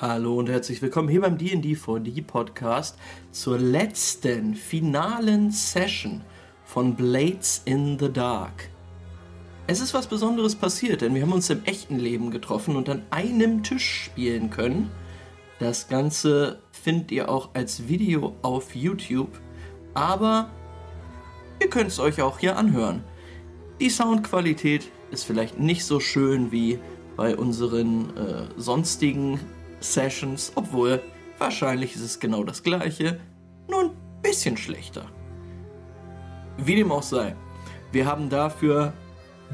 Hallo und herzlich willkommen hier beim D&D4D Podcast zur letzten finalen Session von Blades in the Dark. Es ist was Besonderes passiert, denn wir haben uns im echten Leben getroffen und an einem Tisch spielen können. Das Ganze findet ihr auch als Video auf YouTube, aber ihr könnt es euch auch hier anhören. Die Soundqualität ist vielleicht nicht so schön wie bei unseren äh, sonstigen Sessions, obwohl wahrscheinlich ist es genau das gleiche, nur ein bisschen schlechter. Wie dem auch sei, wir haben dafür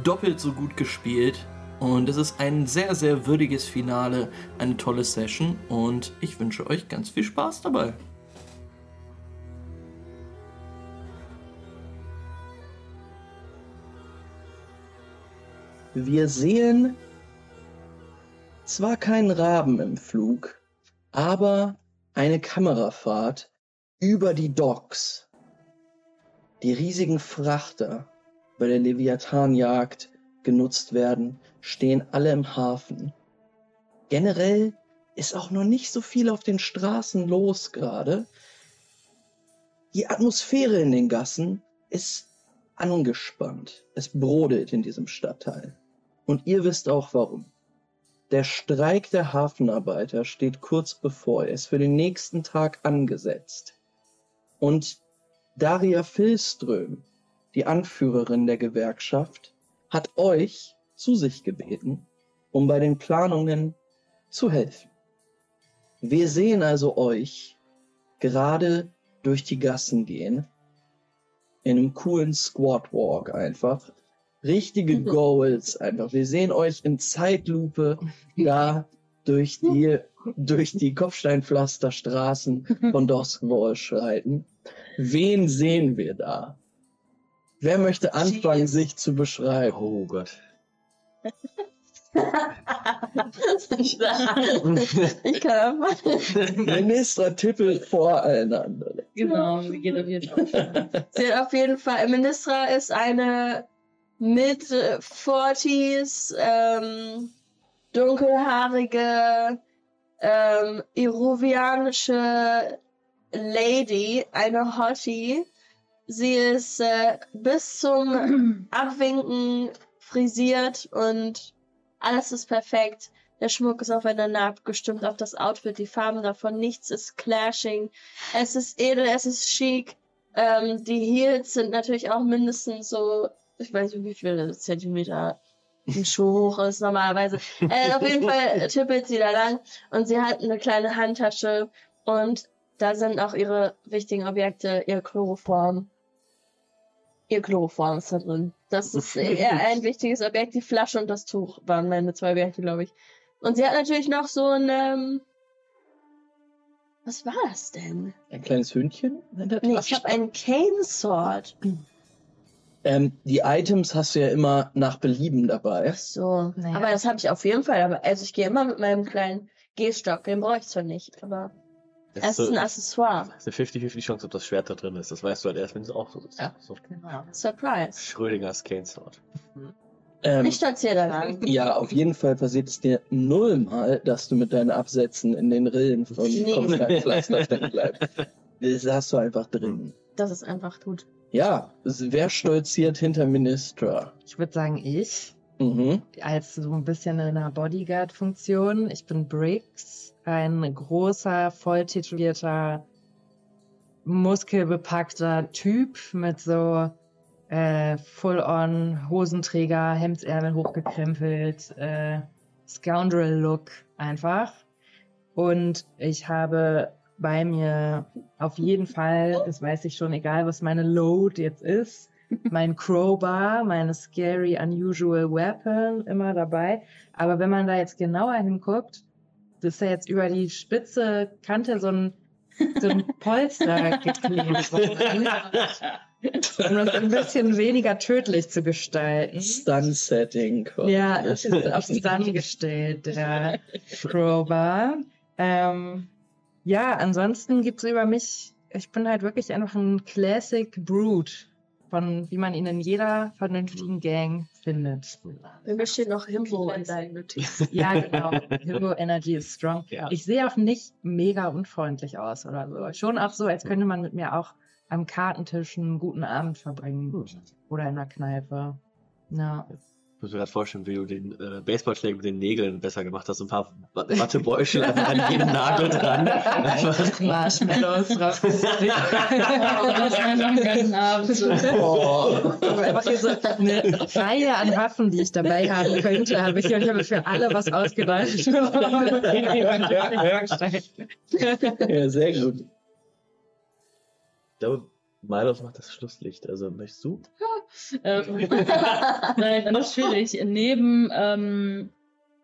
doppelt so gut gespielt und es ist ein sehr, sehr würdiges Finale, eine tolle Session und ich wünsche euch ganz viel Spaß dabei. Wir sehen zwar keinen Raben im Flug, aber eine Kamerafahrt über die Docks. Die riesigen Frachter bei der Leviathanjagd genutzt werden, stehen alle im Hafen. Generell ist auch noch nicht so viel auf den Straßen los gerade. Die Atmosphäre in den Gassen ist angespannt. Es brodelt in diesem Stadtteil. Und ihr wisst auch warum. Der Streik der Hafenarbeiter steht kurz bevor. Er ist für den nächsten Tag angesetzt. Und Daria Filström, die Anführerin der Gewerkschaft, hat euch zu sich gebeten, um bei den Planungen zu helfen. Wir sehen also euch gerade durch die Gassen gehen, in einem coolen Squat Walk einfach, richtige Mhm. Goals einfach. Wir sehen euch in Zeitlupe da durch die, durch die Kopfsteinpflasterstraßen von Doskwall schreiten. Wen sehen wir da? Wer möchte anfangen, Jeez. sich zu beschreiben? Oh Gott. ich kann einfach. Minister Tippel vor allen anderen. Genau, sie geht auf jeden Fall. Sie hat auf jeden Fall. Ministra ist eine mit 40s, ähm, dunkelhaarige, ähm, iruvianische Lady, eine Hottie. Sie ist äh, bis zum Abwinken frisiert und alles ist perfekt. Der Schmuck ist aufeinander abgestimmt auf das Outfit, die Farben davon, nichts ist clashing. Es ist edel, es ist chic. Ähm, die Heels sind natürlich auch mindestens so, ich weiß nicht, wie viele Zentimeter ein Schuh hoch ist normalerweise. Äh, auf jeden Fall tippelt sie da lang und sie hat eine kleine Handtasche und da sind auch ihre wichtigen Objekte, ihr Chloroform. Ihr Chloroform ist da drin. Das ist eher ein wichtiges Objekt. Die Flasche und das Tuch waren meine zwei Objekte, glaube ich. Und sie hat natürlich noch so ein, ähm, was war das denn? Ein kleines Hündchen? in der Nee, ich habe einen Cane Sword. Ähm, die Items hast du ja immer nach Belieben dabei. So, Naja. aber das habe ich auf jeden Fall. Aber also ich gehe immer mit meinem kleinen Gehstock. Den brauche ich zwar nicht, aber Das es ist, so, ein das Accessoire. ist eine 50-50 Chance, ob das Schwert da drin ist. Das weißt du halt erst, wenn es auch so ist. Ja. So Genau. Surprise. Schrödingers Cane Sword. Ähm, Ich stolziere da lang. ja, auf jeden Fall passiert es dir nullmal, dass du mit deinen Absätzen in den Rillen von Nee. Kopfsteinpflaster stecken bleibst. Das hast du einfach drin. Das ist einfach gut. Ja, wer stolziert hinter Ministra? Ich würde sagen, ich. Mhm. Als so ein bisschen in einer Bodyguard-Funktion. Ich bin Briggs, ein großer, voll tätowierter, muskelbepackter Typ mit so äh, Full-on Hosenträger, Hemdsärmel hochgekrempelt, äh, Scoundrel-Look einfach. Und ich habe bei mir auf jeden Fall, das weiß ich schon, egal was meine Load jetzt ist, mein Crowbar, meine scary unusual weapon immer dabei. Aber wenn man da jetzt genauer hinguckt, das ist ja jetzt über die spitze Kante so ein, so ein Polster geklebt worden, um das ein bisschen weniger tödlich zu gestalten. Stun-Setting. Ja, ist jetzt auf Stand gestellt, der Crowbar. Ähm, ja, ansonsten gibt's über mich, ich bin halt wirklich einfach ein Classic Brute. von wie man ihn in jeder vernünftigen Gang findet. Mir steht noch Himbo in deinen Notizen. Ja, genau. Himbo Energy is strong. Ja. Ich sehe auch nicht mega unfreundlich aus oder so. Schon auch so, als könnte man mit mir auch am Kartentisch einen guten Abend verbringen. Hm. Oder in der Kneipe. Ja. Ich muss mir gerade vorstellen, wie du den äh, Baseballschläger mit den Nägeln besser gemacht hast. Ein paar Wa- Wattebäuschen einfach an jeden Nagel dran. Einfach, Marshmallows ganzen Abend so. Eine Reihe an Waffen, die ich dabei haben könnte, habe ich, ich habe für alle was ausgedacht. Ja, sehr gut. ich glaube, Milos macht das Schlusslicht. Also möchtest du? Ähm, Nein, natürlich. Neben ähm,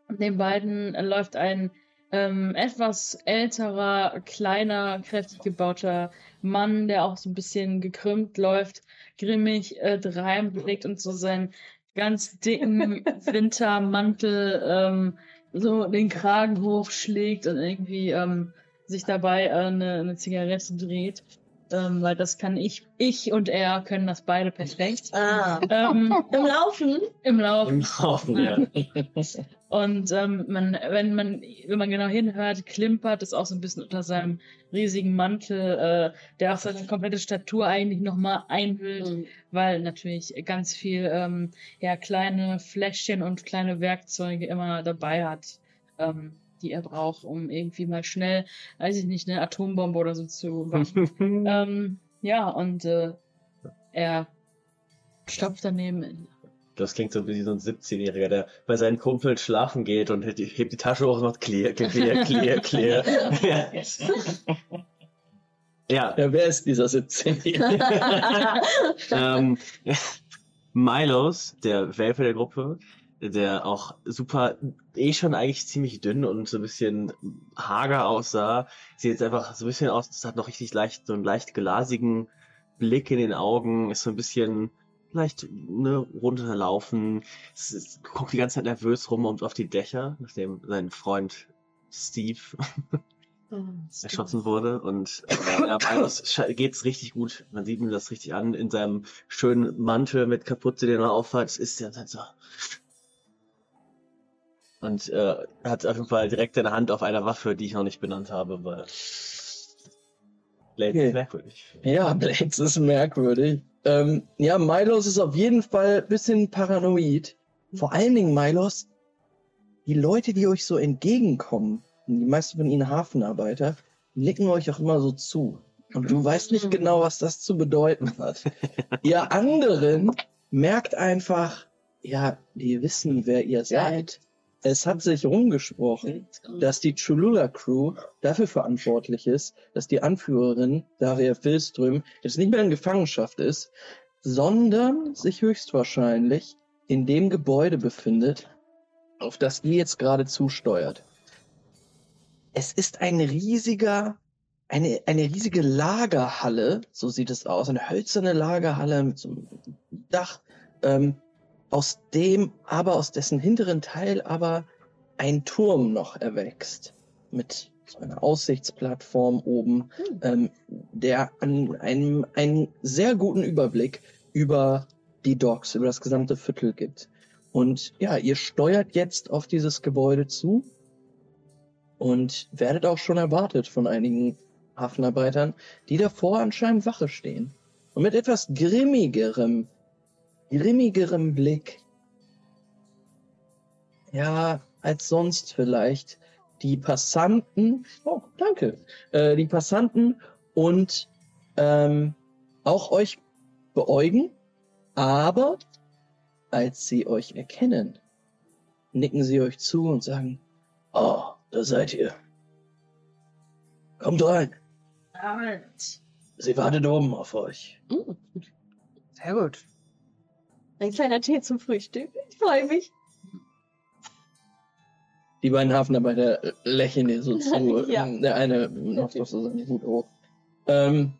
den beiden läuft ein ähm, etwas älterer, kleiner, kräftig gebauter Mann, der auch so ein bisschen gekrümmt läuft, grimmig äh, reinblickt und so seinen ganz dicken Wintermantel ähm, so den Kragen hochschlägt und irgendwie ähm, sich dabei äh, eine, eine Zigarette dreht. Ähm, weil das kann ich, ich und er können das beide perfekt. Ah. Ähm, Im Laufen? Im Lauf. Im Haufen, ja. Und ähm, man, wenn man, wenn man genau hinhört, klimpert es auch so ein bisschen unter seinem riesigen Mantel, äh, der auch seine komplette Statur eigentlich nochmal einhüllt, weil natürlich ganz viel ähm, ja kleine Fläschchen und kleine Werkzeuge immer dabei hat, ähm, die er braucht, um irgendwie mal schnell, weiß ich nicht, eine Atombombe oder so zu machen. ähm, ja, und äh, er stopft daneben in. Das klingt so wie so ein 17-Jähriger, der bei seinen Kumpels schlafen geht und hebt die, Tasche hoch und macht clear, clear, clear, clear. ja. ja, wer ist dieser 17-Jährige? ähm, Milos, der Welpe der Gruppe, der auch super, eh schon eigentlich ziemlich dünn und so ein bisschen hager aussah, sieht jetzt einfach so ein bisschen aus, das hat noch richtig leicht, so einen leicht glasigen Blick in den Augen, ist so ein bisschen leicht ne, runterlaufen, es, es, guckt die ganze Zeit nervös rum und auf die Dächer, nachdem sein Freund Steve erschossen wurde und äh, Milos sche- geht's richtig gut. Man sieht ihm das richtig an in seinem schönen Mantel mit Kapuze, den er aufhat. Ist er halt so. Und äh, hat auf jeden Fall direkt seine Hand auf einer Waffe, die ich noch nicht benannt habe, weil Blade Okay. ist merkwürdig. Ja, Blades ist merkwürdig. Ähm, ja, Milos ist auf jeden Fall ein bisschen paranoid. Vor allen Dingen, Milos, die Leute, die euch so entgegenkommen, die meisten von ihnen Hafenarbeiter, nicken euch auch immer so zu. Und du weißt nicht genau, was das zu bedeuten hat. ihr anderen merkt einfach, ja, die wissen, wer ihr seid. Es hat sich rumgesprochen, dass die Cholula Crew dafür verantwortlich ist, dass die Anführerin Daria Filström jetzt nicht mehr in Gefangenschaft ist, sondern sich höchstwahrscheinlich in dem Gebäude befindet, auf das ihr jetzt gerade zusteuert. Es ist ein riesiger, eine, eine riesige Lagerhalle, so sieht es aus, eine hölzerne Lagerhalle mit so einem Dach, ähm, aus dem aber aus dessen hinteren Teil aber ein Turm noch erwächst mit so einer Aussichtsplattform oben, ähm, der an einem einen sehr guten Überblick über die Docks, über das gesamte Viertel gibt. Und ja, ihr steuert jetzt auf dieses Gebäude zu und werdet auch schon erwartet von einigen Hafenarbeitern, die davor anscheinend Wache stehen. Und mit etwas grimmigerem, grimmigerem Blick, ja, als sonst vielleicht, die Passanten, oh, danke, äh, die Passanten und ähm, auch euch beäugen, aber als sie euch erkennen, nicken sie euch zu und sagen, oh, da seid ihr. Kommt rein, Abend. sie wartet oben auf euch. Mm, Sehr gut. Ein kleiner Tee zum Frühstück. Ich freue mich. Die beiden Hafenarbeiter äh, lächeln dir so zu. Ja. Der eine macht doch so seinen Hut hoch. Ähm,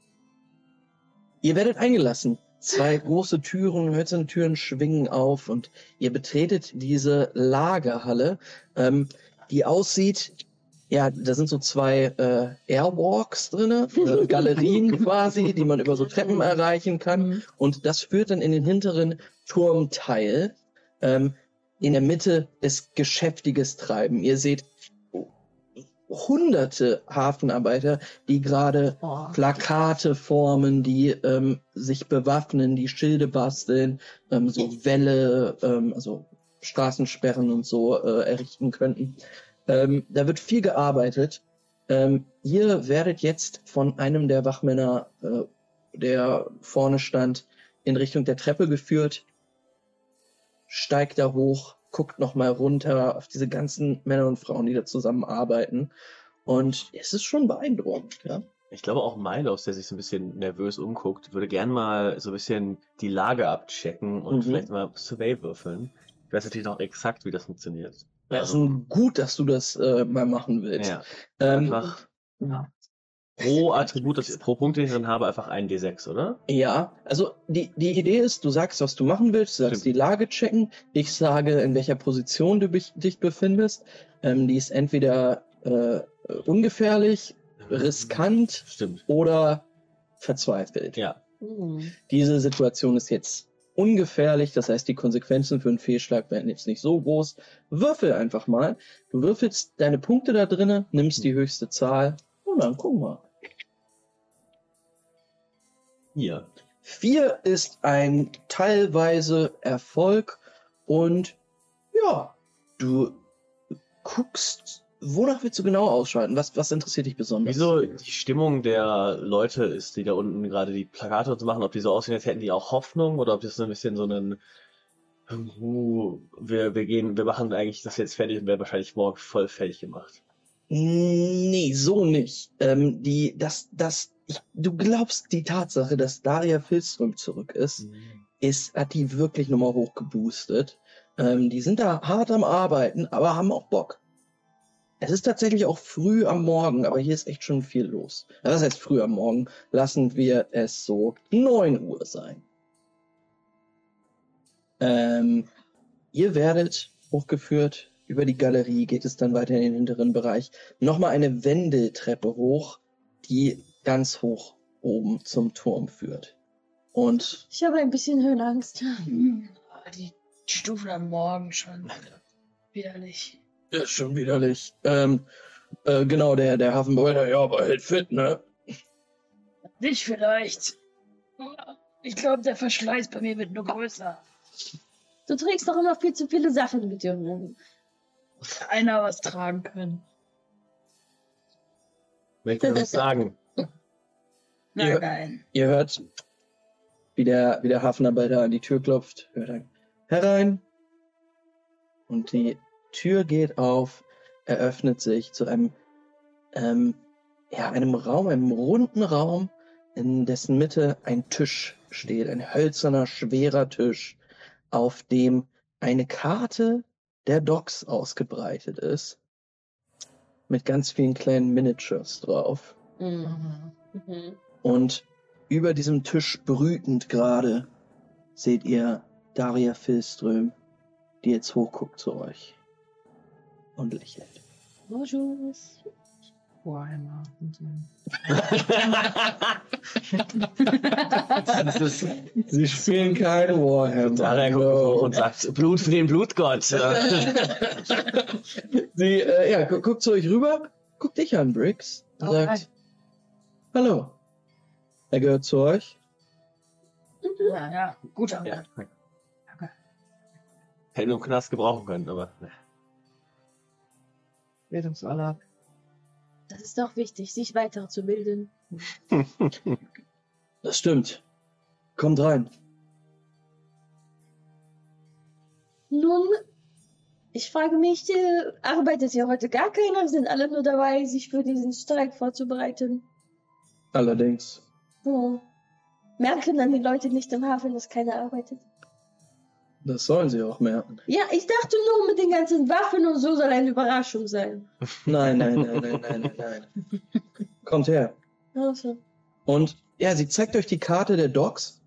ihr werdet eingelassen. Zwei große Türen, hölzerne Türen schwingen auf und ihr betretet diese Lagerhalle, ähm, die aussieht ja, da sind so zwei äh, Airwalks drinne, äh, Galerien quasi, die man über so Treppen erreichen kann. Mhm. Und das führt dann in den hinteren Turmteil. Ähm, in der Mitte ist geschäftiges Treiben. Ihr seht hunderte Hafenarbeiter, die gerade Oh. Plakate formen, die ähm, sich bewaffnen, die Schilde basteln, ähm, so Wälle, ähm, also Straßensperren und so äh, errichten könnten. Ähm, da wird viel gearbeitet. Ähm, ihr werdet jetzt von einem der Wachmänner, äh, der vorne stand, in Richtung der Treppe geführt. Steigt da hoch, guckt nochmal runter auf diese ganzen Männer und Frauen, die da zusammenarbeiten. Und es ist schon beeindruckend, ja. Ich glaube auch Milos, der sich so ein bisschen nervös umguckt, würde gern mal so ein bisschen die Lage abchecken und Mhm. vielleicht mal Survey würfeln. Ich weiß natürlich noch exakt, wie das funktioniert. Es ist gut, dass du das äh, mal machen willst. Ja, Ähm, einfach ja. pro Attribut, das, pro Punkt, den ich drin habe, einfach ein D6, oder? Ja, also die, die Idee ist, du sagst, was du machen willst, du sagst Stimmt. die Lage checken, ich sage, in welcher Position du dich, dich befindest. Ähm, die ist entweder äh, ungefährlich, riskant Stimmt. oder verzweifelt. Ja. Hm. Diese Situation ist jetzt ungefährlich, das heißt, die Konsequenzen für einen Fehlschlag werden jetzt nicht so groß. Würfel einfach mal. Du würfelst deine Punkte da drinnen, nimmst die höchste Zahl und dann gucken wir. Hier. Vier ist ein teilweise Erfolg und ja, du guckst, wonach willst du genau ausschalten? Was, was interessiert dich besonders? Wieso die Stimmung der Leute ist, die da unten gerade die Plakate und so machen, ob die so aussehen, als hätten die auch Hoffnung oder ob das so ein bisschen so ein uh, wir, wir gehen, wir machen eigentlich das jetzt fertig und werden wahrscheinlich morgen voll fertig gemacht. Nee, so nicht. Ähm, die, das, das, ich, du glaubst die Tatsache, dass Daria Filström zurück ist, ist, hat die wirklich nochmal hochgeboostet. Ähm, die sind da hart am Arbeiten, aber haben auch Bock. Es ist tatsächlich auch früh am Morgen, aber hier ist echt schon viel los. Ja, Das heißt früh am Morgen. Lassen wir es so 9 Uhr sein. Ähm, ihr werdet hochgeführt. Über die Galerie geht es dann weiter in den hinteren Bereich. Nochmal eine Wendeltreppe hoch, die ganz hoch oben zum Turm führt. Und Ich habe ein bisschen Höhenangst. Die Stufen am Morgen schon widerlich. Ja, ist schon widerlich. Ähm, äh, genau, der, der Hafenbeutler, ja, aber hält fit, ne? Dich vielleicht. Ich glaube, der Verschleiß bei mir wird nur größer. Du trägst doch immer viel zu viele Sachen mit dir rum. Einer was tragen können. Möchte was sagen? Nein, Ja. nein. Ihr hört, wie der, wie der Hafenarbeiter an die Tür klopft. Hört dann, herein. Und die Tür geht auf, eröffnet sich zu einem, ähm, ja, einem Raum, einem runden Raum, in dessen Mitte ein Tisch steht, ein hölzerner, schwerer Tisch, auf dem eine Karte der Docks ausgebreitet ist, mit ganz vielen kleinen Miniatures drauf. Mhm. Mhm. Und über diesem Tisch brütend gerade seht ihr Daria Filström, die jetzt hochguckt zu euch und lächelt. Bonjour. Warhammer. Und so. Ist, Sie spielen kein Warhammer. Hoch und sagt, Blut für den Blutgott. Sie, äh, ja, gu guckt zu euch rüber, guckt dich an, Briggs. Und Oh, sagt, hallo. Er gehört zu euch. Ja, ja, guter ja. Wir im Knast gebrauchen können, aber ne. Bildungsurlaub. Das ist doch wichtig, sich weiterzubilden. Das stimmt. Kommt rein. Nun, ich frage mich, äh, arbeitet hier heute gar keiner? Sind alle nur dabei, sich für diesen Streik vorzubereiten? Allerdings. Oh. Merken dann die Leute nicht im Hafen, dass keiner arbeitet? Das sollen sie auch merken. Ja, ich dachte nur, mit den ganzen Waffen und so soll eine Überraschung sein. Nein, nein, nein, nein, nein, nein, nein. Kommt her. Also. Und ja, sie zeigt euch die Karte der Docks.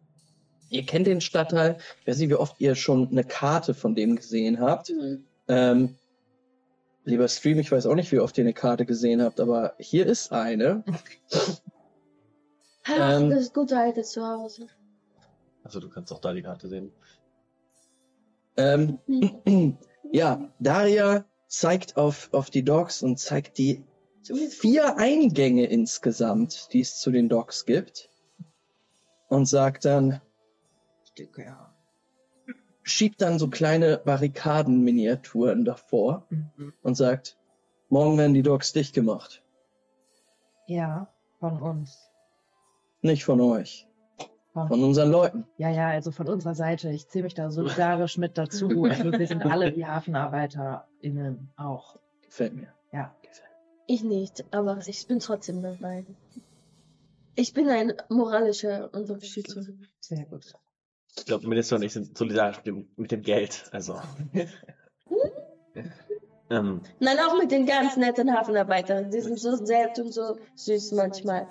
Ihr kennt den Stadtteil. Ich weiß nicht, wie oft ihr schon eine Karte von dem gesehen habt. hm. Ähm, lieber Stream, ich weiß auch nicht, wie oft ihr eine Karte gesehen habt, aber hier ist eine. Ach, Ähm. das gute alte Zuhause. Also du kannst auch da die Karte sehen. Ähm, ja, Daria zeigt auf, auf die Docks und zeigt die vier Eingänge insgesamt, die es zu den Docks gibt. Und sagt dann, schiebt dann so kleine Barrikadenminiaturen davor Mhm. und sagt, morgen werden die Docks dicht gemacht. Ja, von uns. Nicht Nicht von euch, Von, unseren Leuten. ja, ja, also von unserer Seite. Ich zähle mich da solidarisch mit dazu. Also wir sind alle wie HafenarbeiterInnen auch. Gefällt mir. Ja. Ich nicht, aber ich bin trotzdem dabei. Ich bin ein moralischer Unterstützer. Sehr gut. Ich glaube, Minister und ich sind solidarisch mit dem, mit dem Geld. Also. ähm, Nein, auch mit den ganz netten Hafenarbeitern. Die sind so nett und so süß manchmal.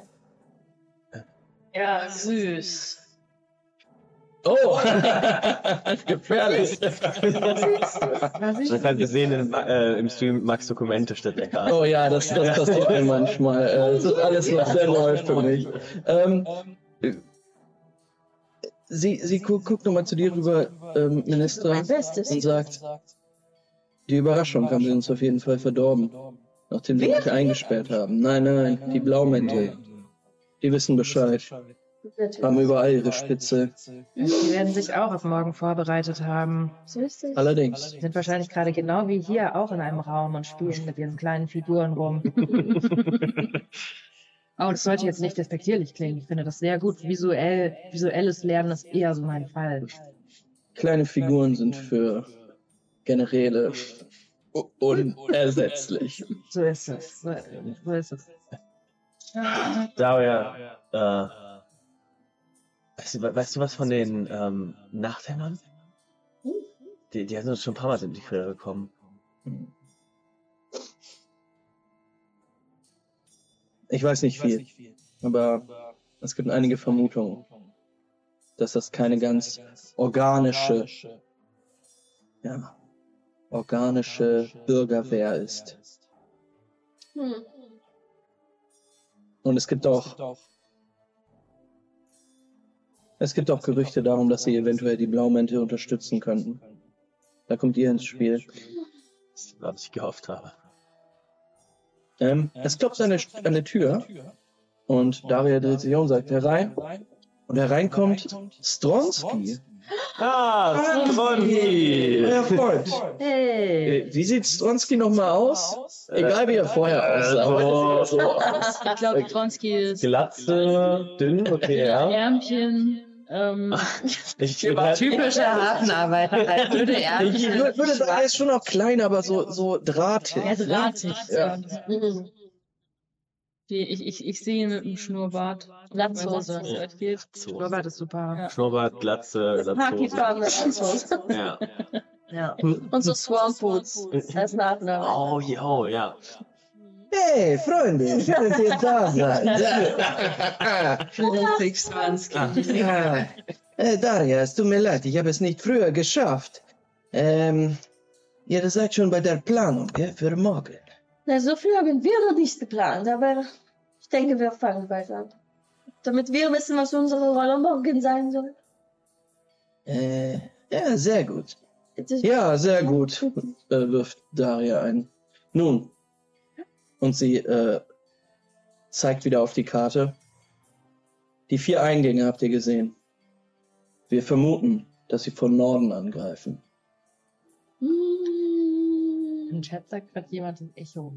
Ja, süß. Oh! Gefährlich. Was ich man kann sehen im, äh, im Stream Max Dokumente statt der Karte. Oh ja, das, das passiert mir manchmal. Äh, Das ist alles noch sehr neu für mich. Ähm, äh, sie sie gu guckt nochmal zu dir rüber, ähm, Minister, und sagt, die Überraschung haben sie uns auf jeden Fall verdorben, nachdem wir dich eingesperrt haben. Nein, nein, die Blaumäntel, die wissen Bescheid, haben Natürlich. überall ihre Spitze. Die werden sich auch auf morgen vorbereitet haben. So ist es. Allerdings. Sind wahrscheinlich gerade genau wie hier auch in einem Raum und spielen mit ihren kleinen Figuren rum. Oh, das sollte jetzt nicht despektierlich klingen. Ich finde das sehr gut. Visuell, visuelles Lernen ist eher so mein Fall. Kleine Figuren sind für Generäle unersetzlich. So ist es. So, so ist es. Daria, äh, weißt, du, weißt du was von den ähm, Nachthämmern? Die, die sind uns schon ein paar Mal in die Quere gekommen. Ich weiß nicht viel, aber es gibt einige Vermutungen, dass das keine ganz organische, ja, organische Bürgerwehr ist. Hm. Und es gibt auch, es gibt auch Gerüchte darum, dass sie eventuell die Blaumäntel unterstützen könnten. Da kommt ihr ins Spiel. Was ich gehofft habe. Ähm, es klopft an der, an der Tür und Daria dreht sich um und sagt herein. Und hereinkommt Stronsky, Ah, Stronki! euer Freund. Hey! Äh, Wie sieht Stronsky nochmal aus? Egal wie er vorher aussah. Äh, sieht er so aus. Ich glaube, Tronski ist Glatze, dünn, okay, ja. Ärmchen. Ähm, Ich, Typischer Hafenarbeiter. Halt würde er. Ich würde sagen, er ist schon auch klein, aber so, so drahtig. er drahtig. Ja. Mhm. Die, ich, ich, ich sehe ihn mit dem Schnurrbart. Latzhose. Geht. Schnurrbart ist super. Ja. Schnurrbart, Glatze, Latzhose. Ja. Ja. Und so Swamp Boots. Das Nachname. Oh, yo, ja. Hey, Freunde, schön, dass ihr da seid. Ja. Äh, Daria, es tut mir leid, ich habe es nicht früher geschafft. Ähm, ihr seid schon bei der Planung, ja, für morgen. Na, so viel haben wir noch nicht geplant, aber ich denke, wir fangen bald an. Damit wir wissen, was unsere Rolle morgen sein soll. Äh, ja, sehr gut. Ja, sehr gut, äh, wirft Daria ein. Nun, und sie äh, zeigt wieder auf die Karte. Die vier Eingänge habt ihr gesehen. Wir vermuten, dass sie von Norden angreifen. Mm. Im Chat sagt gerade jemand ein Echo.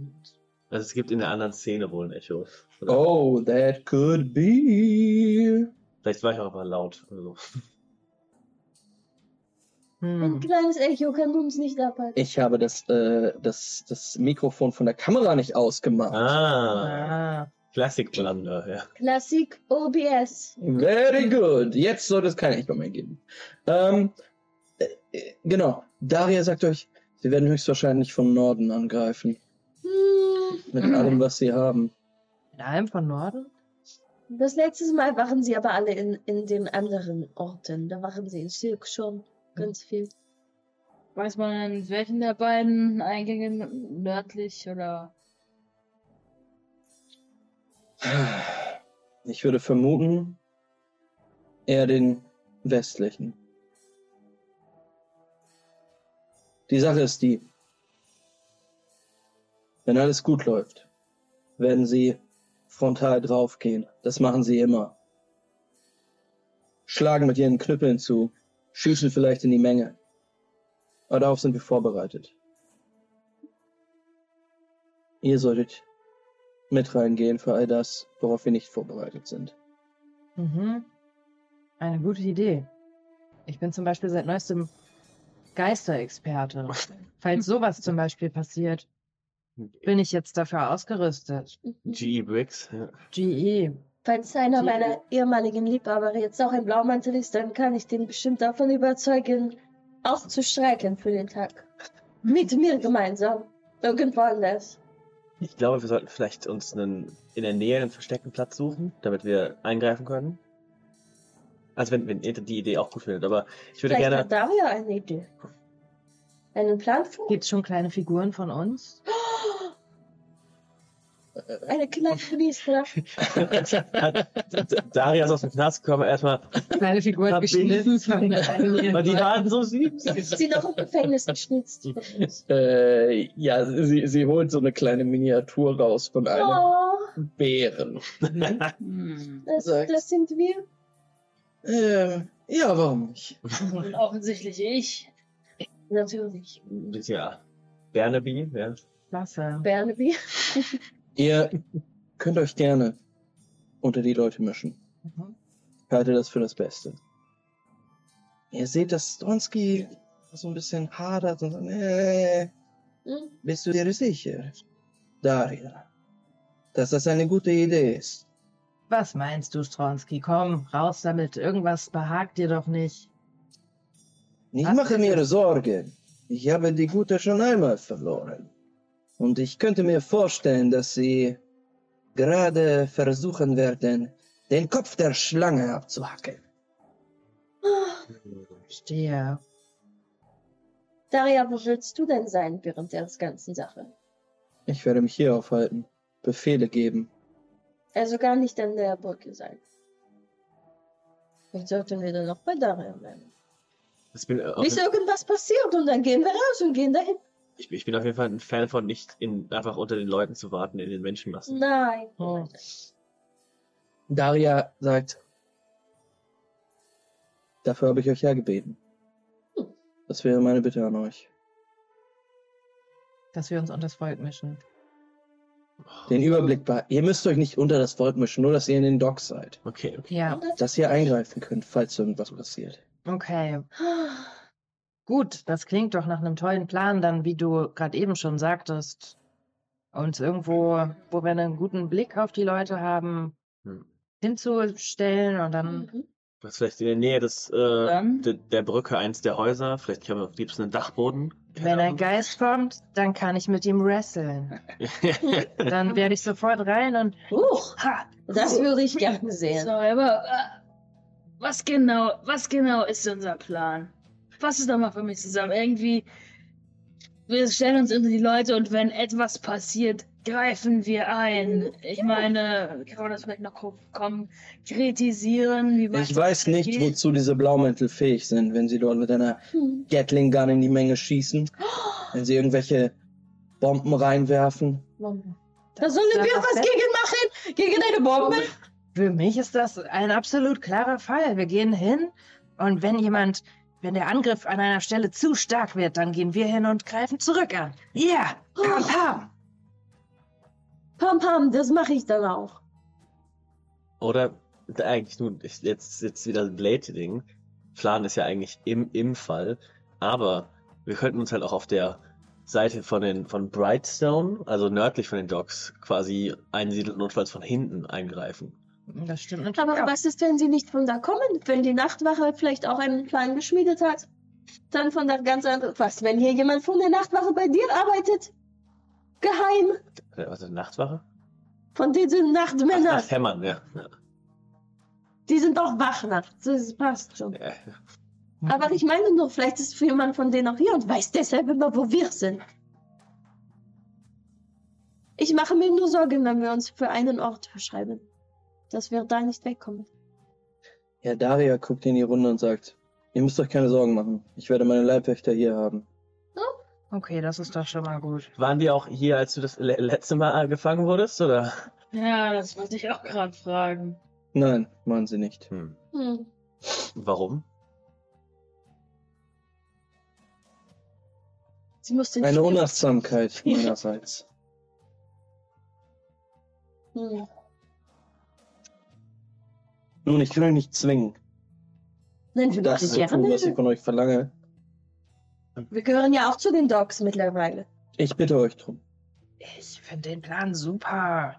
Also es gibt in der anderen Szene wohl ein Echo. Oder? Oh, that could be. Vielleicht war ich auch aber laut. Also. Ein Hm. kleines Echo kann uns nicht abhalten. Ich habe das, äh, das, das Mikrofon von der Kamera nicht ausgemacht. Ah, Ah. Classic Blunder, ja. Klassik OBS. Very good. Jetzt sollte es kein Echo mehr geben. Ähm, äh, äh, genau. Daria sagt euch, sie werden höchstwahrscheinlich vom Norden angreifen. Hm. Mit allem, was sie haben. In allem von Norden? Das letzte Mal waren sie aber alle in, in den anderen Orten. Da waren sie in Silk schon ganz viel. Weiß man, in welchen der beiden Eingänge nördlich oder. Ich würde vermuten, eher den westlichen. Die Sache ist die, wenn alles gut läuft, werden sie frontal draufgehen. Das machen sie immer. Schlagen mit ihren Knüppeln zu, schießen vielleicht in die Menge. Aber darauf sind wir vorbereitet. Ihr solltet mit reingehen für all das, worauf wir nicht vorbereitet sind. Mhm. Eine gute Idee. Ich bin zum Beispiel seit neuestem Geisterexperte. Falls sowas zum Beispiel passiert, bin ich jetzt dafür ausgerüstet. GE Bricks. Ja. GE. Falls einer Die- meiner ehemaligen Liebhaber jetzt auch ein Blaumantel ist, dann kann ich den bestimmt davon überzeugen, auch zu streiken für den Tag. Mit mir gemeinsam. Irgendwo anders. Ich glaube, wir sollten vielleicht uns einen, in der Nähe einen versteckten Platz suchen, damit wir eingreifen können. Also wenn, wenn ihr die Idee auch gut findet, aber ich würde Vielleicht gerne. hat Daria eine Idee. Einen Plan für Gibt es schon kleine Figuren von uns? eine kleine Priester. Daria ist aus dem Knast gekommen, erstmal. Kleine Figuren geschnitten. Aber die waren so süß. Ist sie noch im Gefängnis geschnitzt? Äh, ja, sie, sie holt so eine kleine Miniatur raus von einem Oh, Bären. Das, das sind wir. Äh, ja, warum nicht? Und offensichtlich ich. Natürlich. ja. Barnaby, ja. Klasse. Barnaby. Ihr könnt euch gerne unter die Leute mischen. Mhm. Ich halte das für das Beste. Ihr seht, dass Stronski so ein bisschen hadert und sagt, äh, Hm? bist du dir sicher, Daria, dass das eine gute Idee ist? Was meinst du, Stronski? Komm, raus damit. Irgendwas behagt dir doch nicht. Ich mache mir? Sorgen. Ich habe die Gute schon einmal verloren. Und ich könnte mir vorstellen, dass sie gerade versuchen werden, den Kopf der Schlange abzuhacken. Stehe. Daria, wo willst du denn sein während der ganzen Sache? Ich werde mich hier aufhalten, Befehle geben. Also gar nicht an der Brücke sein. Vielleicht sollten wir dann noch bei Daria bleiben. Bin, äh, Bis irgendwas passiert und dann gehen wir raus und gehen dahin. ich, ich bin auf jeden Fall ein Fan von nicht in, einfach unter den Leuten zu warten, in den Menschenmassen. Nein. Oh. Daria sagt, dafür habe ich euch ja gebeten. Das wäre meine Bitte an euch. Dass wir uns unter das Volk mischen. Den Überblick bei. Ihr müsst euch nicht unter das Volk mischen, nur dass ihr in den Docks seid. Okay, okay. Ja, Dass ihr eingreifen könnt, falls irgendwas passiert. okay. Gut, das klingt doch nach einem tollen Plan, dann, wie du gerade eben schon sagtest. Uns irgendwo, wo wir einen guten Blick auf die Leute haben, Hm. hinzustellen und dann. Mhm. Was vielleicht in der Nähe des, äh, Dann? de, der Brücke eins der Häuser. Vielleicht haben wir am liebsten einen Dachboden. Wenn ein Geist kommt, dann kann ich mit ihm wresteln. Dann werde ich sofort rein und. Huch, Ha! das würde ich gerne So, sehen. aber äh, was genau, was genau ist unser Plan? Fass es doch mal für mich zusammen. Irgendwie, wir stellen uns unter die Leute und wenn etwas passiert, greifen wir ein. Ich meine, kann man das vielleicht noch ko- konkretisieren? Wie man Ich weiß nicht, geht? wozu diese Blaumäntel fähig sind, wenn sie dort mit einer Hm. Gatling Gun in die Menge schießen. Wenn sie irgendwelche Bomben reinwerfen. Da sollen wir was gegen machen? Gegen eine Bombe? Für mich ist das ein absolut klarer Fall. Wir gehen hin und wenn jemand, wenn der Angriff an einer Stelle zu stark wird, dann gehen wir hin und greifen zurück an. Ja, pam, pam. Pam, pam, das mache ich dann auch. Oder eigentlich nun, jetzt, jetzt wieder ein Blade-Ding. Plan ist ja eigentlich im, im Fall. Aber wir könnten uns halt auch auf der Seite von den von Brightstone, also nördlich von den Docks, quasi einsiedeln und notfalls von hinten eingreifen. Das stimmt natürlich. Aber auch. was ist, wenn sie nicht von da kommen? Wenn die Nachtwache vielleicht auch einen Plan geschmiedet hat? Dann von der ganz anderen. Was, wenn hier jemand von der Nachtwache bei dir arbeitet? Geheim? Äh, Was ist Nachtwache? Von diesen Ach, Nachtmännern. das Hämmern, ja. ja. Die sind auch wach nachts. Das passt schon. ja. Aber ich meine nur, vielleicht ist jemand von denen auch hier und weiß deshalb immer, wo wir sind. Ich mache mir nur Sorgen, wenn wir uns für einen Ort verschreiben. Dass wir da nicht wegkommen. Ja, Daria guckt in die Runde und sagt, ihr müsst euch keine Sorgen machen. Ich werde meine Leibwächter hier haben. Okay, das ist doch schon mal gut. Waren die auch hier, als du das le letzte Mal gefangen wurdest, oder? Ja, das wollte ich auch gerade fragen. Nein, machen sie nicht. Hm. Hm. Warum? Sie musste nicht. Eine Unachtsamkeit meinerseits. Hm. Nun, ich kann euch nicht zwingen. Nein, wir Das machen zu tun, was ich gerne. von euch verlange. Wir gehören ja auch zu den Dogs mittlerweile. Ich bitte euch drum. Ich finde den Plan super.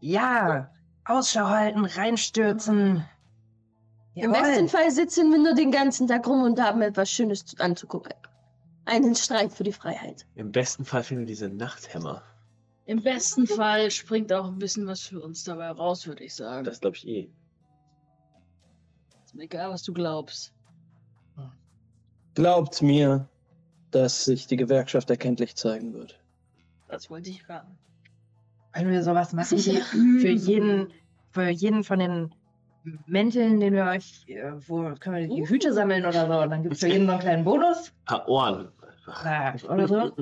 Ja, Ausschau halten, reinstürzen. Im besten Fall sitzen wir nur den ganzen Tag rum und haben etwas Schönes zu- anzugucken. Einen Streit für die Freiheit. Im besten Fall finden wir diese Nachthämmer. Im besten Fall springt auch ein bisschen was für uns dabei raus, würde ich sagen. Das glaube ich eh. Egal, was du glaubst. Glaubt mir, dass sich die Gewerkschaft erkenntlich zeigen wird. Das wollte ich hören. Wenn wir sowas machen, für jeden, für jeden von den Mänteln, den wir euch, äh, wo können wir die Hüte sammeln oder so, und dann gibt es für jeden noch einen kleinen Bonus. Ah, Ohren. Na, oder so.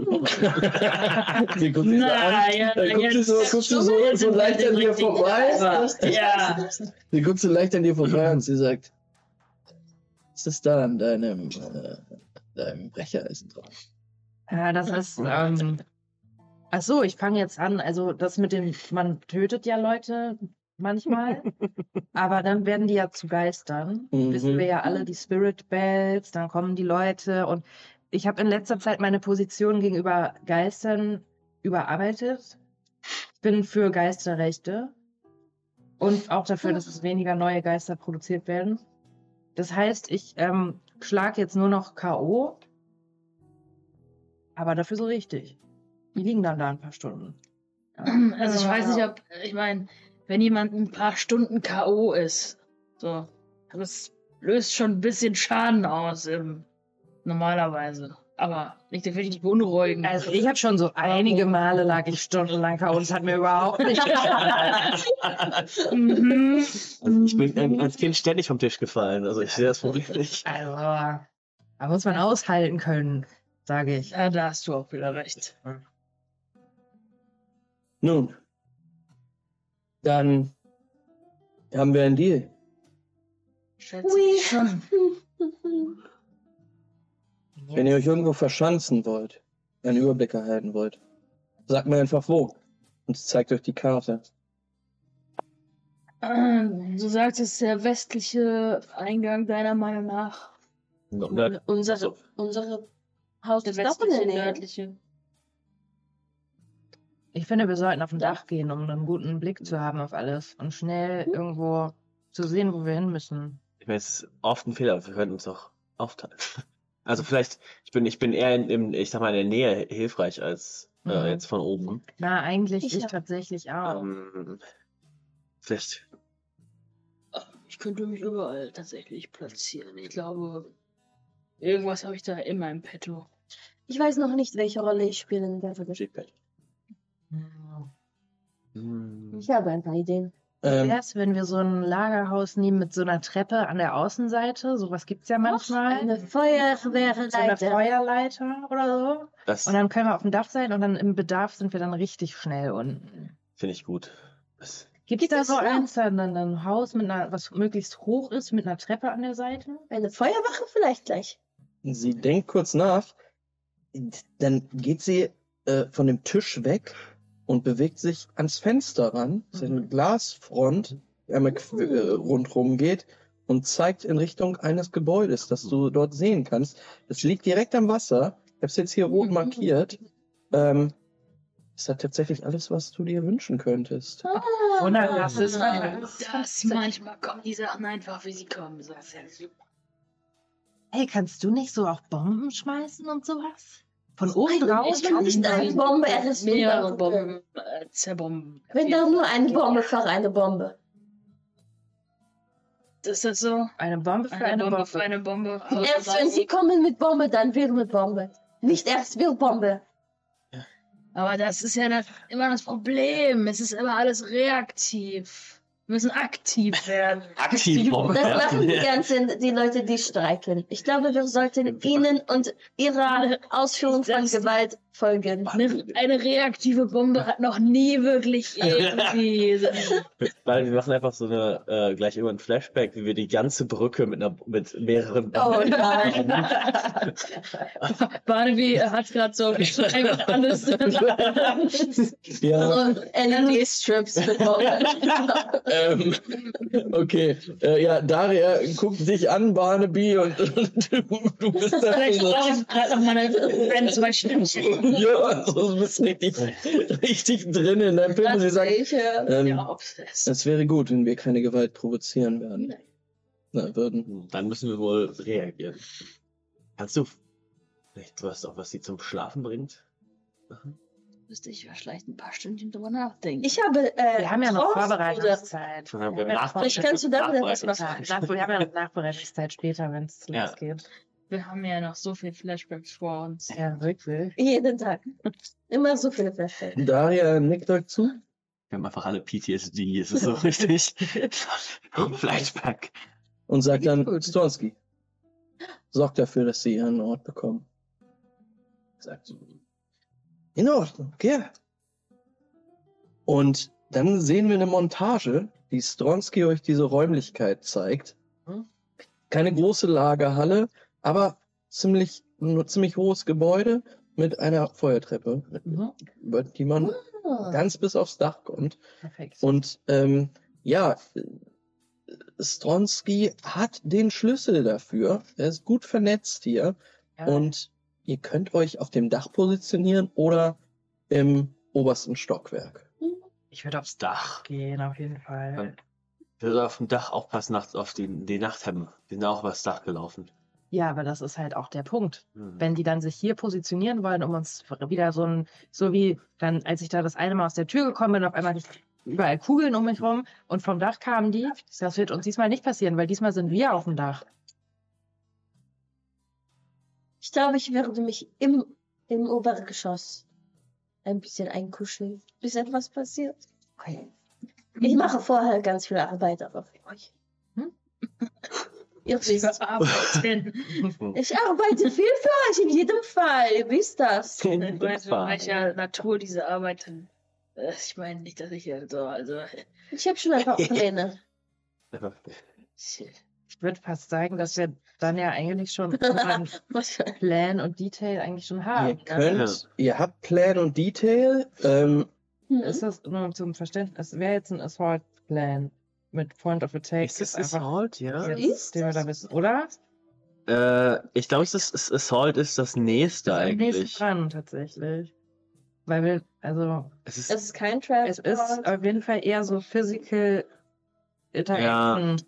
Sie guckt sich so an. ja, Dann guckt sie so, guckt sie so, so leicht an dir vorbei. Ja. Sie guckt so leicht an dir vorbei und sie sagt, was ist da an deinem, äh, deinem Brechereisen drauf? Ja, das ist. Ähm, ach so, ich fange jetzt an. Also das mit dem, man tötet ja Leute manchmal, aber dann werden die ja zu Geistern. Mhm. Wissen wir ja alle die Spirit Bells, dann kommen die Leute und ich habe in letzter Zeit meine Position gegenüber Geistern überarbeitet. Ich bin für Geisterrechte und auch dafür, dass es weniger neue Geister produziert werden. Das heißt, ich ähm, schlage jetzt nur noch K.O. Aber dafür so richtig. Die liegen dann da ein paar Stunden. Ja. Also ich weiß nicht, ob, ich meine, wenn jemand ein paar Stunden K.O. ist, so, das löst schon ein bisschen Schaden aus im, normalerweise. Aber nicht definitiv beunruhigend. Also ich habe schon so einige Male lag ich stundenlang K.O. und es hat mir überhaupt nicht Mhm. Also ich bin ähm, als Kind ständig vom Tisch gefallen. Also ich sehe das Problem nicht. Also, da muss man aushalten können, sage ich. Ja, da hast du auch wieder recht. Nun, dann haben wir einen Deal. Schätze ich schon. Wenn ihr euch irgendwo verschanzen wollt, einen Überblick erhalten wollt, sagt mir einfach wo. Und es zeigt euch die Karte. Ähm, Du sagtest, der westliche Eingang deiner Meinung nach. Nord- Unsere, So. unsere Haus Der westliche, nördliche. Ich finde, wir sollten auf dem Dach gehen, um einen guten Blick zu haben auf alles und schnell irgendwo zu sehen, wo wir hin müssen. Ich meine, es ist oft ein Fehler, aber wir können uns auch aufteilen. Also vielleicht, ich bin, ich bin eher in, im, ich sag mal, in der Nähe hilfreich als äh, Mhm. jetzt von oben. Na, eigentlich Ich ich, hab- tatsächlich auch. Ähm, vielleicht, Ich könnte mich überall tatsächlich platzieren. Ich glaube, irgendwas habe ich da immer im Petto. Ich weiß noch nicht, welche Rolle ich spielen werde. Hm. Hm. Ich habe ein paar Ideen. Wie Ähm, wär's, wenn wir so ein Lagerhaus nehmen mit so einer Treppe an der Außenseite? Sowas gibt's ja manchmal. Eine Feuerwehrleiter. so eine Feuerleiter oder so. Das Und dann können wir auf dem Dach sein und dann im Bedarf sind wir dann richtig schnell unten. finde ich gut. Das, Gibt da es so ja. eins, dann, dann ein Haus mit einer, was möglichst hoch ist, mit einer Treppe an der Seite? Eine Feuerwache vielleicht gleich. sie denkt kurz nach, dann geht sie äh, von dem Tisch weg und bewegt sich ans Fenster ran. Es ist eine Glasfront, die einmal äh, rundherum geht und zeigt in Richtung eines Gebäudes, das du dort sehen kannst. Es liegt direkt am Wasser. Ich habe es jetzt hier rot markiert. Ähm, es hat tatsächlich alles, was du dir wünschen könntest. Oder das ist Das manchmal kommen die Sachen einfach, wie sie kommen. Das ist ja super. Hey, kannst du nicht so auch Bomben schmeißen und sowas? Von oben Nein, drauf? ich kann nicht eine Bombe, mehrere. Bomben äh, zerbomben. Wenn da nur eine Bombe für eine Bombe. Das ist so. Eine Bombe für Eine, eine, Bombe Bombe. für eine Bombe. Erst wenn sie kommen mit Bombe, dann will mit Bombe. Nicht erst will Bombe. Aber das ist ja immer das Problem. Es ist immer alles reaktiv. Wir müssen aktiv werden. Aktiv Bombe. Das machen die ganzen die Leute, die streiken. Ich glaube, wir sollten ihnen und ihrer Ausführung von Gewalt folgen. Eine, eine reaktive Bombe hat noch nie wirklich irgendwie. Weil wir machen einfach so eine, äh, gleich immer ein Flashback, wie wir die ganze Brücke mit einer, mit mehreren Oh nein. Barnaby hat gerade so einfach alles. Ja, LED-Strips mit Bombe. Ähm, okay. Äh, ja, Daria guckt dich an, Barnaby, und, und du, du bist da Vielleicht so. brauche ich gerade noch meine ein, zwei Stündchen. Ja, also du bist richtig, richtig drin in deinem Film. Und sie sagt, Ich, äh, ähm, Ja, es wäre gut, wenn wir keine Gewalt provozieren werden. Nein. Na, würden. Dann müssen wir wohl reagieren. Kannst du vielleicht was auch, was sie zum Schlafen bringt? Müsste ich vielleicht ein paar Stündchen drüber nachdenken. ich habe. Äh, Wir haben ja noch Vorbereitungszeit. Wir Ja, Vielleicht kannst du damit was machen. nach, wir haben ja noch Nachbereitungszeit später, wenn es Ja. losgeht. Wir haben ja noch so viel Flashbacks vor uns. Ja, wirklich. Jeden Tag. Immer so viele Flashbacks. Daria nickt euch zu. Wir haben einfach alle PTSD, es ist so richtig. Flashback. und sagt dann, Gut. Stronski, sorgt dafür, dass sie ihren Ort bekommen. Sagt sie, in Ordnung, ja. Und dann sehen wir eine Montage, die Stronski euch diese Räumlichkeit zeigt. Hm. Keine große Lagerhalle, aber ziemlich, ein ziemlich hohes Gebäude mit einer Feuertreppe, Mhm. über die man Ah. ganz bis aufs Dach kommt. Perfekt. Und ähm, ja, Stronski hat den Schlüssel dafür. Er ist gut vernetzt hier. ja, Und ihr könnt euch auf dem Dach positionieren oder im obersten Stockwerk. ich würde aufs Dach. Dach gehen, auf jeden Fall. Ich würde auf dem Dach aufpassen, nachts auf die, die Nachthemden. Die sind auch übers Dach gelaufen. Ja, aber das ist halt auch der Punkt. Hm. Wenn die dann sich hier positionieren wollen, um uns wieder so ein, so wie dann, als ich da das eine Mal aus der Tür gekommen bin, auf einmal überall Kugeln um mich rum und vom Dach kamen die. Das wird uns diesmal nicht passieren, weil diesmal sind wir auf dem Dach. Ich glaube, ich werde mich im, im Obergeschoss ein bisschen einkuscheln, bis etwas passiert. Okay. Ich mache vorher ganz viel Arbeit, aber für euch. Hm? Ihr wisst, Arbeiten. ich arbeite viel für euch in jedem Fall. Ihr wisst das. Ich weiß, in welcher Natur diese Arbeit. äh, Ich meine nicht, dass ich ja so, also. Ich habe schon ein paar Pläne. Ich würde fast sagen, dass wir dann ja eigentlich schon Plan und Detail eigentlich schon haben. ihr ne? könnt, ihr habt Plan und Detail. Ähm, Hm? Ist das nur zum Verständnis? Es wäre jetzt ein Assault-Plan mit Point of Attack. Ist das Assault, ja? Ist den wir da wissen, oder? Äh, ich glaube, es ist, es- Assault ist das nächste Das ist eigentlich. dran, tatsächlich. Weil wir, also, Es ist, Es ist kein Trap. es ist auf jeden Fall eher so Physical Interaction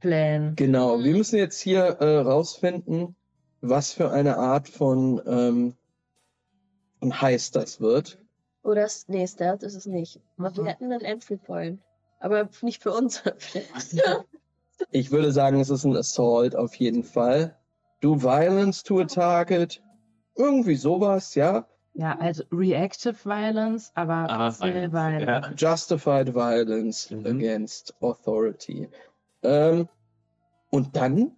Plan. genau, Mhm. wir müssen jetzt hier äh, rausfinden, was für eine Art von, ähm, von Heist das wird. Oder nee, Stealth ist es nicht. Aber Mhm. wir hätten einen Entry Point. Aber nicht für uns. Ich würde sagen, es ist ein Assault auf jeden Fall. Do violence to a target. Irgendwie sowas, ja. Ja, also Reactive Violence, aber, Aber Still Violence, ja. Violence. Justified violence Mhm. against authority. Ähm, und dann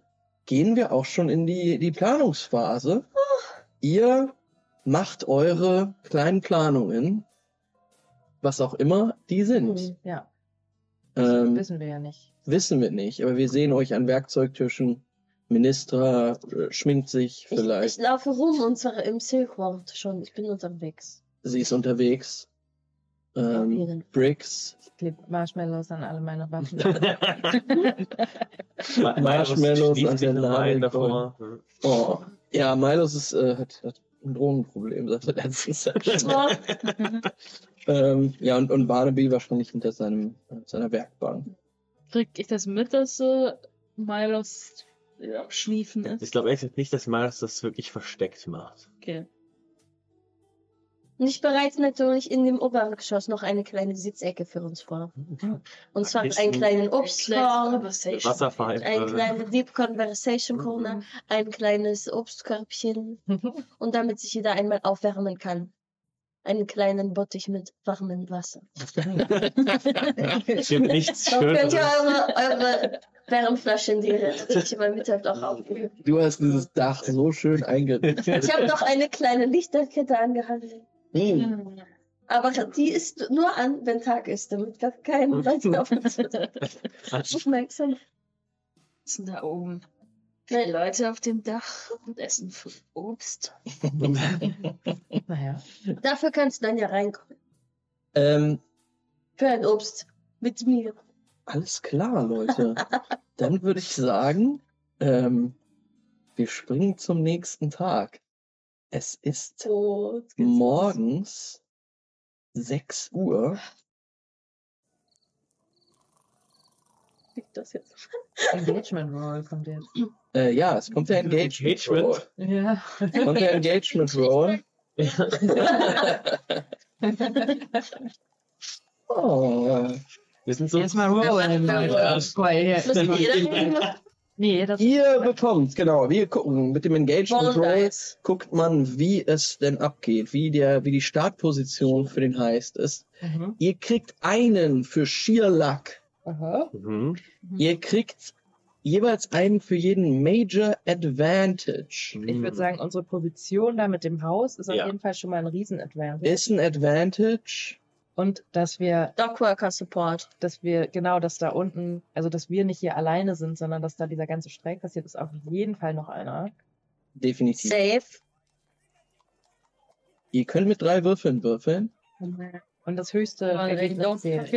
gehen wir auch schon in die, die Planungsphase. Ihr macht eure kleinen Planungen, was auch immer die sind. Hm. Ja, Ähm, wissen wir ja nicht. wissen wir nicht, aber wir sehen euch an Werkzeugtischen. Ministra äh, schminkt sich Ich, ich vielleicht. laufe rum und zwar im Silkwort schon. Ich bin unterwegs. Sie ist unterwegs. Ähm. Bricks. Ich klebe Marshmallows an alle meine Waffen. Marshmallows an der noch Nadel davor. Oh. Ja, Milos ist, äh, hat, hat ein Drogenproblem seit der letzten Session. ähm, ja, und, und Barnaby wahrscheinlich hinter seinem, seiner Werkbank. Krieg ich das mit, dass äh, Milos ja, Schniefen ist? Ich glaube echt nicht, dass Miles das wirklich versteckt macht. Okay. Nicht bereits natürlich in dem Obergeschoss noch eine kleine Sitzecke für uns vor. Und zwar Ist einen ein- kleinen Obstkorb, Wasserpfeife. ein kleine Deep Conversation Corner, ein kleines Obstkörbchen und damit sich jeder einmal aufwärmen kann. Einen kleinen Bottich mit warmem Wasser. Ich habe nichts Dann könnt ihr eure, eure Wärmflaschen, die ihr natürlich immer mit habt, auch aufgeben. Du hast dieses Dach so schön eingerichtet. Ich habe noch eine kleine Lichterkette angehangen. Hm. Aber die ist nur an, wenn Tag ist, damit gar kein Leute auf uns aufmerksam. Denn da oben? Nein, Leute auf dem Dach und essen Obst. Naja. Dafür kannst du dann ja reinkommen. Ähm, Für ein Obst. Mit mir. alles klar, Leute. Dann würde ich sagen, ähm, wir springen zum nächsten Tag. Es ist So, jetzt geht's los. morgens 6 Uhr. Liegt das jetzt? Engagement Roll kommt jetzt. Äh, ja, es kommt der Engagement Roll. Engagement? Ja. Es kommt der Engagement Roll. Oh. Wir sind so. Erstmal rollen, Leute. Weil Muss hier- jeder reden? Nee, das Ihr bekommt, genau, wir gucken mit dem Engagement Dice. guckt man, wie es denn abgeht, wie der, wie die Startposition für den Heist ist. Mhm. Ihr kriegt einen für Sheer Luck. Aha. Mhm. Ihr kriegt jeweils einen für jeden Major Advantage. Ich würde sagen, unsere Position da mit dem Haus ist auf Ja. jeden Fall schon mal ein Riesen-Advantage. Ist ein Advantage. Und dass wir, Dockworker Support. dass wir, genau, dass da unten, also dass wir nicht hier alleine sind, sondern dass da dieser ganze Streik passiert, ist auf jeden Fall noch einer. Definitiv. Safe. Ihr könnt mit drei Würfeln würfeln. Und das höchste Ergebnis zählt.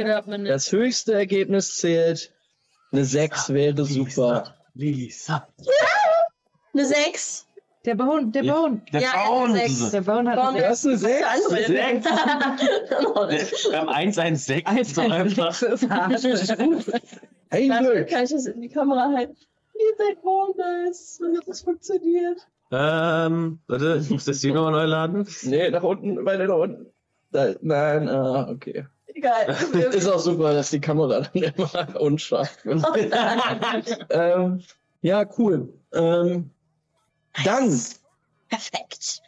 Das höchste Ergebnis zählt. Eine 6 wäre super. Lisa. Eine 6. Der Bone, der Ja. Bone. Der Ja, Baum. sechs. Der Bone hat Bone eine Das ist eine 6. Sechs. Wir haben 116. Eins, so einfach. ist hart. Hey, Dafür Glück. kann ich das in die Kamera halten. Ihr seid Bonus. Und das funktioniert. Ähm, warte, ich muss das Ding nochmal neu laden. Nee, nach unten, weiter nach unten. Da, nein, ah, okay. Egal. Ist auch super, dass die Kamera dann immer unscharf wird. ähm, ja, cool. Ähm, dann Perfekt.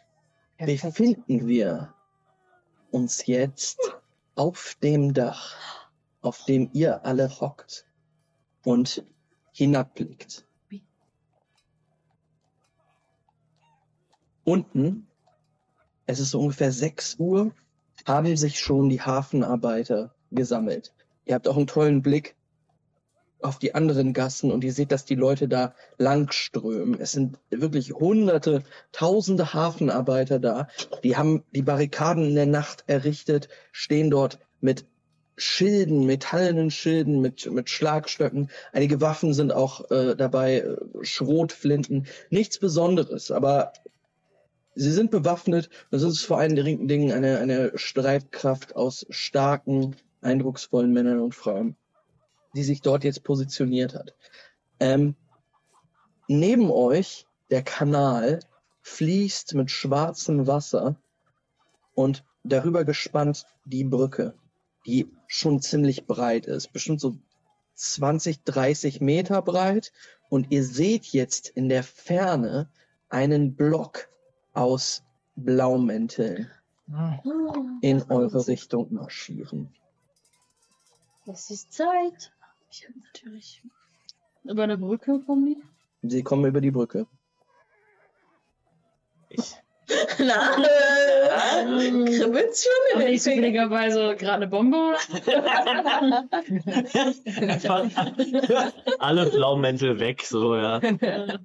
befinden wir uns jetzt auf dem Dach, auf dem ihr alle hockt und hinabblickt. Unten, es ist so ungefähr 6 Uhr, haben sich schon die Hafenarbeiter gesammelt. Ihr habt auch einen tollen Blick auf die anderen Gassen und ihr seht, dass die Leute da langströmen. Es sind wirklich hunderte, tausende Hafenarbeiter da. Die haben die Barrikaden in der Nacht errichtet, stehen dort mit Schilden, metallenen Schilden, mit, mit Schlagstöcken. Einige Waffen sind auch äh, dabei, äh, Schrotflinten. Nichts Besonderes, aber sie sind bewaffnet. Das ist vor allen Dingen eine, eine Streitkraft aus starken, eindrucksvollen Männern und Frauen, die sich dort jetzt positioniert hat. Ähm, neben euch, der Kanal, fließt mit schwarzem Wasser und darüber gespannt die Brücke, die schon ziemlich breit ist, bestimmt so 20, 30 Meter breit. Und ihr seht jetzt in der Ferne einen Block aus Blaumänteln Ah. in eure Richtung marschieren. Es ist Zeit. Ich hab natürlich. Über eine Brücke kommen die? Sie kommen über die Brücke. Ich, Na, äh, kribbelt's schon in den Fingern. zufälligerweise gerade eine Bombe? einfach alle Blaumäntel weg, so, ja.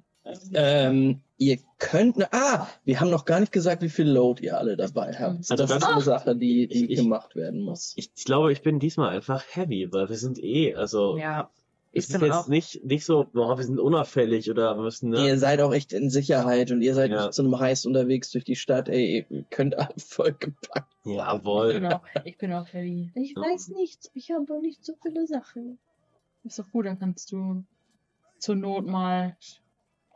Ähm, ihr könnt, ne, ah, wir haben noch gar nicht gesagt, wie viel Load ihr alle dabei habt. Also das das- ist eine Sache, die, die Ich- gemacht werden muss. Ich, ich glaube, ich bin diesmal einfach heavy, weil wir sind eh, also, Ja, es ich ist bin jetzt auch. nicht, nicht so, boah, wir sind unauffällig oder wir müssen, ne? Ihr seid auch echt in Sicherheit und ihr seid Ja. nicht zu einem Heist unterwegs durch die Stadt. Ey, ihr könnt alle voll gepackt. Ich Jawohl. bin auch, ich bin auch heavy. Ich weiß nicht. Ich habe nicht so viele Sachen. Ist doch gut, dann kannst du zur Not mal.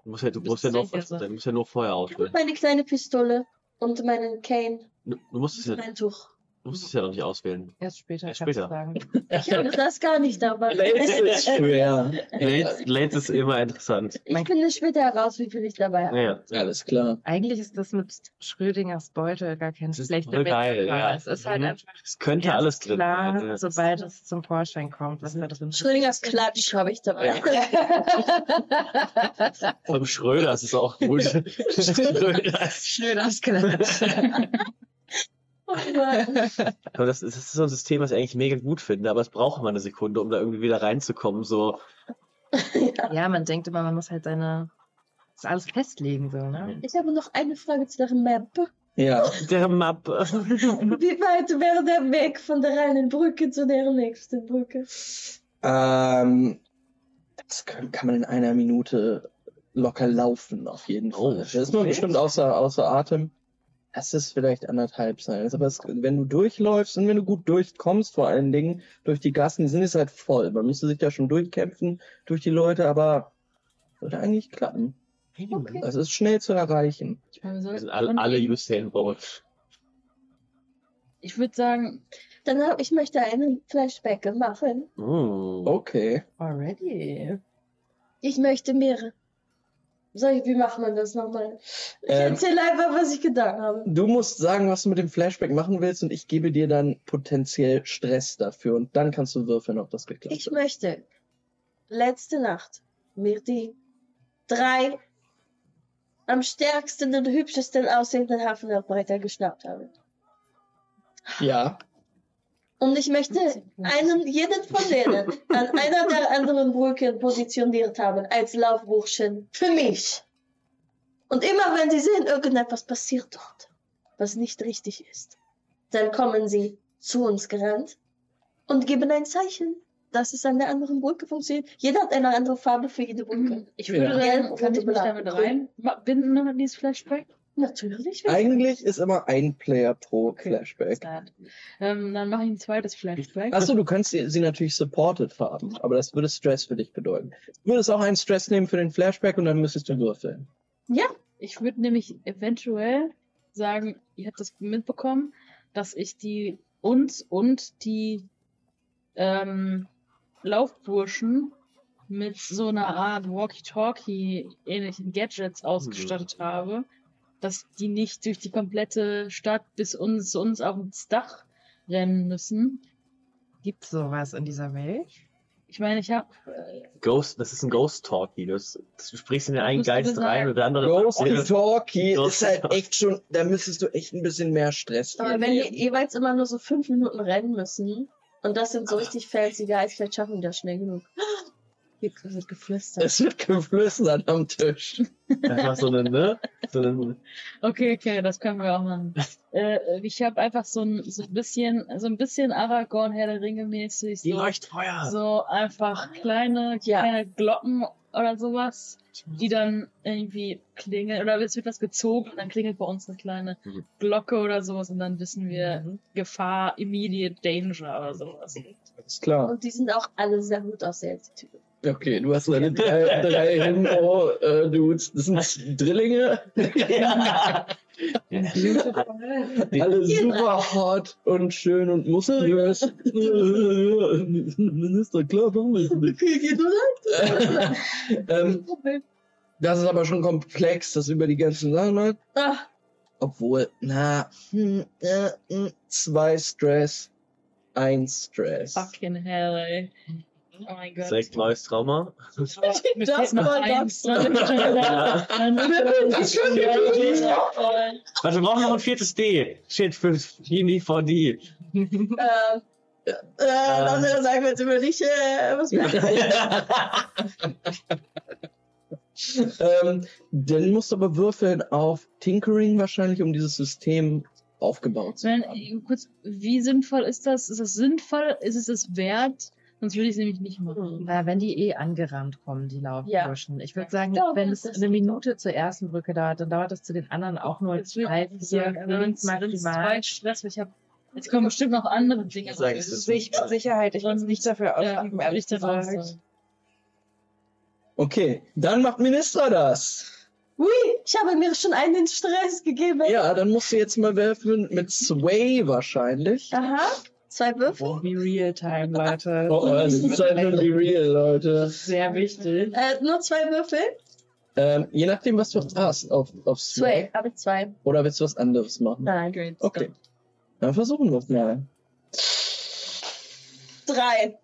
Du musst ja, du musst ja nur, du musst ja nur Feuer Ich hab auslösen. meine kleine Pistole und meinen Cane Du, du musst es ja, Ein Tuch. Du musst es ja noch nicht auswählen. Erst später, Erst später. sagen. Ich habe das gar nicht dabei. Lates ist schwer. Late, late ist immer interessant. Ich finde später heraus, wie viel ich dabei habe. Ja. Alles klar. Eigentlich ist das mit Schrödingers Beutel gar kein Das ist schlechter geil, ja. Es ist halt Mhm. einfach Es könnte erst alles drin klar, sein. sobald es zum Vorschein kommt, was da drin ist. Schrödingers Klatsch habe ich dabei. Vom Schröder, das ist auch gut. Schröder. Schröders Klatsch. Aber das, ist- das ist so ein System, was ich eigentlich mega gut finde, aber es braucht immer eine Sekunde, um da irgendwie wieder reinzukommen. So, ja, man denkt immer, man muss halt seine das alles festlegen, so, ne? Ich habe noch eine Frage zu der Map. Ja. der Map. Wie weit wäre der Weg von der einen Brücke zu der nächsten Brücke? Ähm, das kann, kann man in einer Minute locker laufen, auf jeden Oh, Fall. das ist nur bestimmt außer, außer Atem. Es ist vielleicht anderthalb sein. Aber es, wenn du durchläufst und wenn du gut durchkommst, vor allen Dingen durch die Gassen, die sind jetzt halt voll. Man müsste sich da schon durchkämpfen durch die Leute, aber würde eigentlich klappen. Okay. Das ist schnell zu erreichen. Ich meine, wir sind alle, alle Usain Bolt. Ich würde sagen, Dann hab, ich möchte einen Flashback machen. Mm. Okay. Already. Ich möchte mehrere. Soll ich, wie macht man das nochmal? Ich Ähm. erzähle einfach, was ich getan habe. Du musst sagen, was du mit dem Flashback machen willst und ich gebe dir dann potenziell Stress dafür und dann kannst du würfeln, ob das geklappt Ich hat. möchte letzte Nacht mir die drei am stärksten und hübschesten aussehenden Hafenarbeiter geschnappt haben. Ja. Und ich möchte einen, jeden von denen an einer der anderen Brücken positioniert haben als Laufburschen für mich. Und immer wenn sie sehen, irgendetwas passiert dort, was nicht richtig ist, dann kommen sie zu uns gerannt und geben ein Zeichen, dass es an der anderen Brücke funktioniert. Jeder hat eine andere Farbe für jede Brücke. ich würde Ja. Gelb, kann ich mich damit reinbinden in dieses Flashback? Natürlich. Eigentlich ist immer ein Player pro Okay. Flashback. Ähm, dann mache ich ein zweites Flashback. Achso, du kannst sie, sie natürlich supported haben, aber das würde Stress für dich bedeuten. Du würdest auch einen Stress nehmen für den Flashback und dann müsstest du würfeln. Ja, Ich würde nämlich eventuell sagen, ihr habt das mitbekommen, dass ich die uns und die ähm, Laufburschen mit so einer Art Walkie-Talkie ähnlichen Gadgets ausgestattet habe, dass die nicht durch die komplette Stadt bis uns, zu uns auf das Dach rennen müssen. Gibt's sowas in dieser Welt? Ich meine, ich habe Ghost, das ist ein Ghost Talkie. Du, du sprichst in den einen Geist rein und der andere. Ghost Talkie ist halt Talkie. echt schon, da müsstest du echt ein bisschen mehr Stress aber wenn die nehmen. jeweils immer nur so fünf Minuten rennen müssen, und das sind so richtig fancy Guys, vielleicht schaffen die das schnell genug. Hier wird geflüstert. Es wird geflüstert am Tisch. Einfach so eine, ne? So eine, Okay, okay, das können wir auch machen. äh, ich habe einfach so ein, so ein bisschen, so ein bisschen Aragorn Herr der Ringe mäßig, die so, Leuchtfeuer. so einfach kleine, Ja. kleine Glocken oder sowas, die dann irgendwie klingeln oder es wird was gezogen und dann klingelt bei uns eine kleine Mhm. Glocke oder sowas und dann wissen wir Gefahr, immediate danger oder sowas. Alles klar. Und die sind auch alle sehr gut aussehend, die Typen. Okay, du hast deine drei, drei Himbo-Dudes. Das sind Drillinge. ja. Alle super hot und schön und muskulös. Minister, klar, wir es nicht. ähm, das ist aber schon komplex, das über die ganzen Sachen hat. Ah, Obwohl, na, hm, äh, hm, zwei Stress, ein Stress. Fucking hell, ey. Oh mein Gott. Direkt neues Trauma. Das war das. Dann dann Warte, wir brauchen noch ein viertes D. Shit, für DVD. ähm, äh, äh, sagen wir jetzt über dich, äh, was ähm, dann musst du aber würfeln auf Tinkering wahrscheinlich, um dieses System aufgebaut zu haben. kurz, wie sinnvoll ist das? Ist das sinnvoll? Ist es es wert? Sonst würde ich es nämlich nicht machen. Na, wenn die eh angerannt kommen, die Laufburschen. Ich würde sagen, Ja, wenn es ist- eine Minute zur ersten Brücke dauert, dann dauert es zu den anderen auch nur ich vier Minuten maximal. zwei Stress, weil ich habe, jetzt kommen bestimmt noch andere Dinge. Ich Das das Sehe ich mit Sicherheit. Ich will es nicht dafür Ja, ausgeben, würde ehrlich ich gesagt. sagen. Okay, dann macht Minister das. Ui, ich habe mir schon einen Stress gegeben. Ja, dann musst du jetzt mal werfen mit Sway wahrscheinlich. Aha. Zwei Würfel. Wie Real-Time, Leute. Oh, das ist nur die Real, Leute. Sehr wichtig. Äh, nur zwei Würfel. Ähm, je nachdem, was du hast auf, auf Zwei. Sway. Habe ich zwei. Oder willst du was anderes machen? Nein. Great. Okay. Dann versuchen wir es mal. Drei.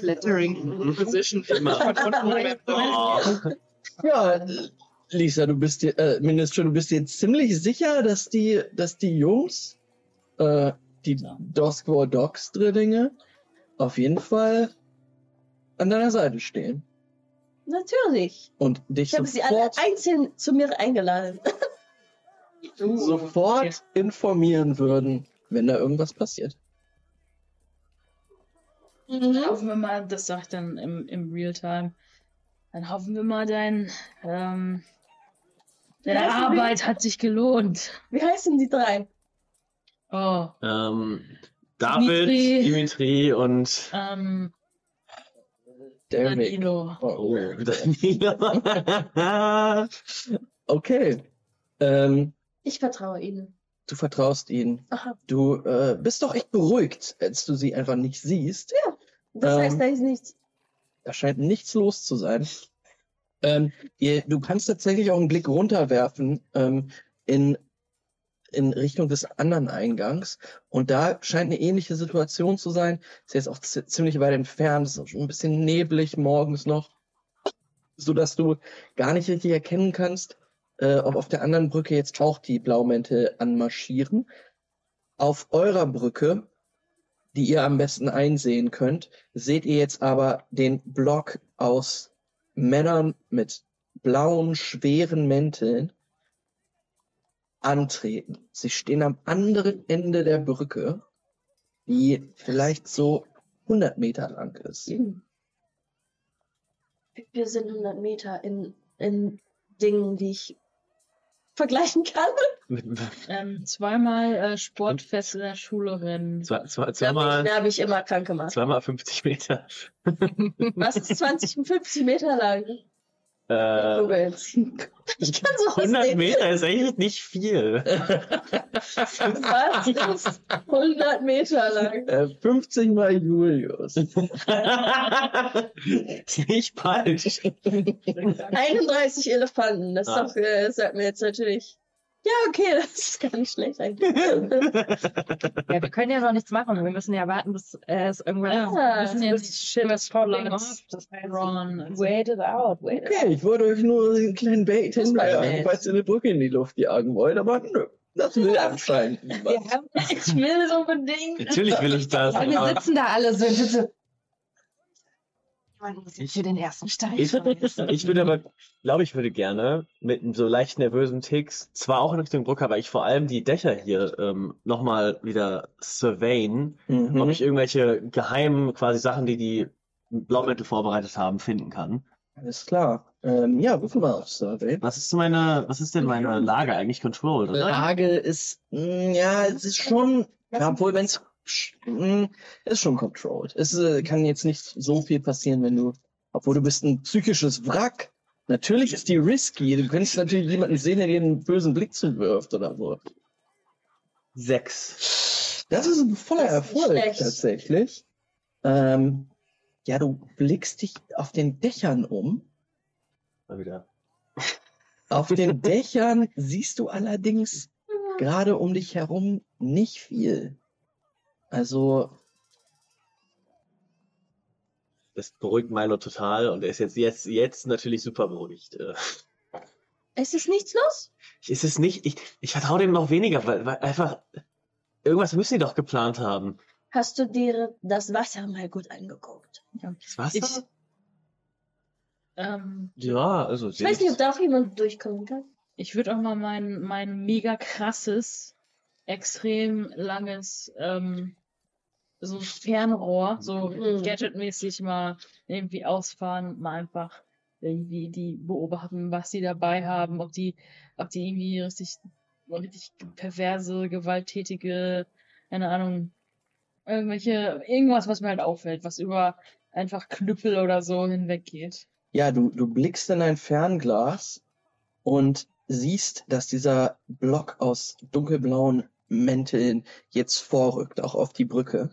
Flattering Position. Oh. Ja, Lisa, du bist dir, äh, Minister, du bist dir ziemlich sicher, dass die, dass die Jungs, äh, die Dosquor Dogs Drillinge, auf jeden Fall an deiner Seite stehen. Natürlich. Und dich Ich habe sie alle sofort, einzeln zu mir eingeladen. sofort informieren würden, wenn da irgendwas passiert. Mhm. Hoffen wir mal, das sag ich dann im, im Realtime. Dann hoffen wir mal, dein, ähm, deine Ja, Arbeit hat sich gelohnt. Wie heißen die drei? Oh, Ähm, David, Dimitri. Dimitri und ähm, Derek. Danilo. Oh. Danilo. Okay. Ähm, Ich vertraue ihnen. du vertraust ihnen. Aha. Du äh, bist doch echt beruhigt, als du sie einfach nicht siehst. Das Ähm. heißt, da ist nichts. Da scheint nichts los zu sein. Ähm, ihr, du kannst tatsächlich auch einen Blick runterwerfen ähm, in, in Richtung des anderen Eingangs. Und da scheint eine ähnliche Situation zu sein. Ist jetzt auch zi- ziemlich weit entfernt, ist auch schon ein bisschen neblig morgens noch, so dass du gar nicht richtig erkennen kannst, äh, ob auf der anderen Brücke jetzt auch die Blaumäntel anmarschieren. Auf eurer Brücke die ihr am besten einsehen könnt, seht ihr jetzt aber den Block aus Männern mit blauen, schweren Mänteln antreten. Sie stehen am anderen Ende der Brücke, die vielleicht so 100 Meter lang ist. Wir sind 100 Meter in, in Dingen, die ich vergleichen kann. Ähm, zweimal äh, Sportfest in der Schule rennen. Zwei, zwei, Da bin ich, zweimal, da habe ich immer krank gemacht. zweimal 50 Meter. Was ist 20 und 50 Meter lang? Äh. Ich kann sowas 100 nicht. Meter ist echt nicht viel. Was ist 100 Meter lang? Äh, 50 mal Julius. ist nicht falsch. 31 Elefanten. Das Ah. doch, äh, sagt mir jetzt natürlich. Ja, okay, das ist gar nicht schlecht eigentlich. Ja, wir können ja noch nichts machen. Wir müssen ja warten, bis äh, es irgendwann Ja, ist. wir müssen ja shit popping off. Das heißt, Ron. wait it out, wait it out. Okay, ich wollte euch nur einen kleinen Bait hinwerfen, falls ihr eine Brücke in die Luft jagen wollt, aber nö, das will anscheinend Wir niemand. haben, Ich will es unbedingt. Natürlich will ich das. wir aber- sitzen da alle so. Muss jetzt für den ersten Stein. Ich, ich würde aber, glaube ich, würde gerne mit so leicht nervösen Ticks, zwar auch in Richtung Brücke, aber ich vor allem die Dächer hier ähm, nochmal wieder surveyen, Mhm. ob ich irgendwelche geheimen quasi Sachen, die die Blaumäntel vorbereitet haben, finden kann. Alles klar. Ähm, ja, würfel mal auf Survey. Was ist meine, was ist denn meine Lage eigentlich controlled, oder? Lage ist, mh, ja, es ist schon, ja, obwohl, wenn es, ist schon controlled. Es äh, kann jetzt nicht so viel passieren, wenn du, obwohl du bist ein psychisches Wrack. Natürlich ist die risky. Du könntest natürlich jemanden sehen, der dir einen bösen Blick zuwirft oder so. Sechs. Das ist ein voller ist Erfolg schlecht. tatsächlich. Ähm, ja, du blickst dich auf den Dächern um. Mal wieder. Auf den Dächern siehst du allerdings gerade um dich herum nicht viel. Also, Das beruhigt Milo total und er ist jetzt, jetzt, jetzt natürlich super beruhigt. Äh, Es ist nichts los? Ist es nicht, ich, ich vertraue dem noch weniger, weil, weil einfach, irgendwas müssen die doch geplant haben. Hast du dir das Wasser mal gut angeguckt? Das Wasser? Ich, ähm, ja, also. Ich weiß nicht, ob da auch jemand durchkommen kann. ich würde auch mal mein, mein mega krasses, extrem langes, ähm, so ein Fernrohr, so Mhm. gadgetmäßig mal irgendwie ausfahren, mal einfach irgendwie die beobachten, was die dabei haben, ob die, ob die irgendwie richtig, richtig perverse, gewalttätige, keine Ahnung, irgendwelche, irgendwas, was mir halt auffällt, was über einfach Knüppel oder so hinweggeht. Ja, du, du blickst in ein Fernglas und siehst, dass dieser Block aus dunkelblauen Mänteln jetzt vorrückt, auch auf die Brücke.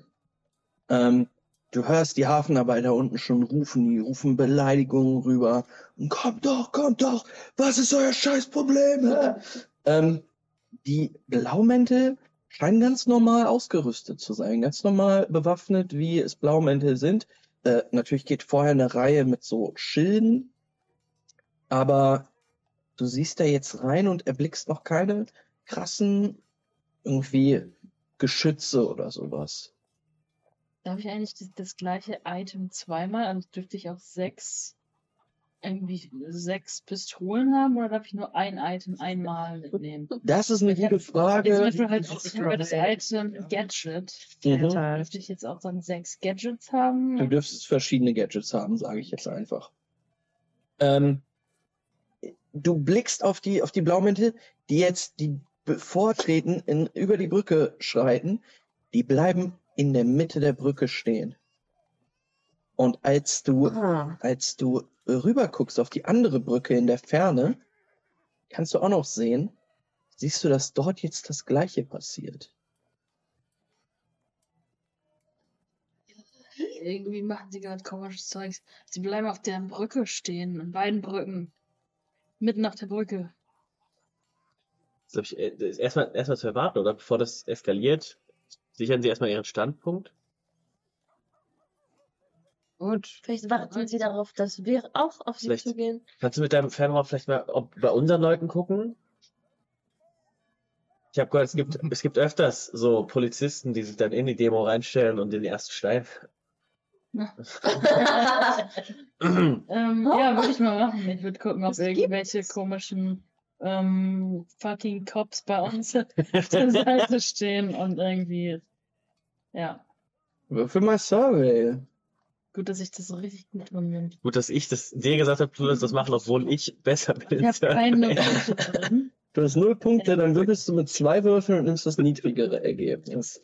Ähm, du hörst die Hafenarbeiter unten schon rufen, die rufen Beleidigungen rüber. Und kommt doch, kommt doch, was ist euer Scheißproblem? ähm, die Blaumäntel scheinen ganz normal ausgerüstet zu sein, ganz normal bewaffnet, wie es Blaumäntel sind. Äh, natürlich geht vorher eine Reihe mit so Schilden, aber du siehst da jetzt rein und erblickst noch keine krassen irgendwie Geschütze oder sowas. Darf ich eigentlich das, das gleiche Item zweimal? Also dürfte ich auch sechs irgendwie sechs Pistolen haben oder darf ich nur ein Item einmal mitnehmen? Das ist eine Ich gute Jetzt zum Frage. Beispiel halt ich habe das Item Gadget. Mhm. Dürfte ich jetzt auch dann sechs Gadgets haben? Du dürftest verschiedene Gadgets haben, sage ich jetzt einfach. Ähm, du blickst auf die, auf die Blaumäntel, die jetzt, die vortreten, in, über die Brücke schreiten, die bleiben in der Mitte der Brücke stehen. Und als du, Ah. als du rüber guckst auf die andere Brücke in der Ferne, kannst du auch noch sehen, siehst du, dass dort jetzt das Gleiche passiert. Irgendwie machen sie gerade komisches Zeugs. Sie bleiben auf der Brücke stehen, an beiden Brücken. Mitten auf der Brücke. Das ich, äh, das ist erstmal, erstmal zu erwarten, oder? Bevor das eskaliert, sichern Sie erstmal Ihren Standpunkt. Gut. Vielleicht warten sie darauf, dass wir auch auf sie Vielleicht- zugehen. Kannst du mit deinem Fernrohr vielleicht mal ob, bei unseren Leuten gucken? Ich habe gehört, es gibt, es gibt öfters so Polizisten, die sich dann in die Demo reinstellen und den ersten Stein. Ähm, ja, würde ich mal machen. Ich würde gucken, ob Das irgendwelche komischen ähm, fucking Cops bei uns auf der Seite stehen und irgendwie. Ja, Für mal Survey. gut, dass ich das so richtig gut drin bin. Gut, dass ich das dir gesagt habe, du sollst das machen, obwohl ich besser bin. Ich habe keine Punkte drin. Du hast null Punkte, dann würfelst du mit zwei Würfeln und nimmst das niedrigere Ergebnis.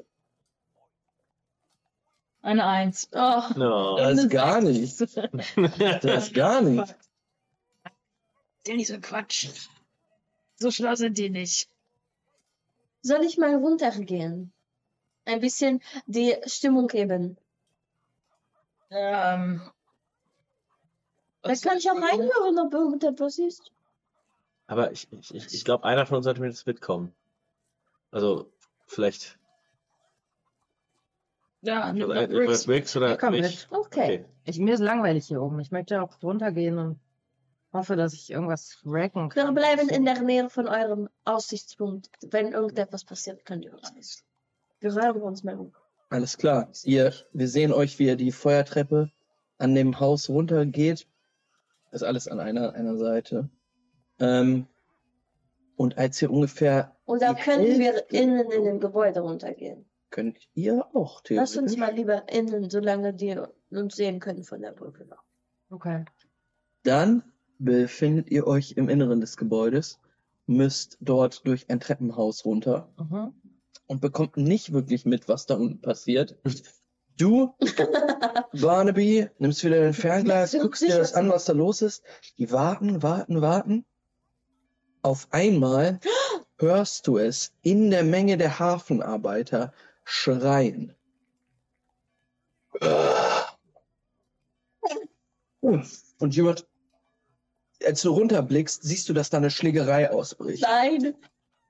Eine Eins. Oh, No. Das ist gar Sechs. nicht. Das ist gar nicht. Der nicht so Quatsch. So schlau sind die nicht. soll ich mal runtergehen? Ein bisschen die Stimmung geben. Ähm, Da kann ich auch reinhören, ob irgendetwas ist. Aber ich, ich, ich, ich glaube, einer von uns sollte mir das mitkommen. Also, vielleicht Ja, nimm oder, mal Bricks. oder Ich komm mit. Okay. Ich, mir ist langweilig hier oben. Ich möchte auch runtergehen und hoffe, dass ich irgendwas racken Wir kann. bleiben in der Nähe von eurem Aussichtspunkt. Wenn irgendetwas passiert, könnt ihr uns wissen. Wir hören uns mal um. Alles klar. Ihr, wir sehen euch, wie ihr die Feuertreppe an dem Haus runtergeht. Das ist alles an einer, einer Seite. Ähm, und als ihr ungefähr Und da Die können wir innen in dem Gebäude runtergehen. könnt ihr auch Lass uns theoretisch. mal lieber innen, solange die uns sehen können von der Brücke. noch. Okay. Dann befindet ihr euch im Inneren des Gebäudes, müsst dort durch ein Treppenhaus runter Mhm. und bekommt nicht wirklich mit, was da unten passiert. Du, Barnaby, nimmst wieder dein Fernglas, guckst dir das an, was da los ist. Die warten, warten, warten. Auf einmal hörst du es in der Menge der Hafenarbeiter schreien. Und jemand, als du runterblickst, siehst du, dass da eine Schlägerei ausbricht. Nein!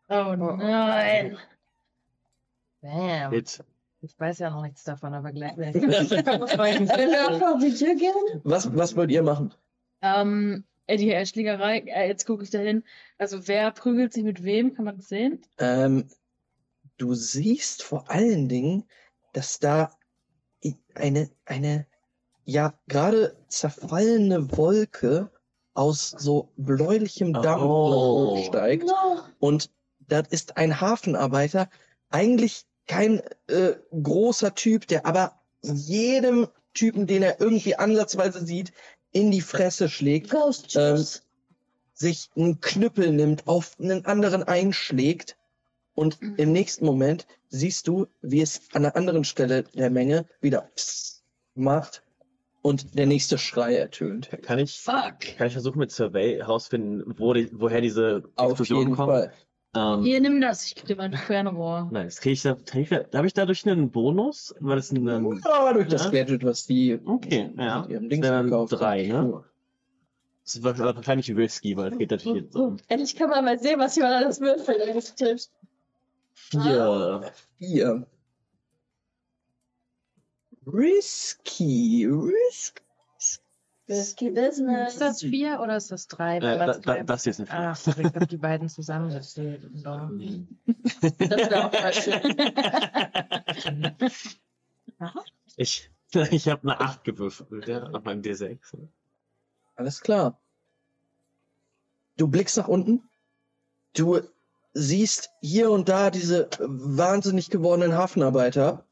Oh nein. Bam. Hit. Ich weiß ja noch nichts davon, aber gleich. Gehen? Was, was wollt ihr machen? Ähm, äh, die äh, Schlägerei, äh, jetzt gucke ich da hin. Also wer prügelt sich mit wem? Kann man das sehen? Ähm, du siehst vor allen Dingen, dass da eine, eine, ja, gerade zerfallene Wolke aus so bläulichem Dampf Oh. hochsteigt. No. Und das ist ein Hafenarbeiter, eigentlich kein äh, großer Typ, der aber jedem Typen, den er irgendwie ansatzweise sieht, in die Fresse schlägt, Ghost Juice. sich einen Knüppel nimmt, auf einen anderen einschlägt und im nächsten Moment siehst du, wie es an einer anderen Stelle der Menge wieder pss macht und der nächste Schrei ertönt. Kann ich, Fuck. kann ich versuchen mit Survey herausfinden, wo die, woher diese Auf kommen? Fall. Ähm, Hier, nimm das. Ich gebe dir mein Fernrohr. Nice. Krieg ich da, krieg ich da, habe ich dadurch einen Bonus? War das ein, ein Ja, durch das Ja. Gadget, was die Okay, ja. mit ihrem Das Dings gekauft drei, haben. ne? Das war aber wahrscheinlich risky, weil es geht natürlich jetzt um Endlich kann man mal sehen, was hier alles würfelt. wenn es trifft. vier. Vier. Risky, risky. Risky Ist Business. das vier oder ist das drei? Äh, da, da, das hier ist eine vier. Ach, sorry, ich habe die beiden. So. Das wäre auch mal schön. Ich, ich habe eine 8 gewürfelt, ja, auf meinem D6. Alles klar. Du blickst nach unten. Du siehst hier und da diese wahnsinnig gewordenen Hafenarbeiter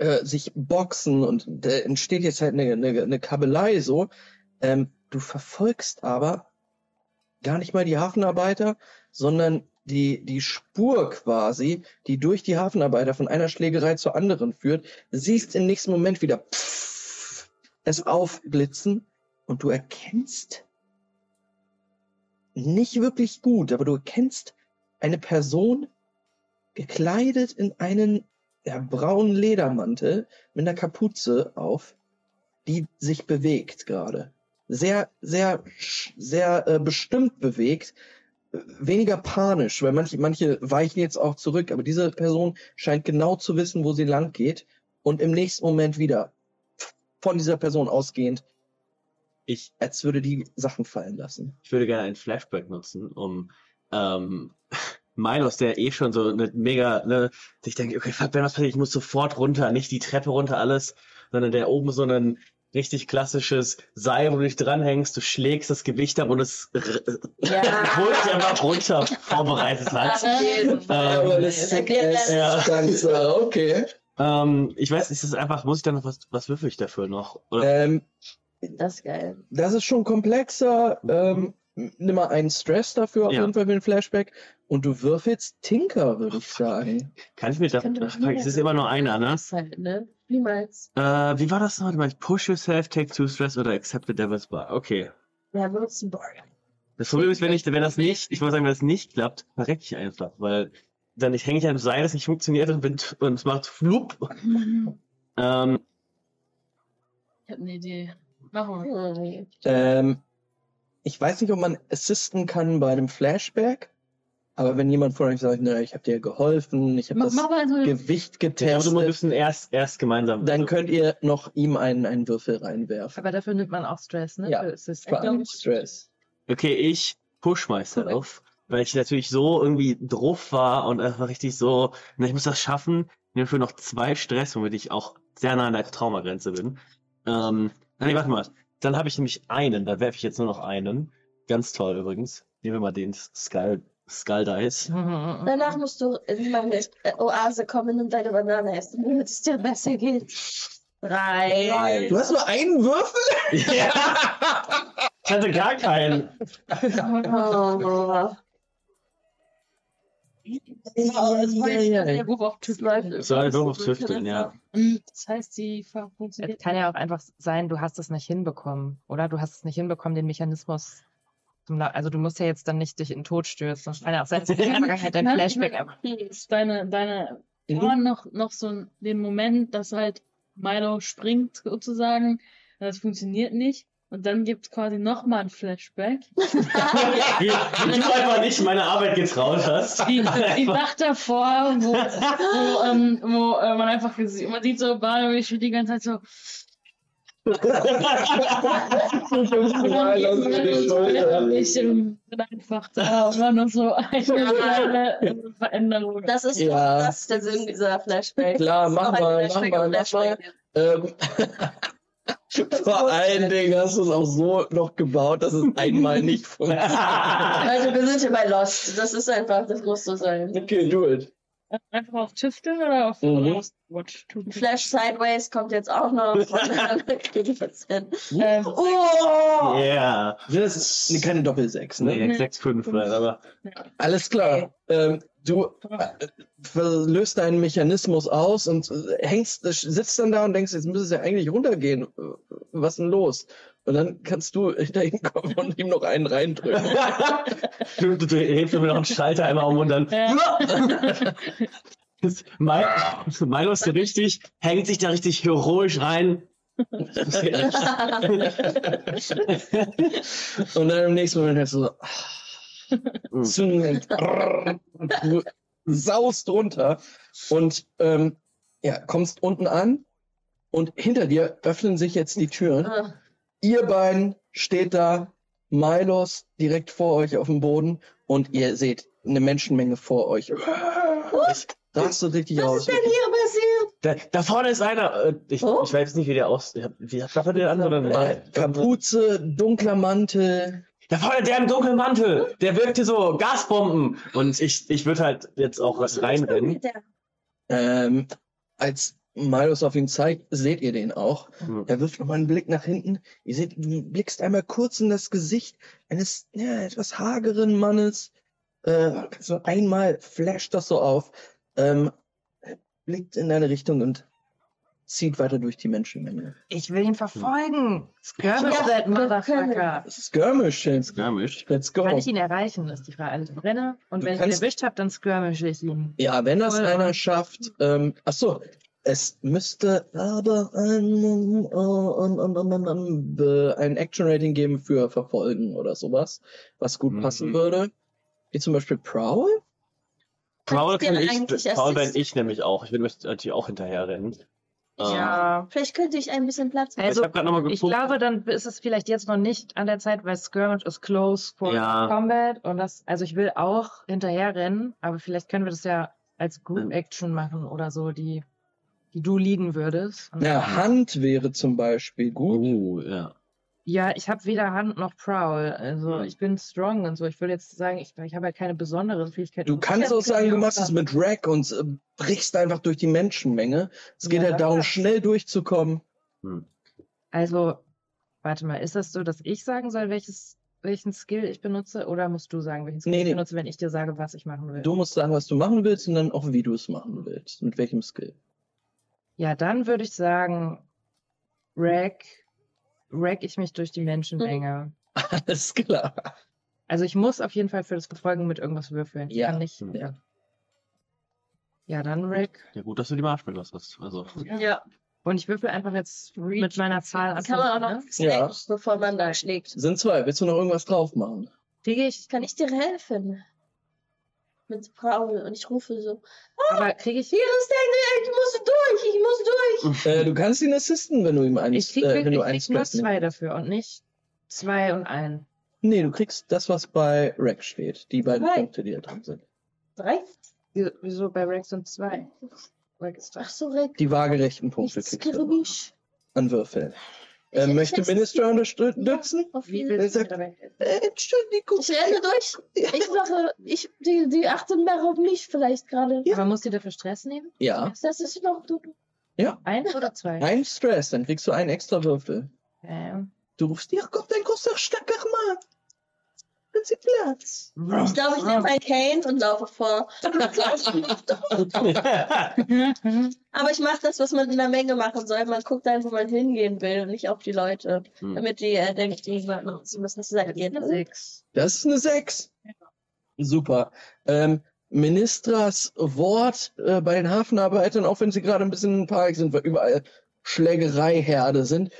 äh, sich boxen und da entsteht jetzt halt eine, eine, eine Kabelei so. Ähm, du verfolgst aber gar nicht mal die Hafenarbeiter, sondern die, die Spur quasi, die durch die Hafenarbeiter von einer Schlägerei zur anderen führt, siehst im nächsten Moment wieder pff, es aufblitzen und du erkennst nicht wirklich gut, aber du erkennst eine Person gekleidet in einen ja, braunen Ledermantel mit einer Kapuze auf, die sich bewegt gerade. Sehr, sehr, sehr äh, bestimmt bewegt. Weniger panisch, weil manche, manche weichen jetzt auch zurück, aber diese Person scheint genau zu wissen, wo sie lang geht und im nächsten Moment wieder von dieser Person ausgehend, Ich, als würde die Sachen fallen lassen. ich würde gerne einen Flashback nutzen, um ähm, Milos, der eh schon so eine mega, ne, sich denkt, okay, fuck, wenn was passiert, ich muss sofort runter, nicht die Treppe runter, alles, sondern der oben so ein richtig klassisches Seil, wo du dich dranhängst, du schlägst das Gewicht ab und es Ja. holt dich einfach runter vorbereitet hat. jeden Fall. Das erklärt das. Ja. Okay. Ähm, ich weiß, ist das einfach, muss ich dann noch was, was würfel ich dafür noch? Oder? Ähm, Das ist geil. das ist schon komplexer. Ähm, nimm mal einen Stress dafür auf Ja. jeden Fall für den Flashback. Und du würfelst Tinker, würde ich sagen. Kann ich mir da, Könnte ach, man fuck, es ist immer nur einer, ne? Das halt, ne? Niemals. Äh, wie war das noch? Warte mal, Push yourself, take two stress oder accept the devil's bar. Okay. Ja, benutzt einen Borg. Das Problem ist, wenn ich, wenn das nicht, ich muss sagen, wenn das nicht klappt, verrecke ich einfach, weil dann ich hänge ich an einem Seil, das nicht funktioniert und bin, und es macht flup. Ähm, Ich habe eine Idee. Machen wir. Hm. Ähm, ich weiß nicht, ob man assisten kann bei einem Flashback. Aber wenn jemand von euch sagt, na, ich habe dir geholfen, ich habe das mach mal so eine Gewicht getestet, wir müssen erst, erst gemeinsam. dann könnt ihr noch ihm einen, einen Würfel reinwerfen. Aber dafür nimmt man auch Stress, ne? Ja. Vor allem Stress. Okay, ich push myself, weil ich natürlich so irgendwie drauf war und einfach richtig so, na, ich muss das schaffen. Ich nehme für noch zwei Stress, womit ich auch sehr nah an der Traumagrenze bin. Ähm, nee, warte mal. Dann habe ich nämlich einen, da werfe ich jetzt nur noch einen. Ganz toll übrigens. Nehmen wir mal den Skull, Skull Dice. Danach musst du in meine äh, Oase kommen und deine Banane essen, damit es dir besser geht. Drei. Du hast nur einen Würfel? Ja! Ich hatte gar keinen. Oh. Das war jetzt der Wurf auf Tüfteln. Das war ein Wurf auf Tüfteln, ja. Das heißt, die Ver- Es funktioniert. kann ja auch einfach sein, du hast es nicht hinbekommen, oder? Du hast es nicht hinbekommen, den Mechanismus zum Also du musst ja jetzt dann nicht dich in den Tod stürzen. Es kann ja auch sein, dass in der Vergangenheit dein Nein, Flashback einfach. Ist deine, deine, Mhm. Vorhin noch, noch so den Moment, dass halt Milo springt sozusagen. Das funktioniert nicht. Und dann gibt's quasi nochmal ein Flashback. Wie, wie du einfach nicht meine Arbeit getraut hast. Die, die Nacht davor, wo, wo, ähm, wo äh, man einfach man sieht so steht die ganze Zeit so. Ich einfach da war nur so eine kleine Veränderung. Das ist, Ja. das ist der Sinn dieser Flashback. Klar, mach mal, mach mal, mach mal. Ähm, vor allen Dingen hast du es auch so noch gebaut, dass es einmal nicht funktioniert. Also wir sind hier bei Lost. Das ist einfach, das muss so sein. Okay, do it. Einfach auf Tüfteln oder auf Mhm. Watch? Flash Sideways kommt jetzt auch noch. Ähm, Oh! Yeah. Das ist nee, keine Doppel-Sechs, ne? Nee, 6,5 vielleicht, aber. Alles klar. Ähm, du äh, löst deinen Mechanismus aus und äh, hängst, äh, sitzt dann da und denkst, jetzt müsste es ja eigentlich runtergehen. Äh, was denn los? Und dann kannst du hinter ihm kommen und ihm noch einen reindrücken. du, du drehst mir noch einen Schalter einmal um und dann. Milo ist richtig, hängt sich da richtig heroisch rein. und dann im nächsten Moment hörst du so. Zungen, und du saust runter und ähm, ja, kommst unten an und hinter dir öffnen sich jetzt die Türen. Ihr beiden steht da, Milos direkt vor euch auf dem Boden und ihr seht eine Menschenmenge vor euch. Ich rastet richtig Was aus. ist denn hier passiert? Da, da vorne ist einer. äh, Ich, Oh. ich weiß nicht, wie der aus. Wie hat er den an? Oder? Äh, Kapuze, dunkler Mantel. Da vorne, der im dunklen Mantel. Der wirkt hier so Gasbomben. Und ich, ich würde halt jetzt auch was reinrennen. Ähm, als Milos auf ihn zeigt, seht ihr den auch. Hm. Er wirft nochmal einen Blick nach hinten. Ihr seht, du blickst einmal kurz in das Gesicht eines ja, etwas hageren Mannes. Äh, so einmal flasht das so auf. Ähm, er blickt in deine Richtung und zieht weiter durch die Menschenmenge. Ich will ihn verfolgen. Skirmish Ja, that Motherfucker. Skirmish. Skirmish. Let's go. Kann ich ihn erreichen, ist die Frage. Also ich renne und Du wenn ich ihn erwischt habe, dann skirmish ich ihn. Ja, wenn das Voll einer schafft, ähm, ach so, es müsste aber ein, ein, Action-Rating geben für Verfolgen oder sowas, was gut Mhm. passen würde. Wie zum Beispiel Prowl? Prowl kann ich. eigentlich Prowl bin ich nämlich auch. Ich würde natürlich auch hinterher rennen. Ähm, Ja. Vielleicht könnte ich ein bisschen Platz machen. Also, ich Ich glaube, dann ist es vielleicht jetzt noch nicht an der Zeit, weil Skirmish ist close for Ja. Combat und das, also ich will auch hinterher rennen, aber vielleicht können wir das ja als Group Action machen oder so, die, die du liegen würdest. Und- Ja, Hand wäre zum Beispiel gut. Uh, ja. Ja, ich habe weder Hand noch Prowl. Also ich bin strong und so. Ich würde jetzt sagen, ich, ich habe halt keine besonderen Fähigkeiten. Du kannst auch sagen, du machst es mit Rack und äh, brichst einfach durch die Menschenmenge. Es geht Ja, halt darum, das- schnell durchzukommen. Hm. Also, warte mal, ist das so, dass ich sagen soll, welches, welchen Skill ich benutze? Oder musst du sagen, welchen Skill Nee, ich nee. benutze, wenn ich dir sage, was ich machen will? Du musst sagen, was du machen willst und dann auch, wie du es machen willst. Mit welchem Skill. Ja, dann würde ich sagen, rack, rack ich mich durch die Menschenmenge. Alles klar. Also ich muss auf jeden Fall für das Verfolgen mit irgendwas würfeln. Ich Ja. Kann nicht, ja. ja, dann rack. Ja, gut, dass du die Marshmallows hast. Also, Ja, Und ich würfel einfach jetzt mit meiner Zahl das kann man auch an. noch Ne? Ja. snacken, bevor man da schlägt. Sind zwei. Willst du noch irgendwas drauf machen? Kriege ich, Kann ich dir helfen? Mit Paul und ich rufe so, aber kriege ich, hier ist der, ich muss durch, ich muss durch. Äh, du kannst ihn assisten, wenn du ihm eins, ich krieg, äh, wenn du ich eins krieg nur nimmst. zwei dafür und nicht zwei und ein. Nee, du kriegst das, was bei Rack steht. Die beiden Drei. Punkte, die da drin sind. Drei? Wieso- bei Rex sind zwei? Rex ist Ach so, Rick. Die waagerechten Punkte kriegst du an Würfeln. Äh, möchte Minister unterstützen? Auf willst du mir sagt-? Äh, Entschuldigung. Ich renne durch. Ich mache, ich, die, die achten mehr auf mich vielleicht gerade. Ja. Aber musst du dafür Stress nehmen? Ja, Das ist noch du. Eins oder zwei? ein Stress, dann kriegst du einen extra Würfel. Ähm, Du rufst, hier kommt ein großer, starker Mann. Sie Platz? Ich glaube, ich nehme ein Cane und laufe vor. Aber ich mache das, was man in der Menge machen soll. Man guckt dann, wo man hingehen will und nicht auf die Leute. Hm. Damit die äh, denken, die sie müssen Seite gehen. Sechs. Das ist eine 6. Super. Ähm, Ministras Wort äh, bei den Hafenarbeitern, auch wenn sie gerade ein bisschen in Panik sind, weil überall Schlägereiherde sind.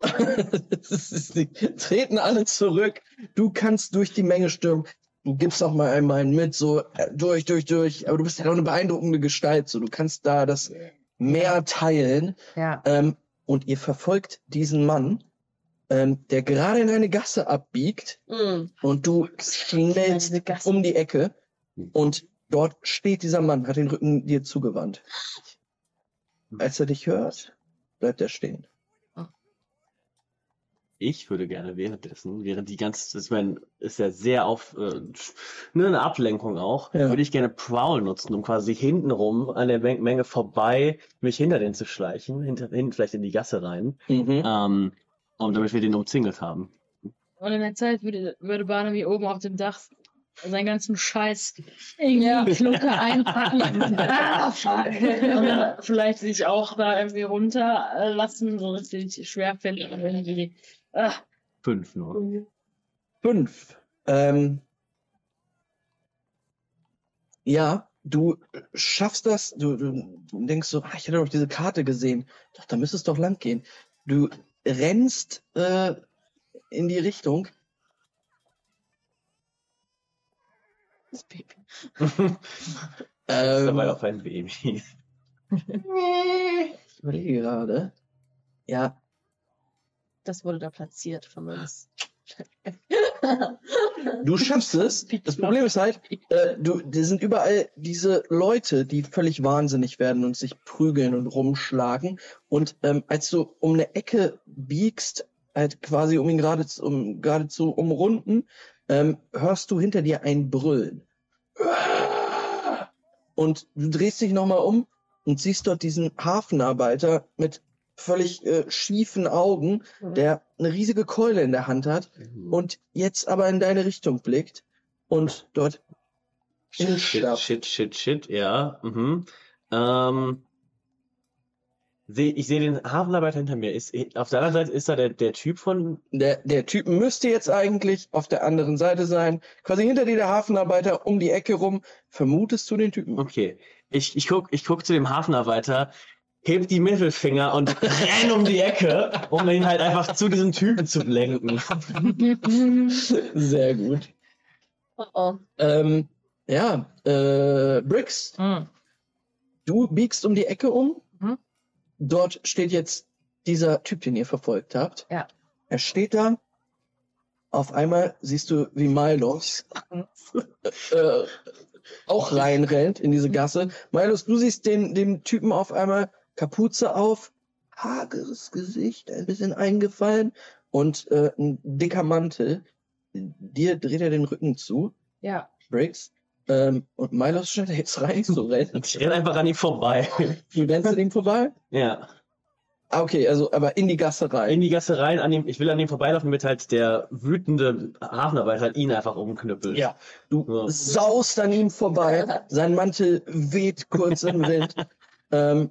Treten alle zurück. Du kannst durch die Menge stürmen. Du gibst auch mal einmal einen mit, so äh, durch, durch, durch. Aber du bist ja auch eine beeindruckende Gestalt. So, du kannst da das Meer teilen. Ja. Ähm, und ihr verfolgt diesen Mann, ähm, der gerade in eine Gasse abbiegt. Mm. Und du schnellst um die Ecke und dort steht dieser Mann, hat den Rücken dir zugewandt. Als er dich hört, bleibt er stehen. Ich würde gerne währenddessen, während die ganze, ich meine, ist ja sehr auf, äh, ne, eine Ablenkung auch, Ja. würde ich gerne Prowl nutzen, um quasi hintenrum an der Men Menge vorbei, mich hinter den zu schleichen, hinter, hinten vielleicht in die Gasse rein, Mhm. ähm, und damit wir den umzingelt haben. Und in der Zeit würde, würde Barnaby oben auf dem Dach seinen ganzen Scheiß irgendwie Ja. Klucke einpacken. Und dann vielleicht sich auch da irgendwie runterlassen, so richtig schwerfällig und irgendwie. Ah, Fünf nur. Fünf. Ähm, ja, du schaffst das. Du, du denkst so, ah, ich hätte doch diese Karte gesehen. Doch, da müsste es doch lang gehen. Du rennst äh, in die Richtung. Das Baby. Ähm, dabei Ähm, auf ein Baby. ich überlege gerade. Ja, Das wurde da platziert von uns. Du schaffst es. Das Problem ist halt, äh, du, die sind überall diese Leute, die völlig wahnsinnig werden und sich prügeln und rumschlagen. Und ähm, als du um eine Ecke biegst, halt quasi um ihn gerade zu- um, geradezu umrunden, ähm, hörst du hinter dir ein Brüllen. Und du drehst dich nochmal um und siehst dort diesen Hafenarbeiter mit völlig äh, schiefen Augen, der eine riesige Keule in der Hand hat und jetzt aber in deine Richtung blickt und dort Shit, hinstapft. shit, shit, shit, ja. Mhm. Ähm, seh, ich sehe den Hafenarbeiter hinter mir. Ist, auf der anderen Seite ist da der, der Typ von. Der, der Typ müsste jetzt eigentlich auf der anderen Seite sein. Quasi hinter dir der Hafenarbeiter um die Ecke rum. Vermutest du den Typen? Okay. Ich, ich guck, ich guck zu dem Hafenarbeiter, heb die Mittelfinger und renn um die Ecke, um ihn halt einfach zu diesem Typen zu lenken. Sehr gut. Oh oh. Ähm, ja, äh, Briggs, Hm. du biegst um die Ecke um. Mhm. Dort steht jetzt dieser Typ, den ihr verfolgt habt. Ja. Er steht da. Auf einmal siehst du, wie Milos äh, auch reinrennt in diese Gasse. Milos, du siehst den, den Typen auf einmal Kapuze auf, hageres Gesicht, ein bisschen eingefallen und äh, ein dicker Mantel. Dir dreht er den Rücken zu, Ja. Briggs. Ähm, und Milos scheint jetzt rein zu rennen. Ich renn einfach an ihm vorbei. Du rennst an ihm vorbei? Ja. Ah, okay, also aber in die Gasse rein. In die Gasse rein, an ihm, ich will an ihm vorbeilaufen, damit halt der wütende Hafenarbeiter halt ihn einfach umknüppelt. Ja, du Ja. saust an ihm vorbei, sein Mantel weht kurz im Wind. ähm,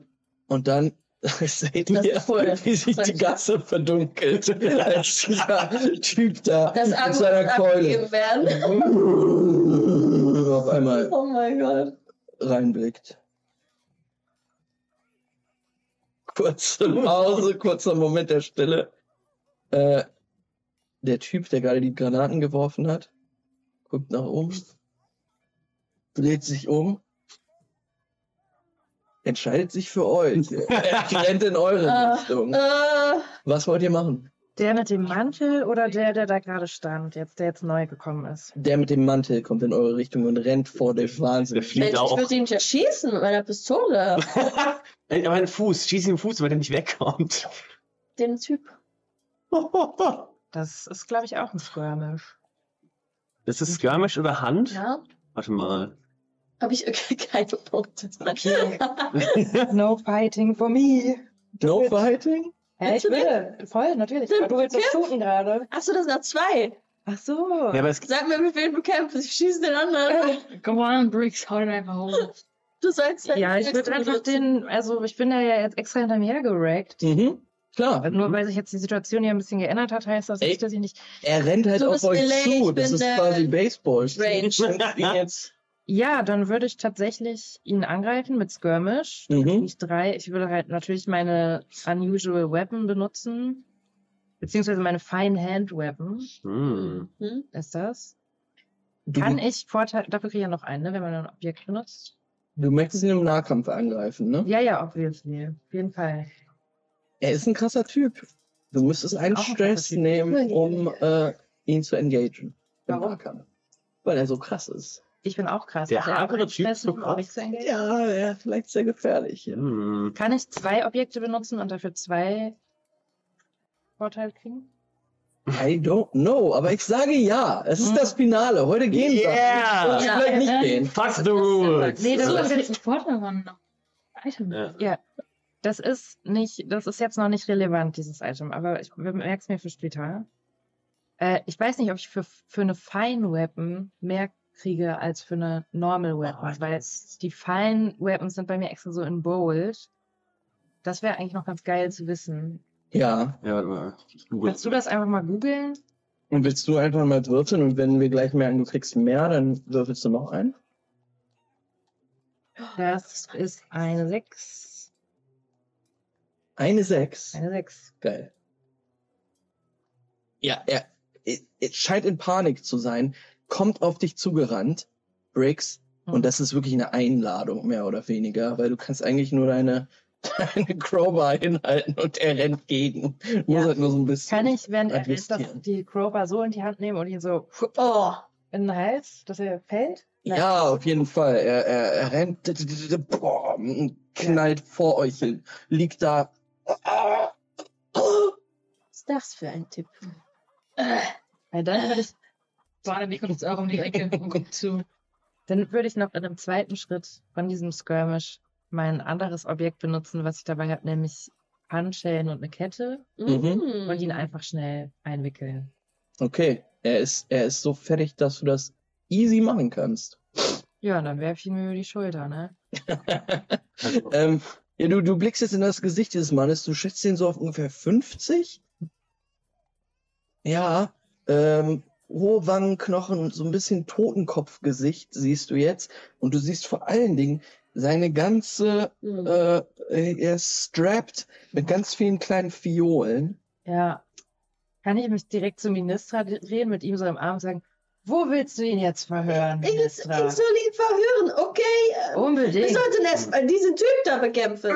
und dann seht Das ihr, wie sich die Gasse verdunkelt, als dieser Typ da Das mit seiner Keule auf einmal Oh reinblickt. Kurze Pause, kurzer Moment der Stille. Äh, der Typ, der gerade die Granaten geworfen hat, guckt nach oben, dreht sich um, entscheidet sich für euch. Er rennt in eure Äh, Richtung. Äh, Was wollt ihr machen? Der mit dem Mantel oder der, der da gerade stand, jetzt, der jetzt neu gekommen ist? Der mit dem Mantel kommt in eure Richtung und rennt vor dem Wahnsinn. Der fliegt Mensch, ich auch. würde ihn ja schießen mit meiner Pistole. Ey, Aber einen Fuß, schieß ihm den Fuß, weil der nicht wegkommt. Den Typ. Das ist, glaube ich, auch ein Skirmish. Das ist Skirmish oder Hand? Ja. Warte mal. Habe ich okay, keine Punkte. No fighting for me. No fighting? Hä, ich will. Voll, natürlich. Aber du willst das shooten gerade. Achso, das sind zwei. Ach so. Ja, aber es, Sag mir, mit wem du kämpfst. Ich schieße den anderen. Come on, Briggs, hau den einfach hoch. Du sollst Ja, ich würde einfach den, also ich bin da ja jetzt extra hinter mir gerackt. Mhm. Klar. Nur weil sich jetzt die Situation hier ein bisschen geändert hat, heißt das Ey. nicht, dass ich nicht. Er rennt halt Du auf euch zu. Das ist quasi Baseball. Range. Jetzt. Ja, dann würde ich tatsächlich ihn angreifen mit Skirmish. Mhm. Nicht drei. Ich würde halt natürlich meine Unusual Weapon benutzen. Beziehungsweise meine Fine Hand Weapon hm. Hm? ist das. Du, Kann ich Vorteil, dafür kriege ich ja noch einen, ne, wenn man ein Objekt benutzt. du möchtest ihn im Nahkampf angreifen, ne? Ja, ja, obviously. Auf jeden Fall. Er ist ein krasser Typ. Du müsstest einen ein Stress nehmen, um äh, ihn zu engagen. Im Warum? Nahkampf. Weil er so krass ist. Ich bin auch krass. Der er hagere einen Typ so krass? Ja, ist vielleicht sehr gefährlich. Ja. Hm. Kann ich zwei Objekte benutzen und dafür zwei Vorteile kriegen? I don't know, aber ich sage ja. Es ist Mhm. das Finale. Heute gehen wir. Yeah! Ja. vielleicht nicht gehen. Fuck the rules! Nee, das ist jetzt- ein Vorteil noch. Item. Ja. Das ist nicht, das ist jetzt noch nicht relevant, dieses Item, aber ich merke es mir für später. Äh, ich weiß nicht, ob ich für, für eine Fine Weapon mehr kriege als für eine Normal Weapon, Oh, weil das- die Fallen Weapons sind bei mir extra so in Bold. Das wäre eigentlich noch ganz geil zu wissen. Ja. Ja, warte mal. Kannst du das einfach mal googeln? Und willst du einfach mal würfeln und wenn wir gleich merken, du kriegst mehr, dann würfelst du noch ein? Das ist eine 6. Eine Sechs. Eine 6. Geil. Ja, er, er, er scheint in Panik zu sein, kommt auf dich zugerannt, Briggs, Hm. und das ist wirklich eine Einladung, mehr oder weniger, weil du kannst eigentlich nur deine, deine Crowbar hinhalten und er rennt gegen. Ja. halt nur so ein bisschen. Kann ich, während er rennt, die Crowbar so in die Hand nehmen und ihn so Oh, in den Hals, dass er fällt? Nein. Ja, auf jeden Fall. Er, er, er rennt, boah, und knallt vor euch hin, liegt da. was ist das für ein Typ? Ja, dann würde ich. Barnaby kommt jetzt auch um die Ecke und guckt zu. Dann würde ich noch in einem zweiten Schritt von diesem Skirmish mein anderes Objekt benutzen, was ich dabei habe, nämlich Handschellen und eine Kette Mhm. und ihn einfach schnell einwickeln. Okay, er ist, er ist so fertig, dass du das easy machen kannst. Ja, dann werfe ich ihn mir über die Schulter, ne? Ähm, ja, du, du blickst jetzt in das Gesicht dieses Mannes, du schätzt ihn so auf ungefähr 50? Ja, ähm, hohe Wangenknochen, so ein bisschen Totenkopfgesicht siehst du jetzt. Und du siehst vor allen Dingen seine ganze, Mhm. äh, er ist strapped mit ganz vielen kleinen Fiolen. Ja. Kann ich mich direkt zum Ministra drehen, mit ihm so im Arm und sagen, wo willst du ihn jetzt verhören, Ich, ich soll ihn verhören, okay? äh, Wir Unbedingt. sollten erstmal diesen Typ da bekämpfen.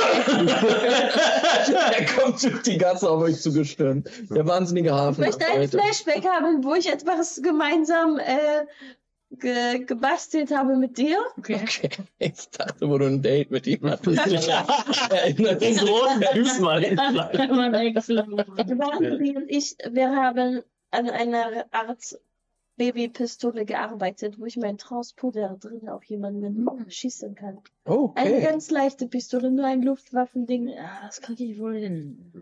er kommt durch die Gasse auf euch zugestürmt. Der wahnsinnige Hafen. Ich möchte einen Flashback haben, wo ich etwas gemeinsam äh, ge gebastelt habe mit dir. Okay. Okay, ich dachte, wo du ein Date mit ihm hattest. Erinnert den großen. Barnaby und ich, wir haben an einer Art Babypistole gearbeitet, wo ich mein Trauspuder drin auf jemanden schießen kann. Eine Okay. ganz leichte Pistole, nur ein Luftwaffending. Ja, das kriege ich wohl hin.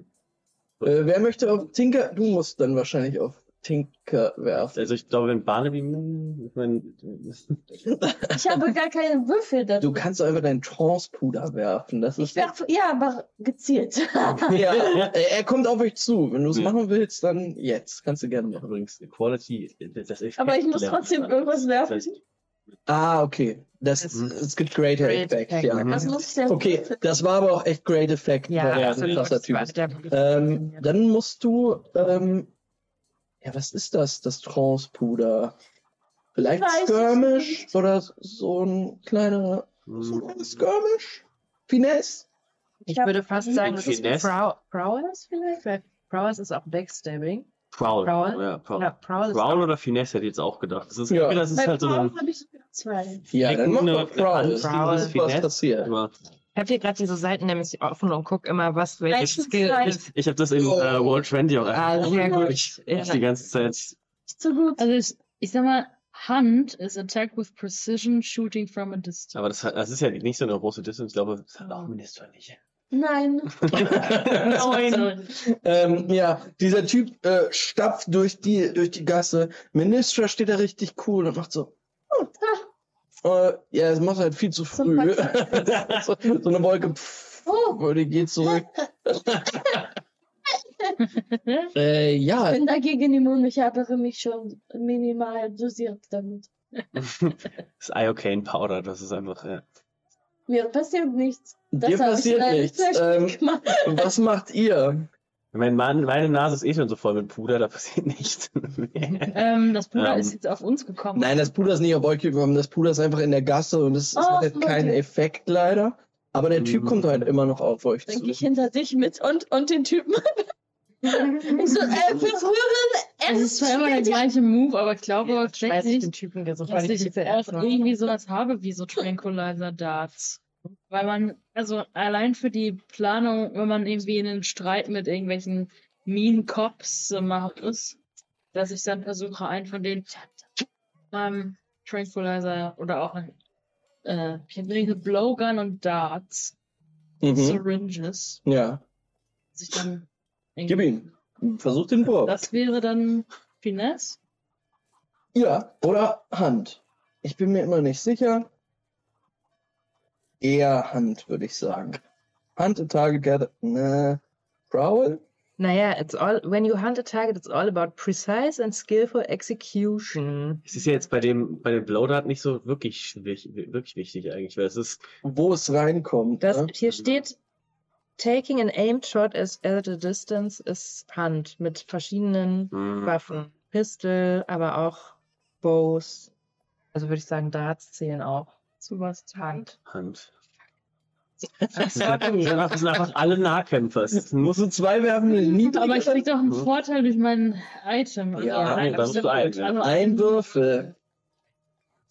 Äh, wer möchte auf Tinker? Du musst dann wahrscheinlich auf Tinker werfen. Also ich glaube, wenn Barnaby, ich meine, Ich habe gar keinen Würfel da. Du kannst einfach deinen Trance-Puder werfen. Das Ich ist. werfe, ja, aber gezielt. Ja, äh, er kommt auf euch zu. Wenn du es Ja. machen willst, dann jetzt. Kannst du gerne machen. übrigens Quality, das Effekt aber ich muss lernen. trotzdem irgendwas werfen. Das Ah, okay. Das, Das- es gibt Greater Great Effect, Effect. ja. Ich denn Okay, das war aber auch echt Great Effect. Ja, Typ Das ist. der- Ähm, dann musst du, ähm, ja, was ist das, das Trance-Puder? Vielleicht ich Skirmish oder so ein kleiner so hm, ein Skirmish? Finesse? Ich hab- würde fast sagen, das ist. Prow Prowess vielleicht, weil Prowess ist auch Backstabbing. Prowl. Prowl? Ja, Prowl. Ja, Prowl auch oder Finesse hätte ich jetzt auch gedacht. Das ist, Ja. das ist Bei halt so Frauen ein, habe ich zwei. Ja, dann mach Eine- doch Prowl. eine Prowl. was Finesse. passiert. Ich habe hier gerade diese Seiten nämlich offen und guck immer, was welches Skill ist. ich habe das in Oh. äh, World Trendy auch Ah, sehr gut. Ich, Ja. die ganze Zeit. Nicht so gut. Also ich, ich sag mal, Hand is attack with precision shooting from a distance. Aber das, das ist ja nicht so eine große Distance. Ich glaube, das hat auch Minister nicht. Nein. Nein. Ähm, ja, dieser Typ äh, stapft durch die, durch die Gasse. Ministra steht da richtig cool und macht so. Oh. Äh, ja, es macht halt viel zu früh. so, so eine Wolke. Pff, Oh. die geht zurück. äh, ja, Ich bin dagegen immun. Ich habe mich schon minimal dosiert damit. Das Iocane Powder, das ist einfach. Ja. Mir passiert nichts. Das dir passiert nichts. nicht Ähm, gemacht. was macht ihr? Mein Mann, meine Nase ist eh schon so voll mit Puder, da passiert nichts. ähm, das Puder Ähm, ist jetzt auf uns gekommen. Nein, das Puder ist nicht auf euch gekommen. Das Puder ist einfach in der Gasse und es Oh, hat halt keinen. Effekt leider. Aber der Typ Mhm. kommt halt immer noch auf euch Dann zu. gehe ich hinter dich mit und, und den Typen. ich so, äh, berühren. es ist zwar immer der gleiche Move, aber ich glaube ich tatsächlich, den Typen so dass ich auch irgendwie sowas habe wie so Tranquilizer Darts. Weil man, also allein für die Planung, wenn man irgendwie in einen Streit mit irgendwelchen Mean Cops macht ist, dass ich dann versuche, einen von den ähm, Tranquilizer oder auch ein äh, ich bringe Blowgun und Darts, Mhm. Syringes, Ja, dass ich dann gib ihm. Versuch den Wurf. Das wäre dann Finesse. Ja, oder Hand. Ich bin mir immer nicht sicher. Eher Hand, würde ich sagen. Hand a target gather. Ne. Prowl? Naja, it's all, when you hunt a target, it's all about precise and skillful execution. Es ist ja jetzt bei dem, bei dem Blowdart nicht so wirklich, wirklich wichtig eigentlich, weil es ist, Wo es reinkommt. Das, ne? hier steht, taking an aimed shot is at a distance ist Hand mit verschiedenen hm, Waffen. Pistol, aber auch Bows. Also würde ich sagen, Darts zählen auch. Zu was? Hand. Hand. Das sind einfach, das sind einfach alle Nahkämpfer. Ist Musst du zwei werfen, nie Aber ich krieg doch einen Mhm. Vorteil durch mein Item. Also, Ja, nein, da musst du ein, ja. also, ein Würfel.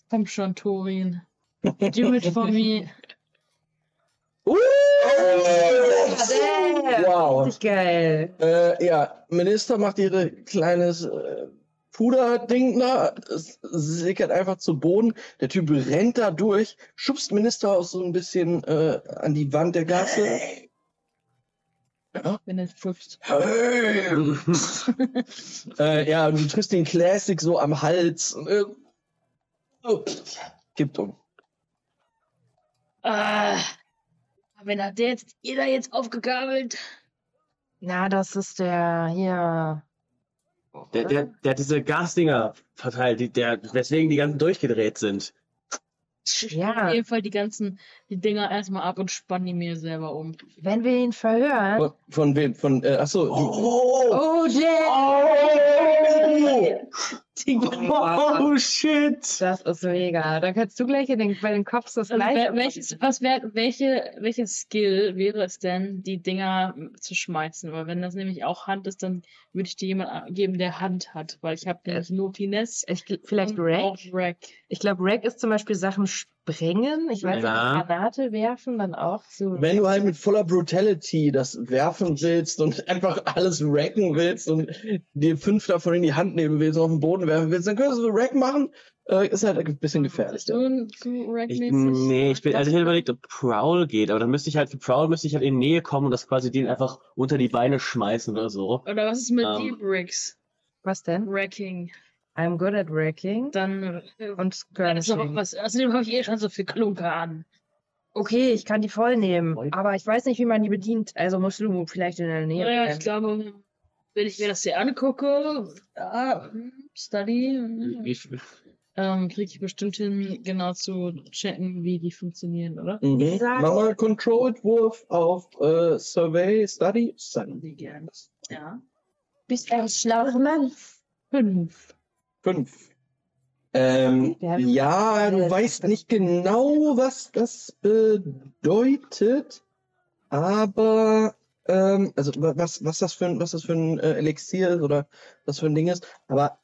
Komm schon, Torin. Do it for me. Uh! Wow. Richtig geil. Äh, ja, Minister macht ihre kleines äh, Puderding da, es sickert einfach zu Boden. Der Typ rennt da durch, schubst Minister auch so ein bisschen äh, an die Wand der Gasse. Wenn es pfupft. Hey! äh, ja, und du triffst den Classic so am Hals. Und, äh, oh, kippt um. Ah, wenn hat der jetzt, jeder jetzt aufgegabelt? Na, das ist der hier. Der, der, der hat diese Gasdinger verteilt, die, der, weswegen die ganzen durchgedreht sind. Ja. Auf jeden Fall die ganzen, die Dinger erstmal ab und spannen die mir selber um. Wenn wir ihn verhören. Von, von wem? Von, äh, achso. du- Oh, Jay! Oh shit! Das ist mega. Dann kannst du gleich in den, bei den Cops das Also, gleiche. welches, was wär, welche, welcher Skill wäre es denn, die Dinger zu schmeißen? Weil wenn das nämlich auch Hand ist, dann würde ich dir jemand geben, der Hand hat, weil ich habe nämlich nur Finesse. Ich, vielleicht Rack? Rack. Ich glaube, Rack ist zum Beispiel Sachen sprengen. Ich weiß Ja. nicht, Granate werfen dann auch so. Wenn du halt mit voller Brutality das werfen willst und einfach alles racken willst und dir fünf davon in die Hand nehmen willst und auf den Boden werfen willst, dann könntest du so Rack machen. Äh, ist halt ein bisschen gefährlich. Zu Ich, Rack-mäßig? nee, ich bin, also ich hätte überlegt, ob Prowl geht, aber dann müsste ich halt, für Prowl müsste ich halt in die Nähe kommen und das quasi den einfach unter die Beine schmeißen oder so. Oder was ist mit Ähm. Deep Bricks? Was denn? Racking. I'm good at Racking Dann äh, und Skirmishing. was. Außerdem habe ich eh schon so viel Klunker an. Okay, ich kann die voll nehmen, aber ich weiß nicht, wie man die bedient. Also musst du vielleicht in der Nähe Naja, bleiben. ich glaube, wenn ich mir das hier angucke, ja, hm, Study, hm, Wie viel- ähm, kriege ich bestimmt hin, genau zu checken, wie die funktionieren, oder? Mhm. Mach mal Controlled-Wurf auf äh, Survey, Study, Study. Die gerne. Ja. Bist ein schlauer Mann. Fünf. Fünf. Ähm, ja, du weißt nicht genau, was das bedeutet, aber ähm, also wa- was was das für ein was das für ein äh, Elixier ist oder was für ein Ding ist, aber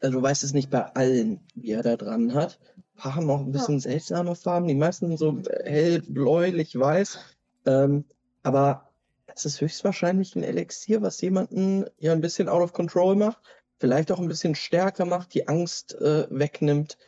äh, du weißt es nicht bei allen, wie er da dran hat. Ein paar haben auch ein bisschen seltsame Farben, die meisten sind so äh, hell bläulich weiß, ähm, aber es ist höchstwahrscheinlich ein Elixier, was jemanden ja ein bisschen out of control macht vielleicht auch ein bisschen stärker macht, die Angst äh, wegnimmt.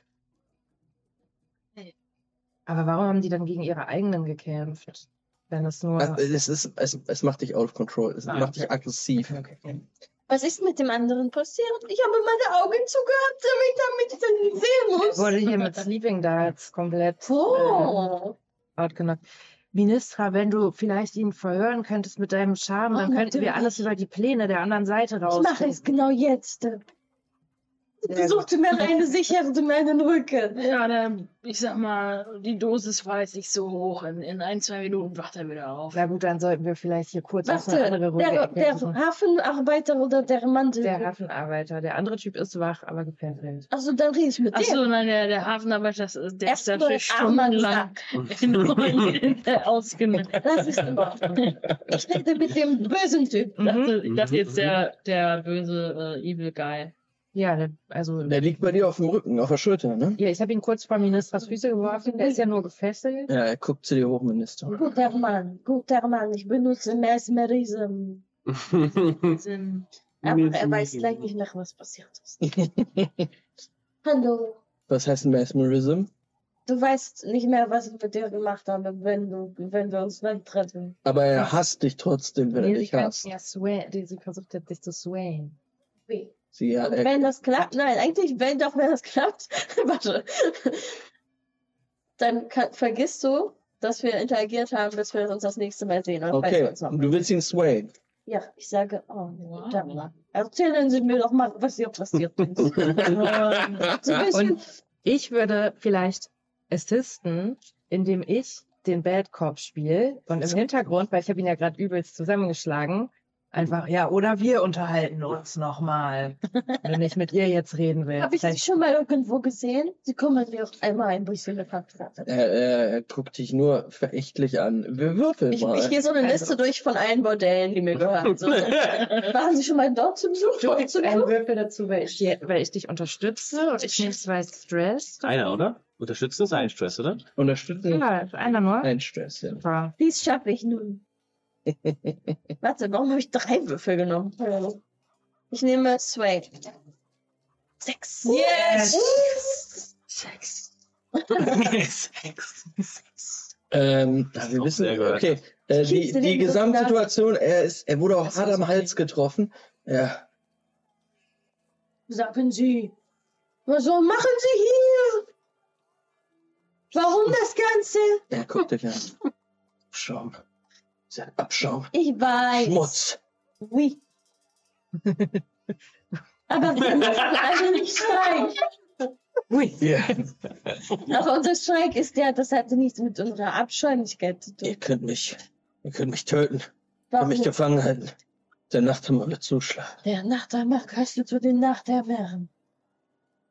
Aber warum haben die dann gegen ihre eigenen gekämpft? Wenn es nur. Äh, Es, ist, es, es macht dich out of control, es Ah, macht dich okay. aggressiv. Okay, okay. Was ist mit dem anderen passiert? Ich habe meine Augen zugehabt, damit, damit ich das nicht sehen muss. Wurde hier mit Sleeping Darts komplett äh, Oh. outgenockt. Ministra, wenn du vielleicht ihn verhören könntest mit deinem Charme, dann Oh, könnten wir alles über die Pläne der anderen Seite Ich mache es raus. genau jetzt. Sehr Suchte mir eine Sicherheit in meinen Rücken. Ja, dann, ich sag mal, die Dosis war jetzt nicht so hoch. In, in ein, zwei Minuten wacht er wieder auf. Na gut, dann sollten wir vielleicht hier kurz auf eine Warte, andere ruhige der, der. Hafenarbeiter oder der Mann? Der Hafenarbeiter. Der andere Typ ist wach, aber gefesselt. Also dann rede ich mit dem. Achso, nein, der, der Hafenarbeiter, der ist natürlich stundenlang in- ausgenommen. Das ist in Ordnung. Ich rede mit dem bösen Typ. Ich dachte, ich Mhm. dachte jetzt der, der böse äh, Evil Guy. Ja, der- also. Der liegt bei dir auf dem Rücken, auf der Schulter, ne? Ja, ich habe ihn kurz vor Ministras Füße geworfen. Der ist ja nur gefesselt. Ja, er guckt zu dir hoch, Minister. Guter Mann, guter Mann. Ich benutze Mesmerism. Aber er weiß gleich nicht mehr, was passiert ist. Hallo. Was heißt Mesmerism? Du weißt nicht mehr, was ich mit dir gemacht habe, wenn, du, wenn wir uns dann treffen. Aber er hasst dich trotzdem, wenn er Nee, sie, dich hasst. ja, sway, die, sie versucht jetzt, dich zu swayen. Wie? Sie, Und äh, wenn das klappt, nein, eigentlich, wenn doch, wenn das klappt, warte, dann kann, vergisst du, dass wir interagiert haben, bis wir uns das nächste Mal sehen. Dann du okay, du willst ihn swayen. Ja, ich sage, oh, Wow. wow. erzählen Sie mir doch mal, was hier passiert ist. so Und ich würde vielleicht assisten, indem ich den Bad Cop spiele und im Hintergrund, weil ich habe ihn ja gerade übelst zusammengeschlagen, einfach, ja, oder wir unterhalten uns nochmal, wenn ich mit ihr jetzt reden will. habe ich Sie Vielleicht- schon mal irgendwo gesehen? Sie kommen mir auch einmal ein bisschen bekannt vor. Er, er, er guckt dich nur verächtlich an. Wir würfeln Ich, mal. ich gehe so eine Also- Liste durch von allen Bordellen, die mir gehören. So, waren Sie schon mal dort zum Besuch? Du zum einen? Würfel dazu, weil ich, weil ich dich unterstütze und ich nehme zwei Stress. Einer, oder? Unterstützen ist ein Stress, oder? Unterstützen Ja, einer nur. ein Stress. Ja. Dies schaffe ich nun. Warte, warum habe ich drei Würfel genommen? Ich nehme Sway. Sechs. Yes! Sex. Ähm, ja, wir wissen, okay, äh, die, die Gesamtsituation, er ist, er wurde auch Das hart am. Hals getroffen. Ja, Sagen Sie, was so machen Sie hier? Warum das Ganze? er guckt dich an. Abschaum. Ist ein Abschaum. Ich weiß. Schmutz. Oui. Aber wir müssen also nicht streiken. Ui. Ja, Aber unser Streik ist ja, das hatte nichts mit unserer Abscheulichkeit zu ihr tun. könnt mich, ihr könnt mich töten, könnt Warum? mich gefangen halten. Der Nacht haben alle zuschlagen. Der Nachthammer du zu den Nachtherren.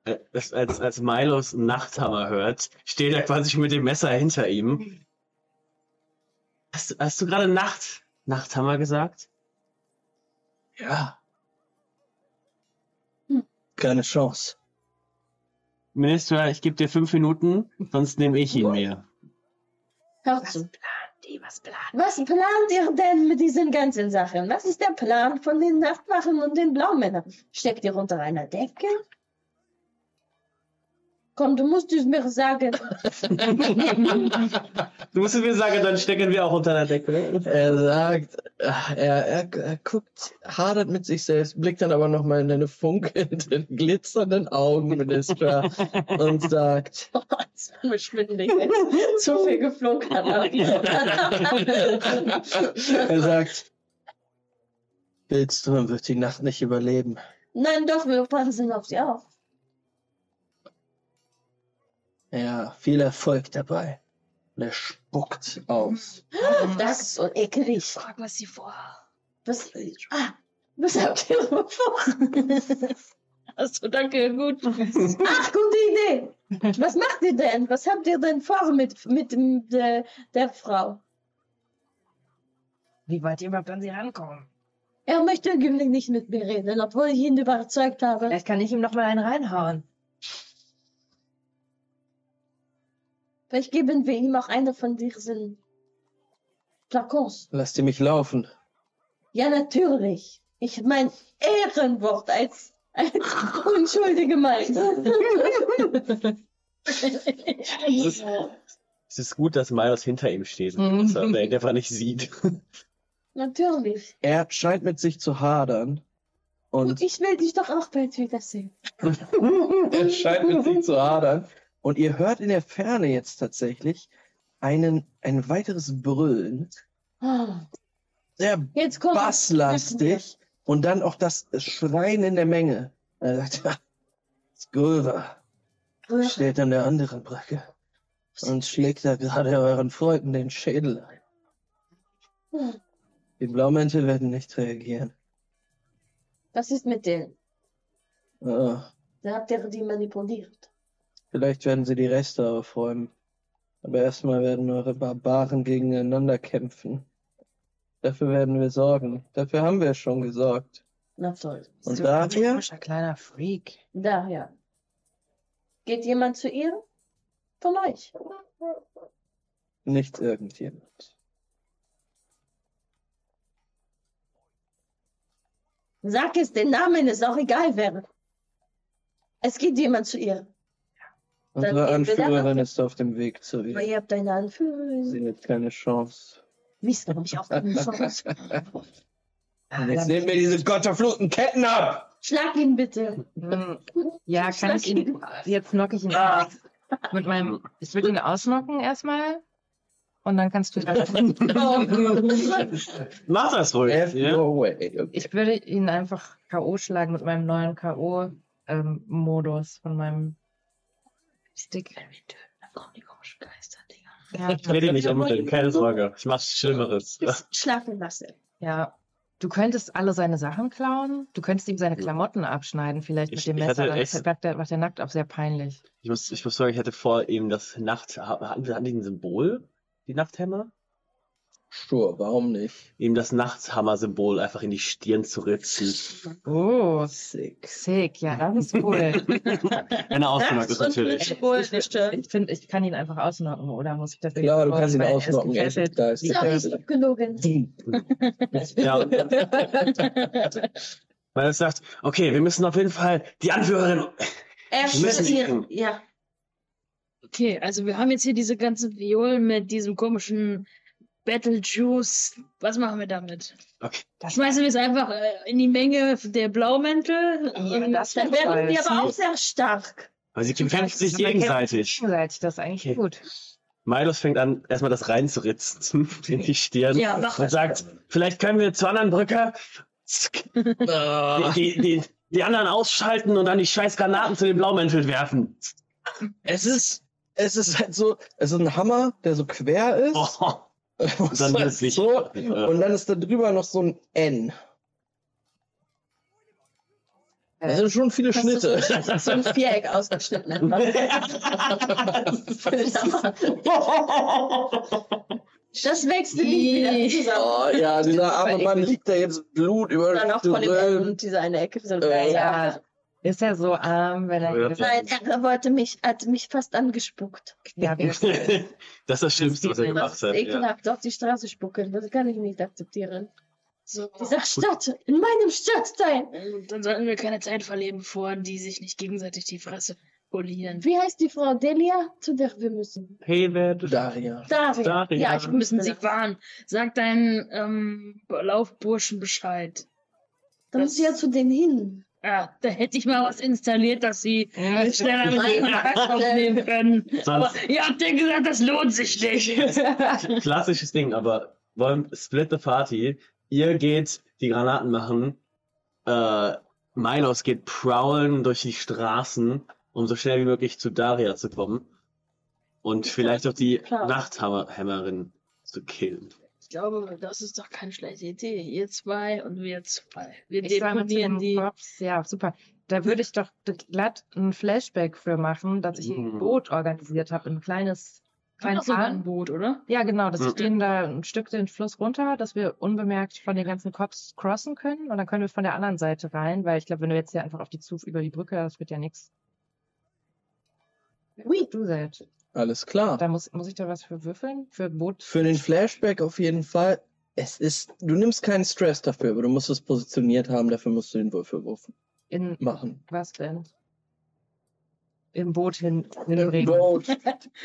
Äh, als, als Milos Nachthammer hört, steht er quasi mit dem Messer hinter ihm. Hast, du- hast du gerade Nacht, Nachthammer gesagt? Ja. Hm. Keine Chance. Minister, ich gebe dir fünf Minuten, sonst nehme ich ihn mir. Hör Was zu. plant die? Was plant Was plant ihr denn mit diesen ganzen Sachen? Was ist der Plan von den Nachtwachen und den Blaumännern? Steckt ihr unter einer Decke? Komm, du musst es mir sagen. Du musst mir sagen, dann stecken wir auch unter der Decke. Er sagt, er, er, er guckt, hadert mit sich selbst, blickt dann aber nochmal in deine funkelnden, glitzernden Augen, Minister, und sagt, Oh, war mir schwindelig. Zu viel geflunkert. er sagt, Wildstorm wird die Nacht nicht überleben. Nein, doch, wir passen auf sie auf. Ja, viel Erfolg dabei. Und er spuckt aus. Das ist so eklig. Frag, was sie vor. Was, ah, was habt ihr vor? Achso, danke, gut. Ach, gute Idee. Was macht ihr denn? Was habt ihr denn vor mit, mit dem, der, der Frau? Wie wollt ihr überhaupt an sie rankommen? Er möchte nicht mit mir reden, obwohl ich ihn überzeugt habe. Vielleicht kann ich ihm noch mal einen reinhauen. Vielleicht geben wir ihm auch eine von diesen Flakons. Lasst ihr mich laufen. Ja, natürlich. Ich mein Ehrenwort als, als unschuldige Mann. Es ist, es ist gut, dass Milos hinter ihm steht, Mhm. dass er ihn einfach nicht sieht. natürlich. Er scheint mit sich zu hadern. Und Ich will dich doch auch bald wiedersehen. er scheint mit sich zu hadern. Und ihr hört in der Ferne jetzt tatsächlich einen, ein weiteres Brüllen. Sehr Jetzt kommt. basslastig. Und dann auch das Schreien in der Menge. Er sagt, ja, Skulva steht an der anderen Brücke und schlägt da gerade euren Freunden den Schädel ein. Die Blaumäntel werden nicht reagieren. Was ist mit denen? Ah, Da habt ihr die manipuliert. Vielleicht werden sie die Reste aufräumen. Aber erstmal werden eure Barbaren gegeneinander kämpfen. Dafür werden wir sorgen. Dafür haben wir schon gesorgt. Na toll. Und so ein daher, komischer kleiner Freak. Daher. Geht jemand zu ihr? Von euch. nicht irgendjemand. Sag es, den Namen ist auch egal wer. Es geht jemand zu ihr. Unsere Anführerin ist auf dem Weg zu Aber ihr. ihr habt eine Anführerin. Sie hat keine Chance. Wisst ihr, hab ich auch keine Chance. Ah, Und jetzt nehmen wir diese gottverfluchten Ketten ab! Schlag ihn bitte. Hm, Ja, kann ich ihn. Jetzt knocke ich ihn Ah. aus. Mit meinem. Ich würde ihn ausnocken erstmal. Und dann kannst du. Mach das ruhig. Your way. Okay. Ich würde ihn einfach K.O. schlagen mit meinem neuen K.O.-Modus von meinem Stick. Dann kommen die komischen Geisterdinger. Ja, Ich will dich nicht umbringen, keine Sorge. Ich mach Schlimmeres. Schlafen lassen. ja. Du könntest alle seine Sachen klauen. Du könntest ihm seine Klamotten abschneiden, vielleicht Ich- mit dem ich Messer. hatte Dann echt- macht der, macht der nackt auf sehr peinlich. Ich muss, ich muss sagen, ich hätte vor, ihm das Nacht, hatten wir hatten die ein Symbol? Die Nachthämmer? Sure, warum nicht? Ihm das Nachthammer-Symbol einfach in die Stirn zu ritzen. Oh, Sick. sick. Ja, das ist cool. Wenn er ausgenockt ist, natürlich. mit Wohl, Ich finde, ich kann ihn einfach ausnocken, oder muss ich dafür? Ja, du kannst ihn ausnocken. er ist da ist Sorry, ich gefesselt. hab gelogen. Ja. Weil er sagt, okay, wir müssen auf jeden Fall die Anführerin. Er Wir müssen hier. Ja. Okay, also wir haben jetzt hier diese ganze Violen mit diesem komischen Battle Juice. Was machen wir damit? Okay. Schmeißen wir es einfach äh, in die Menge der Blaumäntel? Ja, Und- das Dann wäre werden die aber auch sehr stark. Weil sie kämpfen sich gegenseitig. Gegenseitig, das ist eigentlich Okay. gut. Milos fängt an, erstmal das reinzuritzen in die Stirn. Ja, mach und das. sagt, vielleicht können wir zur anderen Brücke die, die, die, die anderen ausschalten und dann die scheiß Granaten zu den Blaumänteln werfen. es ist, es ist halt so, es ist ein Hammer, der so quer ist. Oh, Und dann nicht- so, Ja. und dann ist da drüber noch so ein N. Das sind schon viele Das ist Schnitte. so, so ein Viereck ausgeschnitten. Das wächst nie wieder. Oh, ja, dieser arme Mann liegt da jetzt Blut über Dann auch von dem und diese eine Ecke. So Äh, Ja, ist er so arm, wenn er. Ja. Nein, er wollte mich, hat mich fast angespuckt. Ja, das ist das Schlimmste, was er Das gemacht Das hat. Ja. ekelhaft, auf die Straße spucken. Das kann ich nicht akzeptieren. So. Dieser Stadt, in meinem Stadtteil. Dann sollten wir keine Zeit verlieren, bevor die sich nicht gegenseitig die Fresse polieren. Wie heißt die Frau Delia, zu der wir müssen? Hey, wer du Daria. Daria. Daria. Ja, ich Wir müssen sie das. warnen. Sag deinen ähm, Laufburschen Bescheid. Da muss ich ja zu denen hin. Ja, da hätte ich mal was installiert, dass sie Ja, schneller mit dem Kontakt aufnehmen können. Aber ihr habt ja gesagt, das lohnt sich nicht. Klassisches Ding, aber wollen Split the Party. Ihr geht die Granaten machen. Äh, Milos geht prowlen durch die Straßen, um so schnell wie möglich zu Daria zu kommen. Und vielleicht auch die Klar. Nachthämmerin zu killen. Ich glaube, das ist doch keine schlechte Idee. Ihr zwei und wir zwei. Wir Ich sage zu deponieren den die. Cops, ja, super. Da würde ich doch glatt ein Flashback für machen, dass ich ein Mhm. Boot organisiert habe, ein kleines, kleines doch sogar Hahn. ein Boot, oder? Ja, genau, dass Mhm. ich den da ein Stück den Fluss runter, dass wir unbemerkt von den ganzen Cops crossen können und dann können wir von der anderen Seite rein, weil ich glaube, wenn du jetzt hier einfach auf die Zug über die Brücke, das wird ja nichts. Oui. Du that. Alles klar. Da muss, muss ich da was für würfeln? Für Boot? Für den Flashback auf jeden Fall. Es ist, du nimmst keinen Stress dafür, aber du musst es positioniert haben, dafür musst du den Würfelwurf In machen. was denn? Im Boot hin, Im hinbringen. Boot.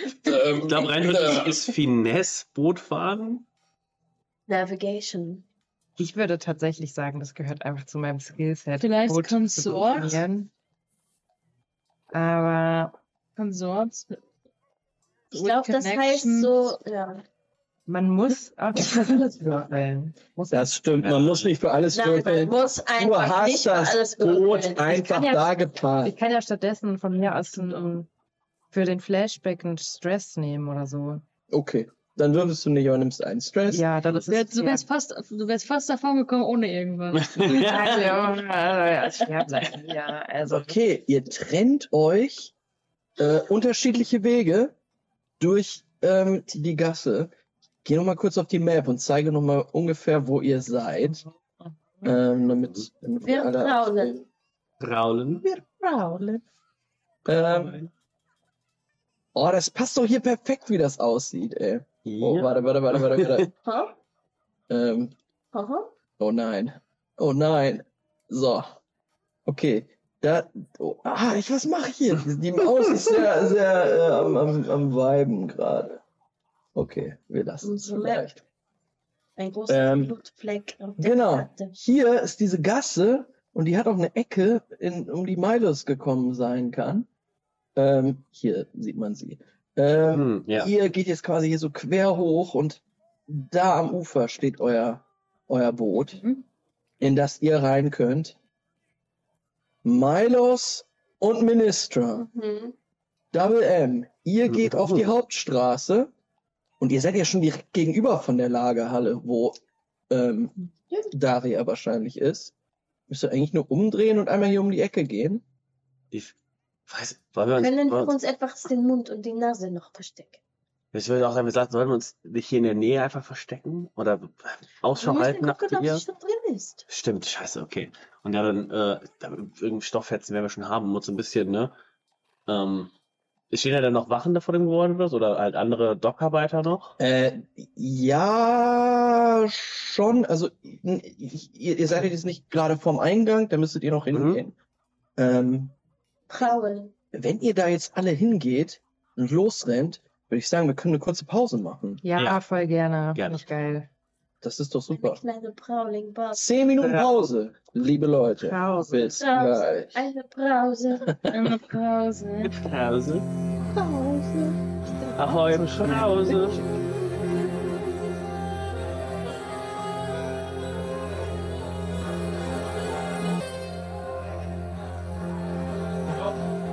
Ich glaube, rein ist Finesse Bootfahren. Navigation. Ich würde tatsächlich sagen, das gehört einfach zu meinem Skillset. Vielleicht Boot definieren. Aber Konsorts. Ich glaube, das heißt so, ja. man muss für alles würfeln. Das stimmt, man muss nicht für alles Nein, man würfeln. muss Du hast das Boot einfach ja- da Ich geparkt. kann ja stattdessen von mir aus ein, für den Flashback einen Stress nehmen oder so. Okay, dann würfelst du nicht, aber nimmst einen Stress. Ja, dann ist es. Du wärst fast, du wärst fast davon gekommen ohne irgendwas. Ja, also. Okay, ihr trennt euch äh, unterschiedliche Wege durch ähm, die Gasse. Geh noch mal kurz auf die Map und zeige noch mal ungefähr, wo ihr seid. Ähm, damit, damit Wir alle praulen. Praulen. Wir praulen. Ähm, oh, das passt doch hier perfekt, wie das aussieht, ey. Oh, Ja. warte, warte, warte, warte, warte. Ähm, oh nein. Oh nein. So. Okay. Da. Oh, ah, ich, was mache ich hier? Die Maus ist sehr, sehr äh, am, am, am Viben gerade. Okay, wir lassen es vielleicht. Ein großer Ähm, Blutfleck. auf der Genau. Karte. Hier ist diese Gasse und die hat auch eine Ecke, in, um die Milos gekommen sein kann. Ähm, hier sieht man sie. Ähm, Hm, ja. Ihr geht jetzt quasi hier so quer hoch und da am Ufer steht euer, euer Boot, Mhm. in das ihr rein könnt. Milos und Ministra, Mhm. Double M, ihr geht auf die Hauptstraße und ihr seid ja schon direkt gegenüber von der Lagerhalle, wo ähm, Daria wahrscheinlich ist. Müsst ihr eigentlich nur umdrehen und einmal hier um die Ecke gehen. Ich weiß, wollen wir uns, Können wir uns etwas den Mund und die Nase noch verstecken? Ich würde auch sagen, wir sagen, sollen wir uns nicht hier in der Nähe einfach verstecken? Oder Ausschau halten nach gucken, ist. Stimmt, scheiße, okay. Und ja, dann, äh, irgendeinen Stofffetzen werden wir schon haben, muss so ein bisschen, ne? Ähm, stehen da dann noch Wachen da vor dem Gebäude oder so? Oder halt andere Dockarbeiter noch? Äh, ja, schon. Also, ihr, ihr seid jetzt nicht gerade vorm Eingang, da müsstet ihr noch Mhm. hingehen. Ähm, Praulen. wenn ihr da jetzt alle hingeht und losrennt, würde ich sagen, wir können eine kurze Pause machen. Ja, Ja. voll gerne. Gerne. Finde ich geil. Das ist doch Eine super. kleine Prauling-Boss. Zehn Minuten Ja. Pause, liebe Leute. Pause. Bis Pause. gleich. Eine Brause. Eine Pause. Pause. Pause. Ahoi, Pause.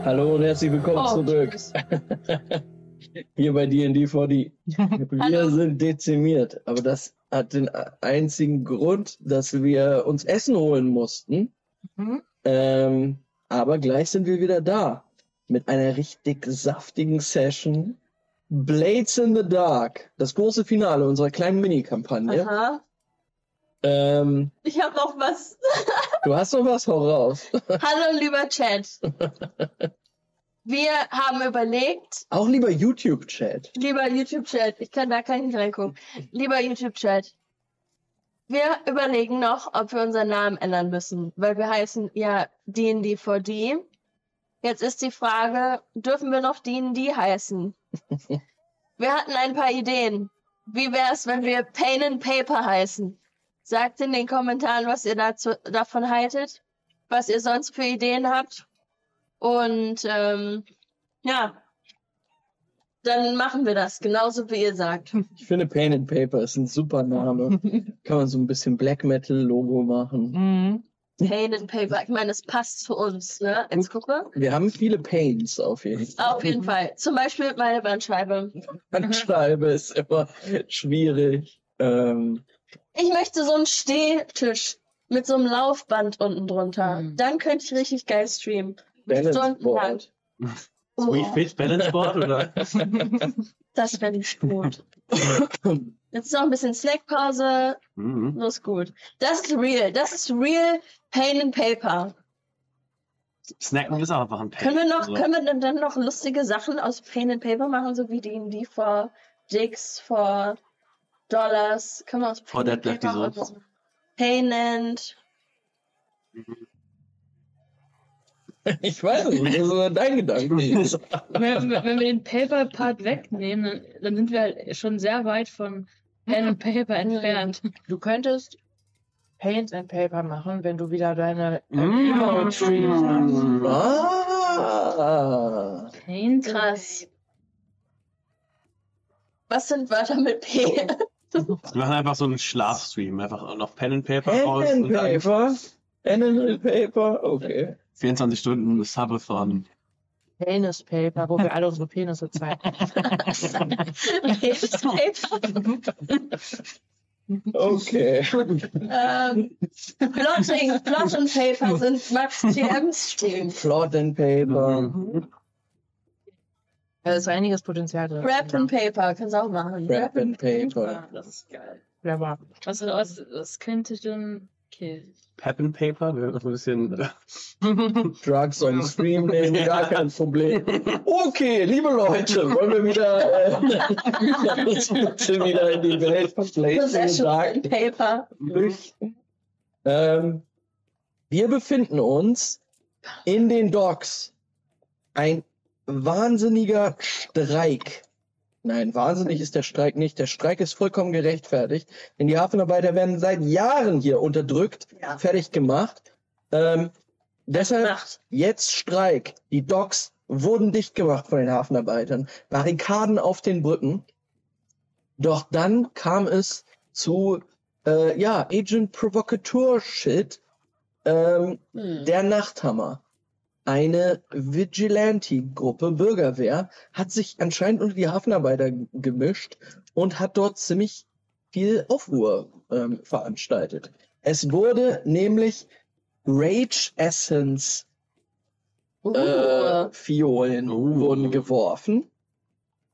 Hallo und herzlich willkommen Oh, zurück. Hier bei D&D 4D. Wir sind dezimiert, aber das hat den einzigen Grund, dass wir uns Essen holen mussten. Mhm. Ähm, aber gleich sind wir wieder da mit einer richtig saftigen Session. Blades in the Dark, das große Finale unserer kleinen Mini-Kampagne. Aha. Ähm, Ich habe noch was. du hast noch was, hau raus. Hallo, lieber Chat. Wir haben überlegt, Auch lieber YouTube-Chat. lieber YouTube-Chat, ich kann da nicht reingucken. Lieber YouTube-Chat, wir überlegen noch, ob wir unseren Namen ändern müssen, weil wir heißen ja D&D4D. Jetzt ist die Frage, dürfen wir noch D&D heißen? Wir hatten ein paar Ideen. Wie wäre es, wenn wir Pain and Paper heißen? Sagt in den Kommentaren, was ihr dazu, davon haltet, was ihr sonst für Ideen habt. Und ähm, ja, dann machen wir das, genauso wie ihr sagt. Ich finde Pain and Paper ist ein super Name. Kann man so ein bisschen Black Metal-Logo machen. Mhm. Pain and Paper, ich meine, es passt zu uns, ne? Jetzt guck mal. Wir haben viele Pains auf jeden Fall. Auf jeden Fall. Zum Beispiel meine Bandscheibe. Handschreibe ist immer schwierig. Ähm, Ich möchte so einen Stehtisch mit so einem Laufband unten drunter. Mhm. Dann könnte ich richtig geil streamen. Balance Stundenlang. Board. Sweet Oh, Fit Balance Board, oder? das wäre nicht gut. Jetzt ist noch ein bisschen Slackpause. Mhm. Das ist gut. Das ist real. Das ist real Pain and Paper. Snacken ist auch einfach ein Pain. Können wir noch, Also, können wir denn dann noch lustige Sachen aus Pain and Paper machen, so wie die, die for Dicks, for Dollars? Können wir aus Pain and Dead Lefty Paper so. machen? Pain and Ich weiß nicht, das ist dein Gedanke. Wenn, wenn wenn wir den Paper-Part wegnehmen, dann, dann sind wir halt schon sehr weit von Pen and Paper entfernt. Du könntest Paint and Paper machen, wenn du wieder deine äh, Mm. Emote-Trees hast. ah. Paint krass. Was sind Wörter mit P? Wir machen einfach so einen Schlafstream. Einfach noch Pen and Paper raus Pen and Paper. Pen and Paper, okay. 24 Stunden Subathon. Penis Paper, wo wir alle unsere Penisse zeigen. Okay. ähm, Plotting, Plot and Paper sind Max TMs Stream. Plot and Paper. Mhm. Da ist einiges Potenzial drin. Rap and Paper, kannst du auch machen. Rap and Paper. Ja, das ist geil. Clever. Was, was, was könnte denn. Okay. Pep and Paper, wir haben ein bisschen. Drugs on Stream nehmen, gar kein Problem. Okay, liebe Leute, wollen wir wieder, äh, bitte wieder in die Welt von Possession Paper. flüchten. Ähm, wir befinden uns in den Docks. Ein wahnsinniger Streik. Nein, wahnsinnig ist der Streik nicht. Der Streik ist vollkommen gerechtfertigt. Denn die Hafenarbeiter werden seit Jahren hier unterdrückt, Ja. fertig gemacht. Ähm, deshalb Nacht. jetzt Streik. Die Docks wurden dicht gemacht von den Hafenarbeitern. Barrikaden auf den Brücken. Doch dann kam es zu, äh, ja, Agent Provocateur Shit. Ähm, Hm. der Nachthammer. Eine Vigilante-Gruppe, Bürgerwehr, hat sich anscheinend unter die Hafenarbeiter gemischt und hat dort ziemlich viel Aufruhr ähm, veranstaltet. Es wurde nämlich Rage Essence Uh, äh, Fiolen Uh. wurden geworfen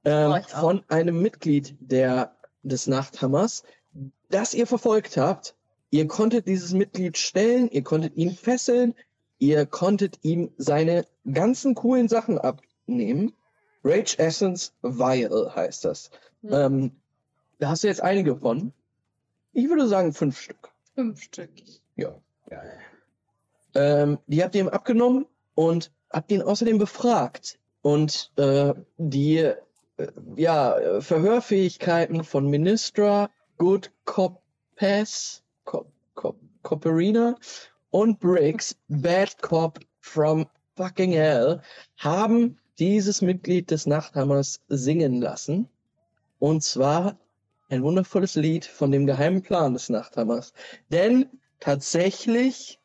ähm, Oh, von einem Mitglied der, des Nachthammers, das ihr verfolgt habt. Ihr konntet dieses Mitglied stellen, ihr konntet ihn fesseln, ihr konntet ihm seine ganzen coolen Sachen abnehmen. Rage Essence Vial heißt das. Hm. Ähm, da hast du jetzt einige von. Ich würde sagen fünf Stück. Fünf Stück. Ja. Ähm, die habt ihr ihm abgenommen und habt ihn außerdem befragt. Und äh, die äh, ja, äh, Verhörfähigkeiten von Ministra, Good Cop Pass, Cop, Cop, Copperina und Briggs, Bad Cop from fucking hell, haben dieses Mitglied des Nachthammers singen lassen. Und zwar ein wundervolles Lied von dem geheimen Plan des Nachthammers. Denn tatsächlich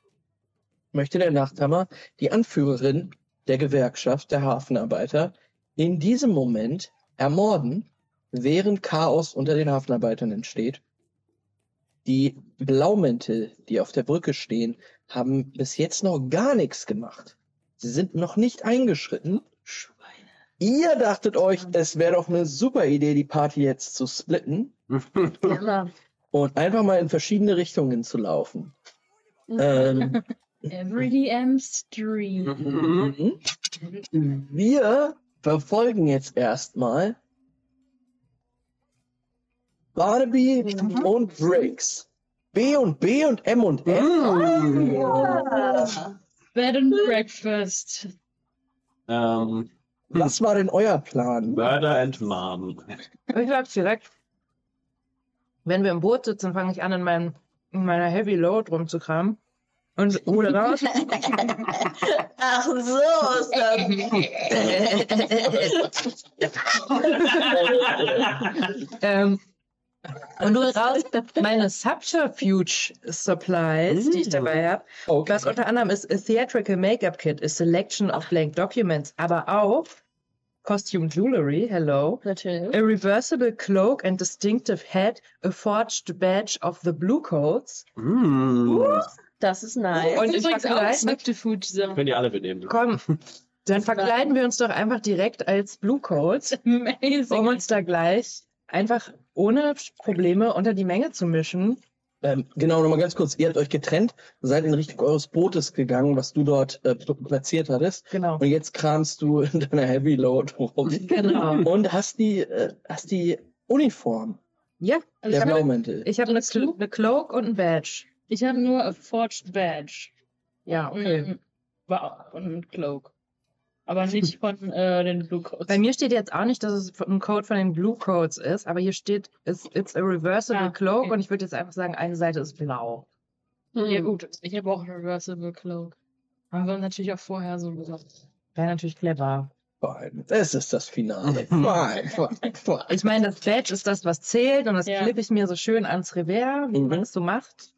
möchte der Nachthammer die Anführerin der Gewerkschaft der Hafenarbeiter in diesem Moment ermorden, während Chaos unter den Hafenarbeitern entsteht. Die Blaumäntel, die auf der Brücke stehen, haben bis jetzt noch gar nichts gemacht. Sie sind noch nicht eingeschritten. Ihr dachtet euch, es wäre doch eine super Idee, die Party jetzt zu splitten Ja. und einfach mal in verschiedene Richtungen zu laufen. Ähm, Every DM's Dream. Mhm. Wir verfolgen jetzt erstmal Barnaby und Briggs. B und B und M und M. Bed and Breakfast. ähm, Was war denn euer Plan? Murder and Mom. Ich sag's direkt. Wenn wir im Boot sitzen, fange ich an, in, meinem, in meiner Heavy Load rumzukramen. Und hole raus. Ach so ist ähm, und hole raus meine Subterfuge Supplies, die ich dabei habe. Okay. Was unter anderem ist a Theatrical Makeup Kit, a Selection of Blank Documents, aber auch Costume Jewelry, hello. Natürlich. A reversible cloak and distinctive hat, a forged badge of the Blue Coats. Mm. Das ist nice. Und ich übrigens auch vergleiche-. Könnt ihr alle mitnehmen. Komm, dann verkleiden wir uns doch einfach direkt als Blue Coats, Amazing. um uns da gleich einfach ohne Probleme unter die Menge zu mischen. Ähm, genau, nochmal ganz kurz. Ihr habt euch getrennt, seid in Richtung eures Bootes gegangen, was du dort äh, pl- platziert hattest. Genau. Und jetzt kramst du in deiner Heavy Load rum. Genau. Und hast die, äh, hast die Uniform Ja, ich der habe Blaumäntel. ich hab eine, du? eine Cloak und ein Badge. Ich habe nur a Forged Badge. Ja, okay. Und ein Cloak. Aber nicht von äh, den Blue Coats. Bei mir steht jetzt auch nicht, dass es ein Code von den Blue Codes ist, aber hier steht, it's, it's a reversible Ah, cloak okay. und ich würde jetzt einfach sagen, eine Seite ist blau. Hm. Ja gut, ich habe auch einen Reversible Cloak. Aber wir haben natürlich auch vorher so gesagt. Wäre natürlich clever. Fein. Es ist das Finale. Fein, fein, fein. Ich meine, das Badge ist das, was zählt und das Ja. klippe ich mir so schön ans Revers, wie Mhm. man es so macht.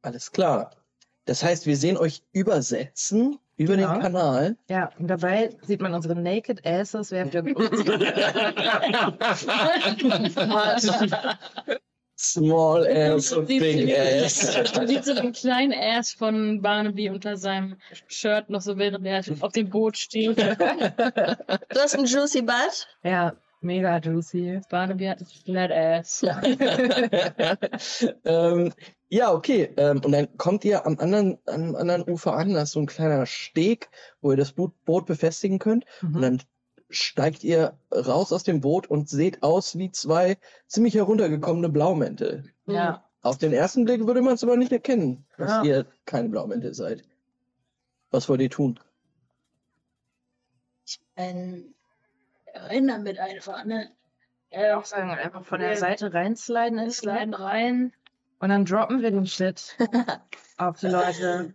Alles klar. Das heißt, wir sehen euch übersetzen über Genau. den Kanal. Ja, und dabei sieht man unsere Naked Asses, während wir Small ass und big ass. Man sieht so den kleinen Ass von Barnaby unter seinem Shirt noch so, während er auf dem Boot steht. Du hast ein Juicy Butt? Ja, mega juicy. Barnaby hat ein Flat Ass. ähm, ja, okay. Ähm, und dann kommt ihr am anderen, am anderen Ufer an, da ist so ein kleiner Steg, wo ihr das Boot, Boot befestigen könnt. Und Mhm. dann steigt ihr raus aus dem Boot und seht aus wie zwei ziemlich heruntergekommene Blaumäntel. Ja. Auf den ersten Blick würde man es aber nicht erkennen, dass Ja. ihr keine Blaumäntel seid. Was wollt ihr tun? Ein Rinder mit einfach, ne? Ich würde auch sagen, einfach von der Ja. Seite reinsliden ist. Sliden rein. Und dann droppen wir den Shit auf die Leute.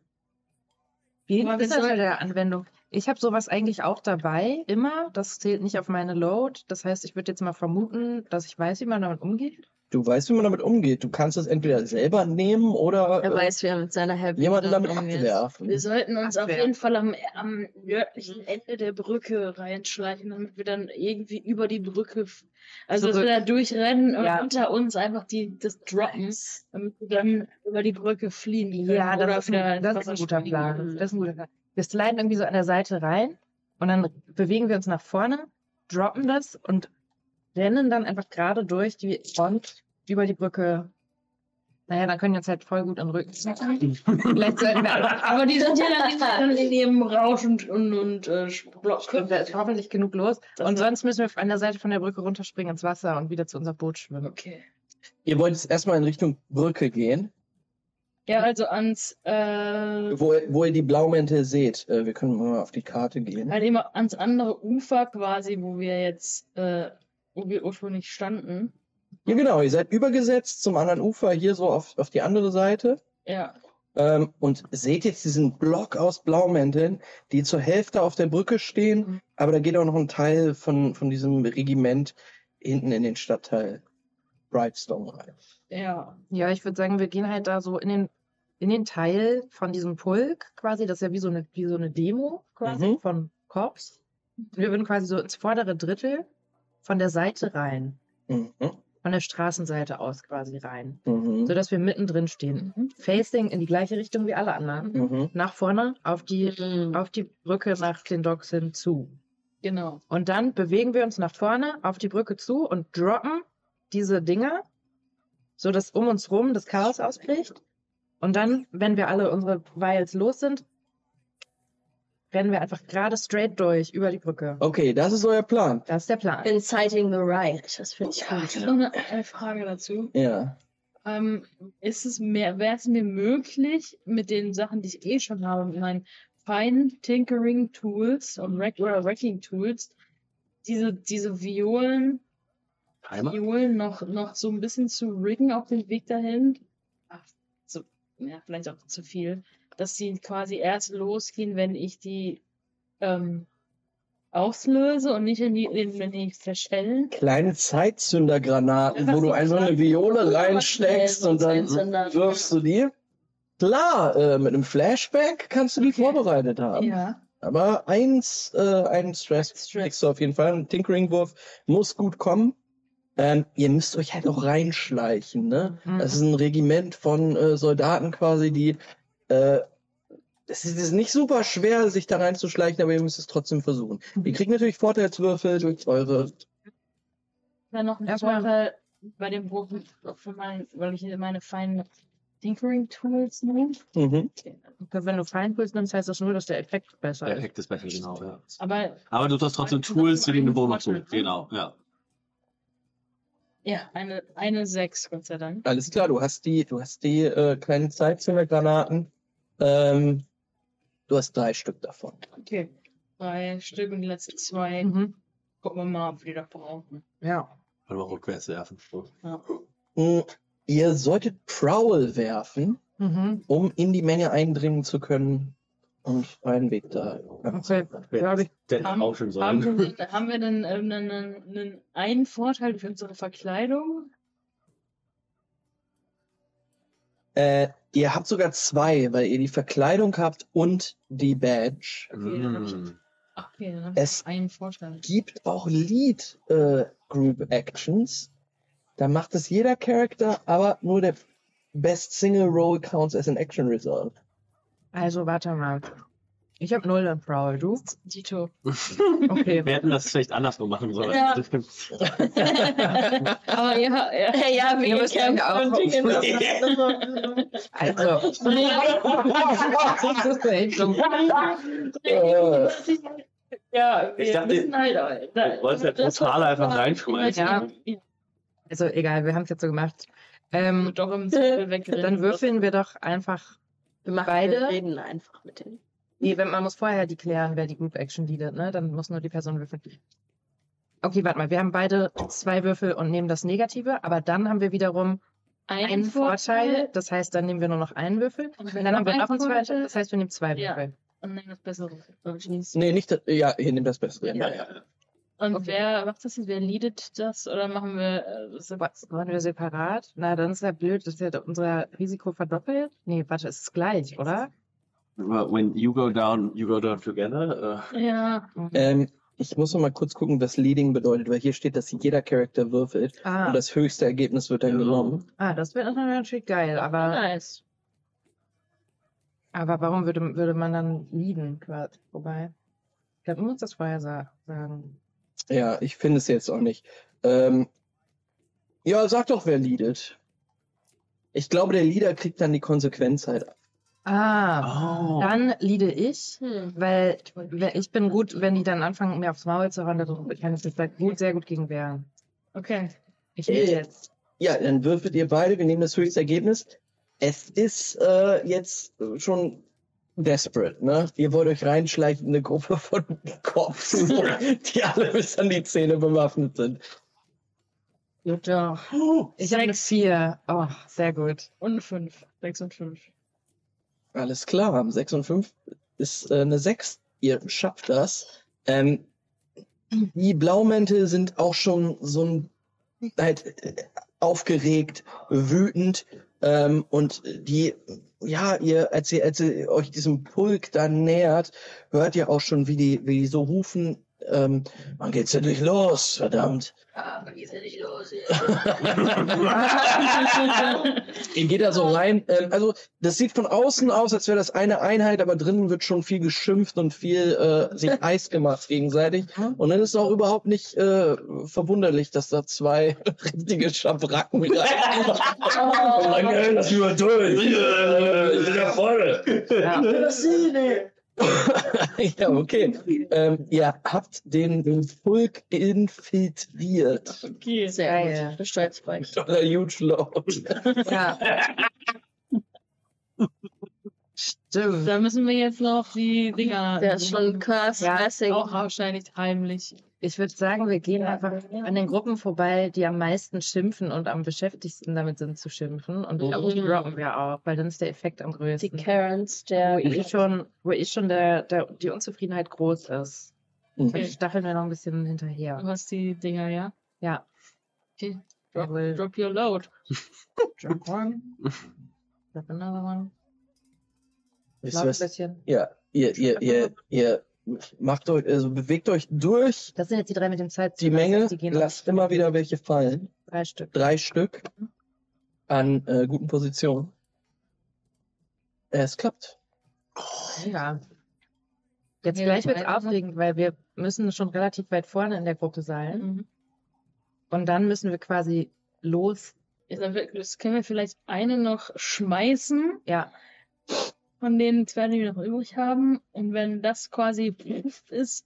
Wie ist das bei der Anwendung? Ich habe sowas eigentlich auch dabei, immer. Das zählt nicht auf meine Load. Das heißt, ich würde jetzt mal vermuten, dass ich weiß, wie man damit umgeht. Du weißt, wie man damit umgeht. Du kannst es entweder selber nehmen oder Er äh, weiß, wie er mit seiner Heavy jemanden damit abwerfen. Wir sollten uns auf Abwehr. jeden Fall am, am nördlichen Ende der Brücke reinschleichen, damit wir dann irgendwie über die Brücke, also dass wir da durchrennen und Ja. unter uns einfach die, das droppen, damit wir dann über die Brücke fliehen können. Ja, oder das ist, wieder ein, das ist ein guter springen. Plan. Das ist ein guter Plan. Wir sliden irgendwie so an der Seite rein und dann bewegen wir uns nach vorne, droppen das und rennen dann einfach gerade durch die Front über die Brücke. Naja, dann können wir uns halt voll gut in den Rücken ziehen. Vielleicht sollten wir Aber die sind ja dann, in ihrem Rausch und, und, und äh, Block. Da ist hoffentlich genug los. Das und sonst müssen wir an der Seite von der Brücke runterspringen ins Wasser und wieder zu unserem Boot schwimmen. Okay. Ihr wollt jetzt erstmal in Richtung Brücke gehen, Ja, also ans, äh, wo, wo ihr die Blaumäntel seht. Äh, wir können mal auf die Karte gehen. halt immer ans andere Ufer quasi, wo wir jetzt, äh, wo wir ursprünglich standen. Ja, genau. Ihr seid übergesetzt zum anderen Ufer, hier so auf, auf die andere Seite. Ja. Ähm, und seht jetzt diesen Block aus Blaumänteln, die zur Hälfte auf der Brücke stehen. Mhm. Aber da geht auch noch ein Teil von, von diesem Regiment hinten in den Stadtteil Brightstone rein. Ja. Ja, ich würde sagen, wir gehen halt da so in den, in den Teil von diesem Pulk quasi. Das ist ja wie so eine, wie so eine Demo quasi Mhm. von Korps. Wir würden quasi so ins vordere Drittel von der Seite rein. Mhm. Von der Straßenseite aus quasi rein. Mhm. Sodass wir mittendrin stehen. Mhm. Facing in die gleiche Richtung wie alle anderen. Mhm. Nach vorne auf die, Mhm. auf die Brücke nach den Docks hinzu. Genau. Und dann bewegen wir uns nach vorne auf die Brücke zu und droppen diese Dinger, so dass um uns rum das Chaos ausbricht. Und dann, wenn wir alle unsere Vials los sind, rennen wir einfach gerade straight durch über die Brücke. Okay, das ist euer Plan. Das ist der Plan. Inciting the riot. Das finde ich Ich habe eine, eine Frage dazu. Ja. Ähm, ist es mehr, wäre es mir möglich, mit den Sachen, die ich eh schon habe, mit meinen feinen Tinkering Tools und Rack oder Wrecking Tools, diese, diese Violen, Timer? Violen noch, noch so ein bisschen zu riggen auf dem Weg dahin? Ja, vielleicht auch zu viel. Dass sie quasi erst losgehen, wenn ich die ähm, auslöse und nicht in die, in, wenn die verschellen. Kleine Zeitzündergranaten, wo du einfach eine Viole reinsteckst und dann wirfst du die. Klar, äh, mit einem Flashback kannst du die Okay. vorbereitet haben. Ja. Aber eins, äh, einen Stress, Stress. kriegst du auf jeden Fall. Ein Tinkering-Wurf muss gut kommen. Ähm, ihr müsst euch halt auch reinschleichen, ne? Mhm. Das ist ein Regiment von äh, Soldaten quasi, die äh, es ist, nicht super schwer, sich da reinzuschleichen, aber ihr müsst es trotzdem versuchen. Ihr kriegt natürlich Vorteilswürfel durch eure. Dann noch ein Vorteil bei dem Wurf, für mein, weil ich meine feinen Tinkering Tools nehme. Mhm. Wenn du Feinpuls nimmst, heißt das nur, dass der Effekt besser Der ist. Effekt ist besser, genau, ja. Aber Aber du hast trotzdem Tools, die dir eine Bonus tun. Genau, ja. Ja, eine, eine 6, Gott sei Dank. Alles klar, du hast die, du hast die äh, kleinen Zeitzündergranaten. Ähm, du hast drei Stück davon. Okay. Drei Stück und die letzten zwei. Mhm. Gucken wir mal, ob wir die noch brauchen. Ja. Wollen wir rückwärts werfen. Ja. Mm, Ihr solltet Prowl werfen, Mhm. um in die Menge eindringen zu können und einen Weg da. Okay. Ja, hab ich. Der Haben, rauschen haben, sollen. wir, denn- haben wir denn äh, einen, einen, einen, Vorteil durch unsere Verkleidung? Äh, ihr habt sogar zwei, weil ihr die Verkleidung habt und die Badge. Okay, dann hab ich- Mm. Okay, dann Es- einen Vorteil. Gibt auch Lead äh, Group Actions. Da macht es jeder Charakter, aber nur der Best Single Roll counts as an Action Result. Also, warte mal. Ich habe null im Prowl, du? Dito. Okay. Wir hätten das vielleicht andersrum machen sollen. Ja. Das stimmt. Aber ja, ja. Ja, wir Wir müssen auch Dinge. Also. das ist echt so. Äh, Ja, wir Ich dachte, müssen halt. du wolltest ja brutal einfach reinschmeißen. Ja. Also, egal, wir haben es jetzt so gemacht. Ähm, Doch im dann würfeln wir doch einfach. Wir machen Beide? Wir reden einfach mit denen. Nee, wenn, man muss vorher die klären, wer die Group Action leadet, ne? Dann muss nur die Person würfeln. Okay, warte mal, wir haben beide zwei Würfel und nehmen das Negative, aber dann haben wir wiederum einen Vorteil. Das heißt, dann nehmen wir nur noch einen Würfel. Und dann haben wir noch einen zweiten. Das heißt, wir nehmen zwei Ja. Würfel. Und nehmen das Bessere. Nee, nicht das, ja, hier nimm das Bessere. Ja, ja. Und Okay. wer macht das jetzt? Wer leadet das? Oder machen wir äh, Was, wollen wir separat? Na, dann ist ja blöd, dass ja unser Risiko verdoppelt. Nee, warte, es ist gleich, oder? Well, When you go down, you go down together. Uh, Ja, Ähm, ich muss noch mal kurz gucken, was Leading bedeutet, weil hier steht, dass jeder Charakter würfelt Ah, und das höchste Ergebnis wird dann Ja. genommen. ah das wäre natürlich geil, aber, nice. aber warum würde, würde man dann leaden? quasi? Wobei, ich glaube, man muss das vorher sa sagen. Ja, ich finde es jetzt auch nicht. Ähm, ja, sag doch, wer leadet. Ich glaube, der Leader kriegt dann die Konsequenz halt. Ah, oh. dann leade ich, Hm. weil ich bin gut, wenn die dann anfangen, mir aufs Maul zu hauen, dann kann ich mich da gut, sehr gut gegen wehren. Okay. Ich lead jetzt. Ja, dann würfelt ihr beide, wir nehmen das höchste Ergebnis. Es ist äh, jetzt schon desperate, ne? Ihr wollt euch reinschleichen in eine Gruppe von Cops, die alle bis an die Zähne bewaffnet sind. Gut doch. Ich habe eine vier. Oh, sehr gut. Und eine 5. 6 und 5. Alles klar, 6 und 5 ist äh, eine 6. Ihr schafft das. Ähm, die Blaumäntel sind auch schon so ein halt äh, aufgeregt, wütend ähm, und die, ja, ihr, als ihr, als ihr euch diesem Pulk dann nähert, hört ihr auch schon, wie die, wie die so rufen, ähm, wann geht's endlich los, verdammt. Ihr geht da so rein. Ähm, also, das sieht von außen aus, als wäre das eine Einheit, aber drinnen wird schon viel geschimpft und viel äh, sich heiß gemacht gegenseitig. Und dann ist es auch überhaupt nicht äh, verwunderlich, dass da zwei richtige Schabracken rein. Lass mich mal durch. Ich bin ja voll. Ja. Ja, okay. Ähm, ihr habt den, den Pulk infiltriert. Okay. Sehr Geil. gut. Stolz bei euch. Oder huge Lord. ja. Stimmt. Da müssen wir jetzt noch die Dinger. Der ist schon krass. Ja, Messing. Auch wahrscheinlich heimlich. Ich würde sagen, wir gehen einfach an den Gruppen vorbei, die am meisten schimpfen und am beschäftigsten damit sind zu schimpfen. Und die Mhm. droppen wir auch, weil dann ist der Effekt am Die größten. Karens, Wo der. eh schon, wo eh schon der, der, die Unzufriedenheit groß ist. Mhm. Dann stacheln wir noch ein bisschen Du hinterher. hast die Dinger, ja? Ja. Okay. Drop, drop your load. Jump one. Drop another one. Wisst ihr ein was? bisschen. Ja, ihr, ihr, ihr, ihr macht euch, also bewegt euch durch Das sind jetzt die drei mit dem Zeit. die Menge, Die gehen lasst immer wieder welche fallen. drei Stück. Drei Stück an äh, guten Positionen. Es klappt. Ja. Jetzt Ja, gleich wird's weiter. aufregend, weil wir müssen schon relativ weit vorne in der Gruppe sein. Mhm. Und dann müssen wir quasi los. Jetzt Das können wir vielleicht eine noch schmeißen Ja, von den zwei, die wir noch übrig haben. Und wenn das quasi ist,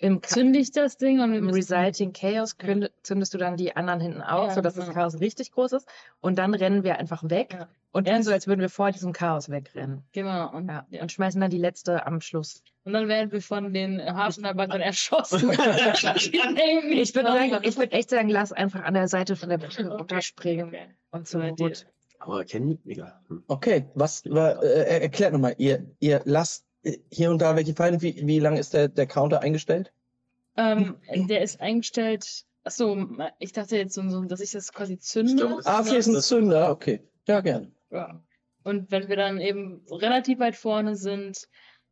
im, zünde ich das Ding und im Reciting Chaos künde- zündest du dann die anderen hinten aus, Ja, sodass das genau. Chaos richtig groß ist. Und dann rennen wir einfach weg Ja. und tun Erst- so, als würden wir vor diesem Chaos wegrennen. Genau. Und, Ja. Und schmeißen dann die letzte am Schluss. und dann werden wir von den Hafenarbeitern erschossen. Ich ich würde echt sagen, lass einfach an der Seite von der Brücke runterspringen Okay. und zum Bei dir. Aber kennen, egal. Hm. Okay, was war, äh, erklärt nochmal, ihr, ihr lasst äh, hier und da welche fallen. Wie, wie lange ist der, der Counter eingestellt? Ähm, der ist eingestellt. Achso, ich dachte jetzt, so, so, dass ich das quasi zünde. Stimmt. Ah, okay, ist ein Zünder, okay. Ja, gern. Ja. Und wenn wir dann eben relativ weit vorne sind,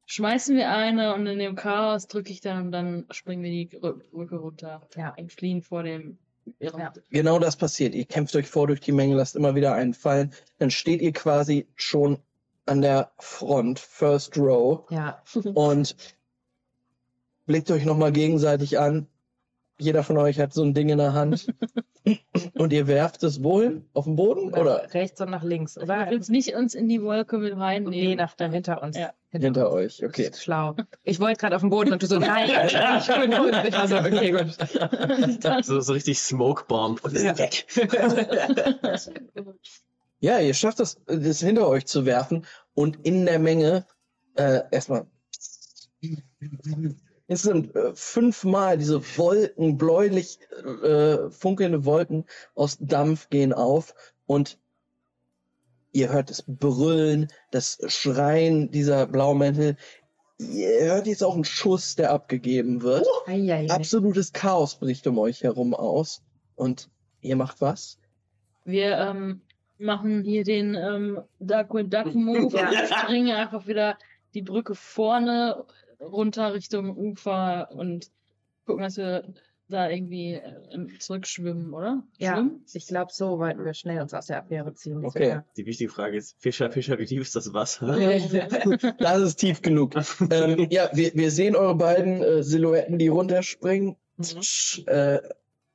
schmeißen wir eine und in dem Chaos drücke ich dann und dann springen wir die Rü- Brücke runter. Ja. Und fliehen vor dem. Ja. Genau das passiert. Ihr kämpft euch vor durch die Menge, lasst immer wieder einen fallen. Dann steht ihr quasi schon an der Front, First Row, Ja, und blickt euch nochmal gegenseitig an. Jeder von euch hat so ein Ding in der Hand. und ihr werft es wohl auf den Boden oder rechts und nach links, Also wir oder? jetzt nicht uns in die Wolke mit reinnehmen. Nee, nach dahinter uns. Ja. hinter euch? Okay. Schlau. Ich wollte gerade auf den Boden und du so, nein, ich bin gut. Also, okay, gut. Dann- So, so richtig Smoke Bomb und ist Ja. weg. Ja, ihr schafft es, das hinter euch zu werfen und in der Menge äh, erstmal. Es sind äh, fünfmal diese Wolken, bläulich äh, funkelnde Wolken aus Dampf gehen auf und ihr hört das Brüllen, das Schreien dieser Blaumäntel. ihr hört jetzt auch einen Schuss, der abgegeben wird. Eieiei. Absolutes Chaos bricht um euch herum aus. Und ihr macht was? Wir ähm, machen hier den ähm, Darkwing Duck Move Ja. und springen einfach wieder die Brücke vorne runter Richtung Ufer und gucken, dass wir da irgendwie äh, zurückschwimmen, oder? Ja, Schwimmen? ich glaube, so wollten wir schnell uns aus der Affäre ziehen. Okay. Die wichtige Frage ist, Fischer, Fischer, wie tief ist das Wasser? Das ist tief genug. ähm, ja, wir, wir sehen eure beiden äh, Silhouetten, die runterspringen, Mhm. äh,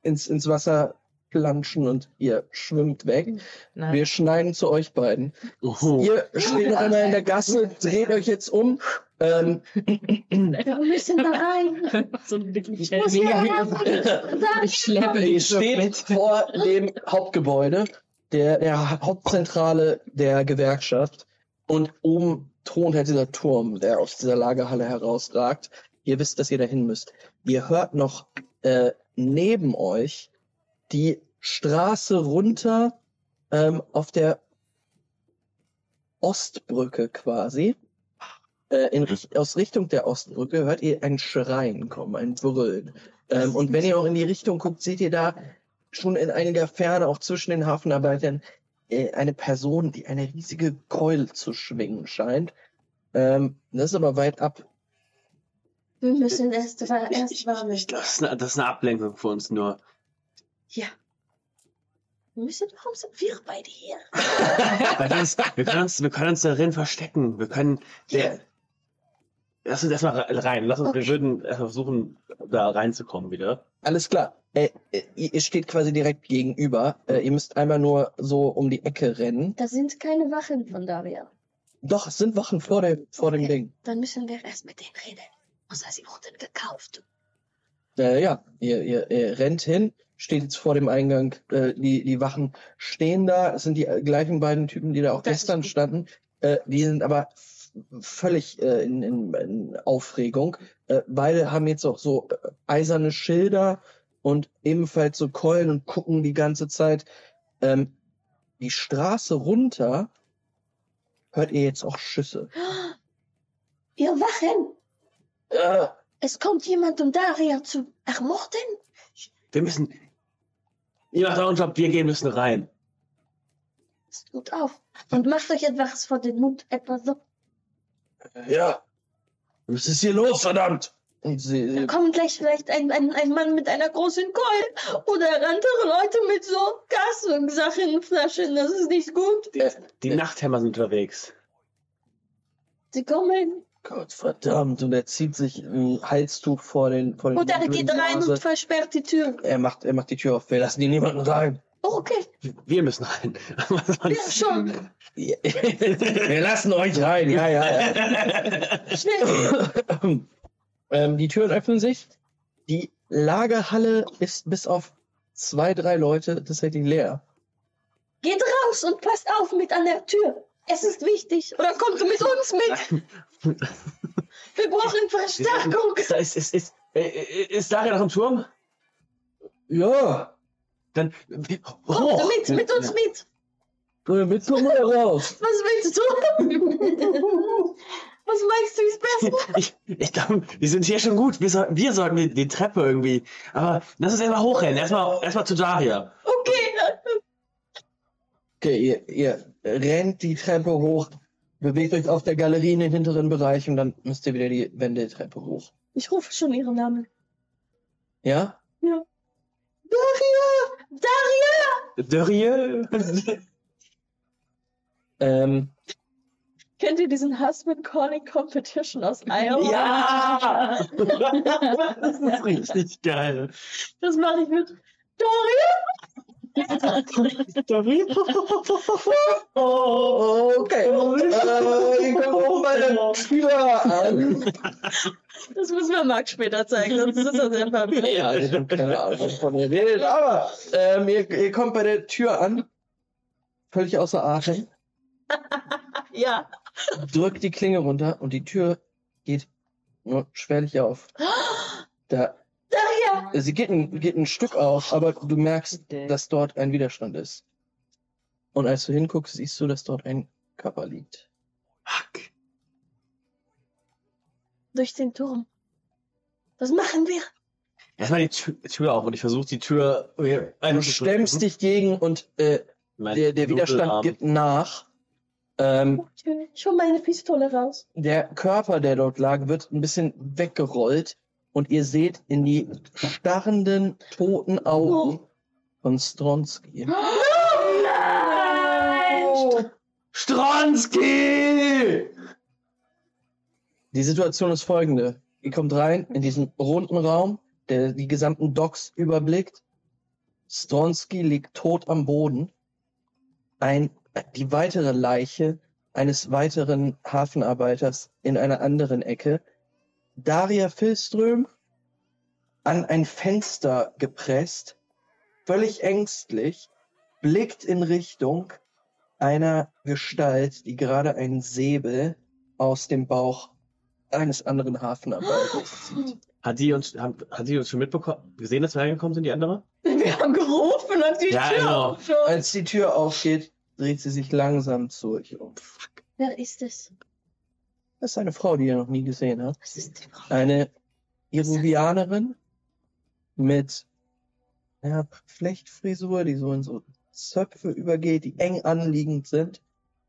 ins, ins Wasser planschen und ihr schwimmt weg. Nein. Wir schneiden zu euch beiden. Oh. Ihr steht noch einmal in der Gasse, dreht euch jetzt um. Ähm, Wir müssen da rein. so Ich muss hier rein. Ich schleppe ihr steht mit. vor dem Hauptgebäude, der, der Hauptzentrale der Gewerkschaft. Und oben thront halt dieser Turm, der aus dieser Lagerhalle herausragt. Ihr wisst, dass ihr dahin müsst. Ihr hört noch äh, neben euch die Straße runter ähm, auf der Ostbrücke quasi. Äh, in, aus Richtung der Ostbrücke hört ihr ein Schreien kommen, ein Brüllen. Ähm, und wenn ihr auch in die Richtung guckt, seht ihr da schon in einiger Ferne, auch zwischen den Hafenarbeitern, äh, eine Person, die eine riesige Keule zu schwingen scheint. Ähm, das ist aber weit ab. Wir müssen erst, erst warm ich, das, das ist eine Ablenkung für uns nur. Ja. Wir müssen, warum sind wir beide hier? Weil das, wir, können uns, wir können uns darin verstecken. Wir können. Der, lass uns erstmal rein. Lass uns, wir würden erstmal versuchen, da reinzukommen wieder. Alles klar. Äh, äh, ihr steht quasi direkt gegenüber. Äh, ihr müsst einmal nur so um die Ecke rennen. Da sind keine Wachen von Daria. Doch, es sind Wachen vor, der, vor dem Okay. Ding. Dann müssen wir erst mit denen reden. Außer sie wurden gekauft. Äh, ja, ihr, ihr, ihr rennt hin, steht jetzt vor dem Eingang. Äh, die, die Wachen stehen da. Es sind die äh, gleichen beiden Typen, die da auch Das gestern standen. Äh, die sind aber völlig äh, in, in, in Aufregung. Äh, beide haben jetzt auch so äh, eiserne Schilder und ebenfalls so Keulen und gucken die ganze Zeit. Ähm, die Straße runter hört ihr jetzt auch Schüsse. Ihr Wachen! Äh, Es kommt jemand, um Daria zu ermorden? Wir müssen. Ihr macht euren Job, wir gehen müssen rein. Passt gut auf. Und macht euch etwas vor den Mund. Etwas so. ja. Was ist hier los, verdammt? Und sie, Da kommt gleich vielleicht ein, ein, ein Mann mit einer großen Keule. Oder andere Leute mit so Gas und Sachen, Flaschen. Das ist nicht gut. Die, die Nachthämmer sind unterwegs. Sie kommen. Gott verdammt. Und er zieht sich ein Halstuch vor den, vor den Und er geht rein Nase. und versperrt die Tür. Er macht, er macht die Tür auf. Wir lassen hier niemanden rein. Oh, okay. Wir müssen rein. Ja, schon. Wir lassen euch rein. Ja, ja, ja. Schnell. ähm, die Türen öffnen sich. Die Lagerhalle ist bis auf zwei, drei Leute tatsächlich leer. Geht raus und passt auf mit an der Tür. Es ist wichtig. Oder kommt du mit uns mit? Wir brauchen Verstärkung. Da ist, ist, ist, äh, ist Daria noch im Turm? Ja, Dann. Kommt hoch! du mit, mit uns mit. du mit komm mal raus. Was willst du? Was meinst du ist besser? Ich, ich glaube, wir sind hier schon gut. Wir, soll, wir sollten die, die Treppe irgendwie. Aber lass uns erstmal hochrennen. Erstmal, erstmal zu Daria. Okay. Okay, ihr, ihr rennt die Treppe hoch, bewegt euch auf der Galerie in den hinteren Bereich und dann müsst ihr wieder die Wendeltreppe hoch. Ich rufe schon ihren Namen. Ja? Daria! Daria! Daria? Ähm, Kennt ihr diesen Husband Calling Competition aus Iowa? Ja! Das ist richtig geil. Das mache ich mit Daria! Oh, okay. Äh, ich komme oben bei der Tür an. Das müssen wir Marc später zeigen, sonst ist das sehr verwirrend. Ja, ich habe keine Ahnung, was von ihr redet, aber ähm, ihr, ihr kommt bei der Tür an, völlig außer Atem, Ja. drückt die Klinge runter und die Tür geht nur schwerlich auf. Da! Sie geht ein, geht ein Stück auf, aber du merkst, dass dort ein Widerstand ist. Und als du hinguckst, siehst du, dass dort ein Körper liegt. Fuck. durch den Turm. Was machen wir? Erstmal die Tür, Tür auf und ich versuche die Tür. Du stemmst dich gegen und äh, der, der Widerstand gibt nach. Ähm, Okay, schon meine Pistole raus. der Körper, der dort lag, wird ein bisschen weggerollt und ihr seht in die starrenden, toten Augen von Stronski. Nein! Stronski! Die Situation ist folgende. Ihr kommt rein in diesen runden Raum, der die gesamten Docks überblickt. Stronski liegt tot am Boden. Ein, die weitere Leiche eines weiteren Hafenarbeiters in einer anderen Ecke. Daria Filström an ein Fenster gepresst, völlig ängstlich, blickt in Richtung einer Gestalt, die gerade einen Säbel aus dem Bauch eines anderen Hafenarbeiters zieht. Hat die uns, haben, hat die uns schon mitbekommen, gesehen, dass wir reingekommen sind, die andere? Wir haben gerufen und die Ja, Tür genau. Als die Tür aufgeht, dreht sie sich langsam zu euch um. Wer ist es? Das ist eine Frau, die ihr noch nie gesehen habt. Was ist die Frau? Eine Iruvianerin mit einer Flechtfrisur, die so in so Zöpfe übergeht, die eng anliegend sind.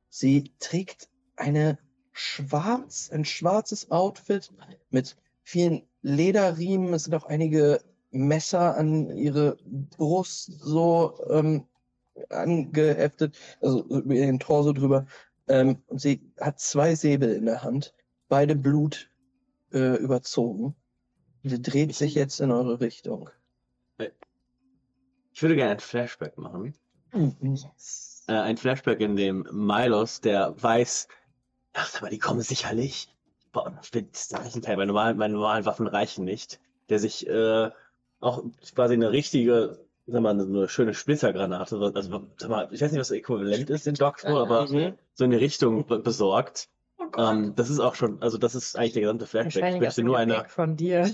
Sie trägt eine schwarz, ein schwarzes Outfit mit vielen Lederriemen. Es sind auch einige Messer an ihre Brust so ähm, angeheftet, also über ihren Torso drüber. Ähm, und sie hat zwei Säbel in der Hand, beide Blut äh, überzogen. Sie dreht sich jetzt in eure Richtung. Ich würde gerne ein Flashback machen. Äh, ein Flashback, in dem Milos, der weiß, ach, aber die kommen sicherlich. Boah, das ist ein Teil, meine normalen, meine normalen Waffen reichen nicht. Der sich äh, auch quasi eine richtige, sag mal, eine schöne Splittergranate, also sag mal, ich weiß nicht, was das Äquivalent ist in Dogfall, aber Mhm. so in die Richtung be- besorgt. Ähm, das ist auch schon, also das ist eigentlich der gesamte Flashback. Ich möchte nur eine. Von dir.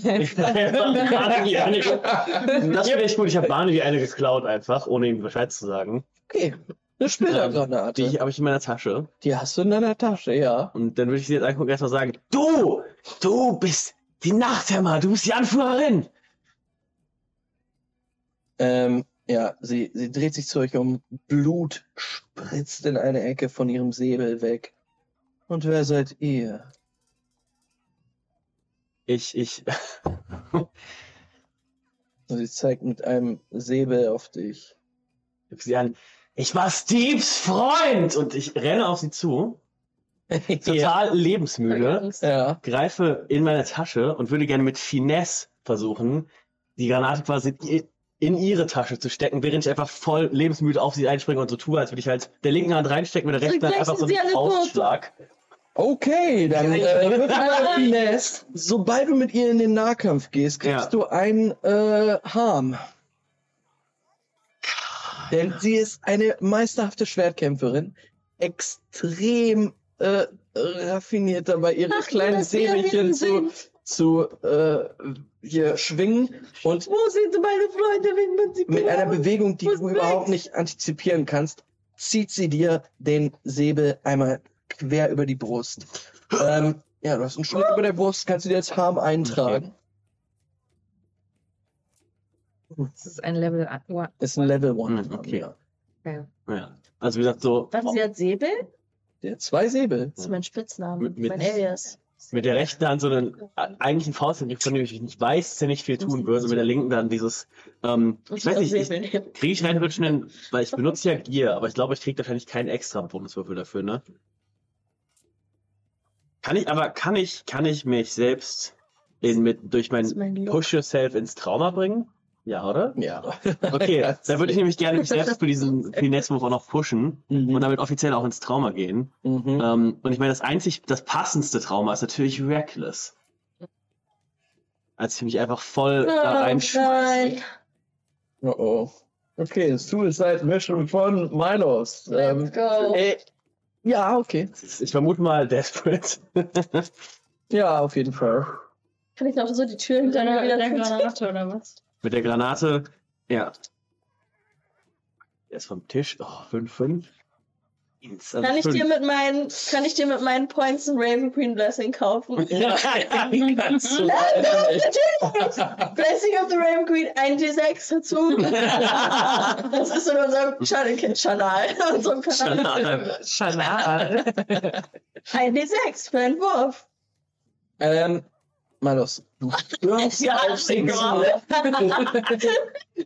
Das finde ich gut. Ich habe Barney wie eine geklaut einfach, ohne ihm Bescheid zu sagen. Okay, eine Splittergranate. Die habe ich in meiner Tasche. Die hast du in deiner Tasche, ja. Und dann würde ich sie jetzt und erstmal sagen, du, du bist die Nachthämmer, du bist die Anführerin. Ähm, ja, sie, sie dreht sich zu euch um. Blut spritzt in eine Ecke von ihrem Säbel weg. Und wer seid ihr? Ich, ich, sie zeigt mit einem Säbel auf dich. ich sie an. Ich war Steves Freund und ich renne auf sie zu, total lebensmüde, Ja. greife in meine Tasche und würde gerne mit Finesse versuchen, die Granate quasi in ihre Tasche zu stecken, während ich einfach voll lebensmüde auf sie einspringe und so tue, als würde ich halt der linken Hand reinstecken, mit der rechten Hand einfach so einen. Faustschlag. Okay, dann äh, wird mal Finesse. Sobald du mit ihr in den Nahkampf gehst, kriegst Ja. du ein äh, Harm. Denn sie ist eine meisterhafte Schwertkämpferin, extrem äh, raffiniert dabei, ihre Ach, kleinen Säbelchen zu, zu äh, hier schwingen und Wo sind meine Freunde, wenn man sie mit einer? Bewegung, die du überhaupt nicht antizipieren kannst, zieht sie dir den Säbel einmal quer über die Brust. Ähm, ja, du hast einen Schnitt über der Brust, kannst du dir als Harm eintragen. Das ist ein Level 1. Ist ein Level One. Hm, okay. Ja. Ja. Also wie gesagt, so Was, sie hat Säbel? Der hat zwei Säbel. Das ist mein Spitzname. Mit- mit- mein Alias. Mit der rechten Hand so einen äh, eigentlichen Faustangriff, von dem ich nicht weiß, dass er nicht viel tun und mit der linken dann dieses, ähm, ich weiß nicht, ich, kriege ich rein wirklich nennen, weil ich benutze ja Gear, aber ich glaube, ich kriege wahrscheinlich keinen extra Bonuswürfel dafür, ne? Kann ich, aber kann ich, kann ich mich selbst in, mit, durch mein mein. Push Yourself ins Trauma bringen? Ja, oder? Ja. Okay, dann würde ich nämlich gerne mich selbst für diesen Finesse-Move auch noch pushen Mhm. und damit offiziell auch ins Trauma gehen. Mhm. Ähm, und ich meine, das einzig, das passendste Trauma ist natürlich Reckless. Als ich mich einfach voll da Oh, reinschmeiße. nein. Oh oh. Okay, Suicide Mission von Milos. Ähm, Let's go. äh, ja, okay. Ich vermute mal Desperate. Ja, auf jeden Fall. Kann ich noch so die Tür Mit hinter mir einer wieder der zuziehen? Granate oder was? Mit der Granate, ja. Er ist vom Tisch. Oh, 5-5. Also Kann ich dir mit meinen, kann ich dir mit meinen Points ein Raven Queen Blessing kaufen? Ja, Kannst du. Blessing of the Raven Queen, ein D6 dazu. Das ist in unserem Channel, Channel. Schanal. Ein D6 für einen Wurf. Ähm, mal los. Du stürmst Ja, auf sie zu.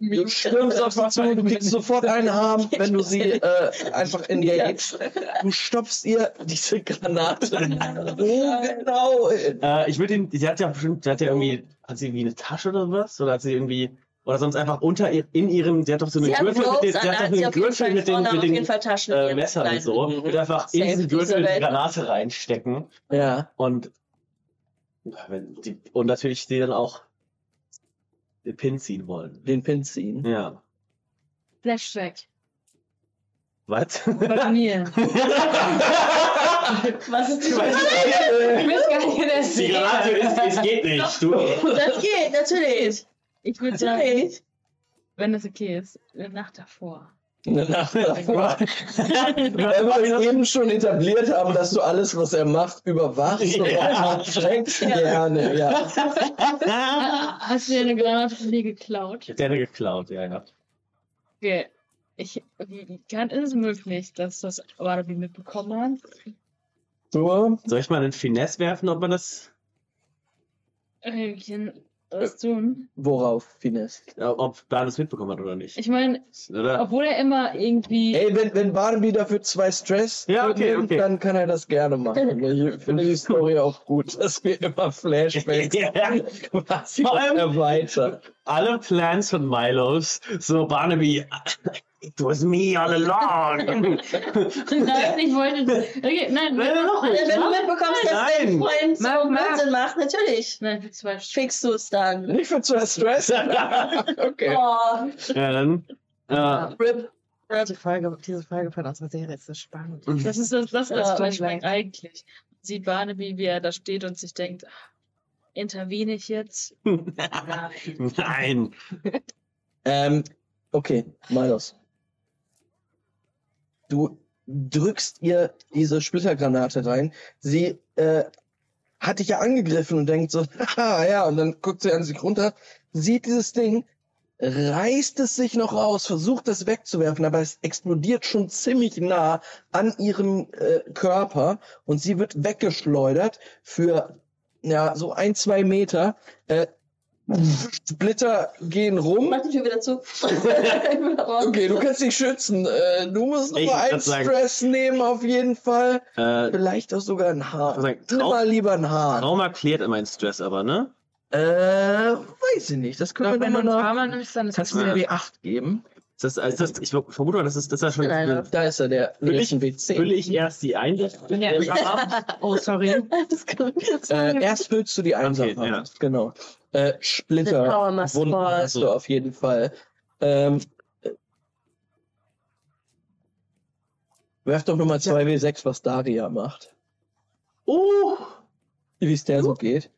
Du stürmst auf sie zu, du kriegst sofort einen Arm, wenn du sie äh, einfach engagst. Du stopfst ihr diese Granate. Wo genau? Äh, ich würde ihn, sie hat ja bestimmt, sie hat ja irgendwie, hat sie irgendwie eine Tasche oder was? Oder hat sie irgendwie, oder sonst einfach unter ihr, in ihrem, sie hat doch so einen Gürtel mit den, sie hat doch einen auf jeden Gürtel Fall mit den, mit den in äh, Messern und so. Mhm. Wird einfach in diesen diese Gürtel die. Granate reinstecken Ja. und, die, und natürlich die dann auch den Pin ziehen wollen. Den Pin ziehen. Ja. Flashback. Was? Bei mir. Was ist die Ich weiß gar nicht, das Die Granate ist, es geht nicht. Du. Das geht, natürlich. Ich würde sagen, wenn das okay ist, eine Nacht davor. Eine Nacht davor. Weil wir eben schon etabliert haben, dass du alles, was er macht, überwachst und Ja. auch schreckst gerne. Ja. Hast du dir eine Granate von dir geklaut? Der hat geklaut, ja, ja. Okay. Ich, wie kann, ist es möglich, dass das Wadabi mitbekommen hat? So, Soll ich mal einen Finesse werfen, ob man das, Äh, Das tun. worauf, Finesse? ob Dan das mitbekommen hat oder nicht? Ich meine, obwohl er immer irgendwie. Ey, wenn, wenn Barnaby dafür zwei Stress Ja, okay, nimmt, okay. dann kann er das gerne machen. Ich finde die Story auch gut, dass wir immer Flashbacks Ja. quasi erweitern. Alle Plans von Milos, so Barnaby, it was me all along. Nein, ich wollte. Okay, nein, Nein, noch nicht. wenn du mitbekommst, dass dein Nein. Freund so Mach, mach. Blödsinn macht, natürlich. Nein, für zwei. Fixst du es dann. Nicht für zwei Stress? okay. Oh, ja, dann, äh, RIP. Die Folge, diese Folge von unserer Serie ist so spannend. Das ist das, das, Ja, das was ich. Eigentlich sieht Barnaby, wie er da steht und sich denkt, ach, intervene ich jetzt? Nein. nein. Ähm, okay, Milos. Du drückst ihr diese Splittergranate rein. Sie äh, hat dich ja angegriffen und denkt so, haha, ja, und dann guckt sie an sich runter, sieht dieses Ding, reißt es sich noch raus, versucht es wegzuwerfen, aber es explodiert schon ziemlich nah an ihrem äh, Körper und sie wird weggeschleudert für ja so ein, zwei Meter. Äh, Splitter gehen rum. Mach die Tür wieder zu. Okay, du kannst dich schützen. Äh, du musst Ich nur einen würd sagen- Stress nehmen, auf jeden Fall. Äh, Vielleicht auch sogar ein Haar. Sagen, Nimm mal lieber ein Haar. Trauma klärt meinen Stress aber, ne? Äh, weiß ich nicht. Das können wir Wenn du ein nimmst, dann ist Kannst das du mir Ja. W8 geben? Ist das, ist das, ich vermute mal, das ist, das ist ja schon. Nein, Da ist er, der Will ich- ein W10. Fülle ich erst die Einsatz. Ja. Oh, sorry. Ich Äh, erst füllst du die Einsache. Okay, ja. Genau. Äh, Splitter. Wunden fall. hast du auf jeden Fall. Ähm, äh, werf doch nochmal 2W6, was Daria macht. Oh! Wie es der so geht.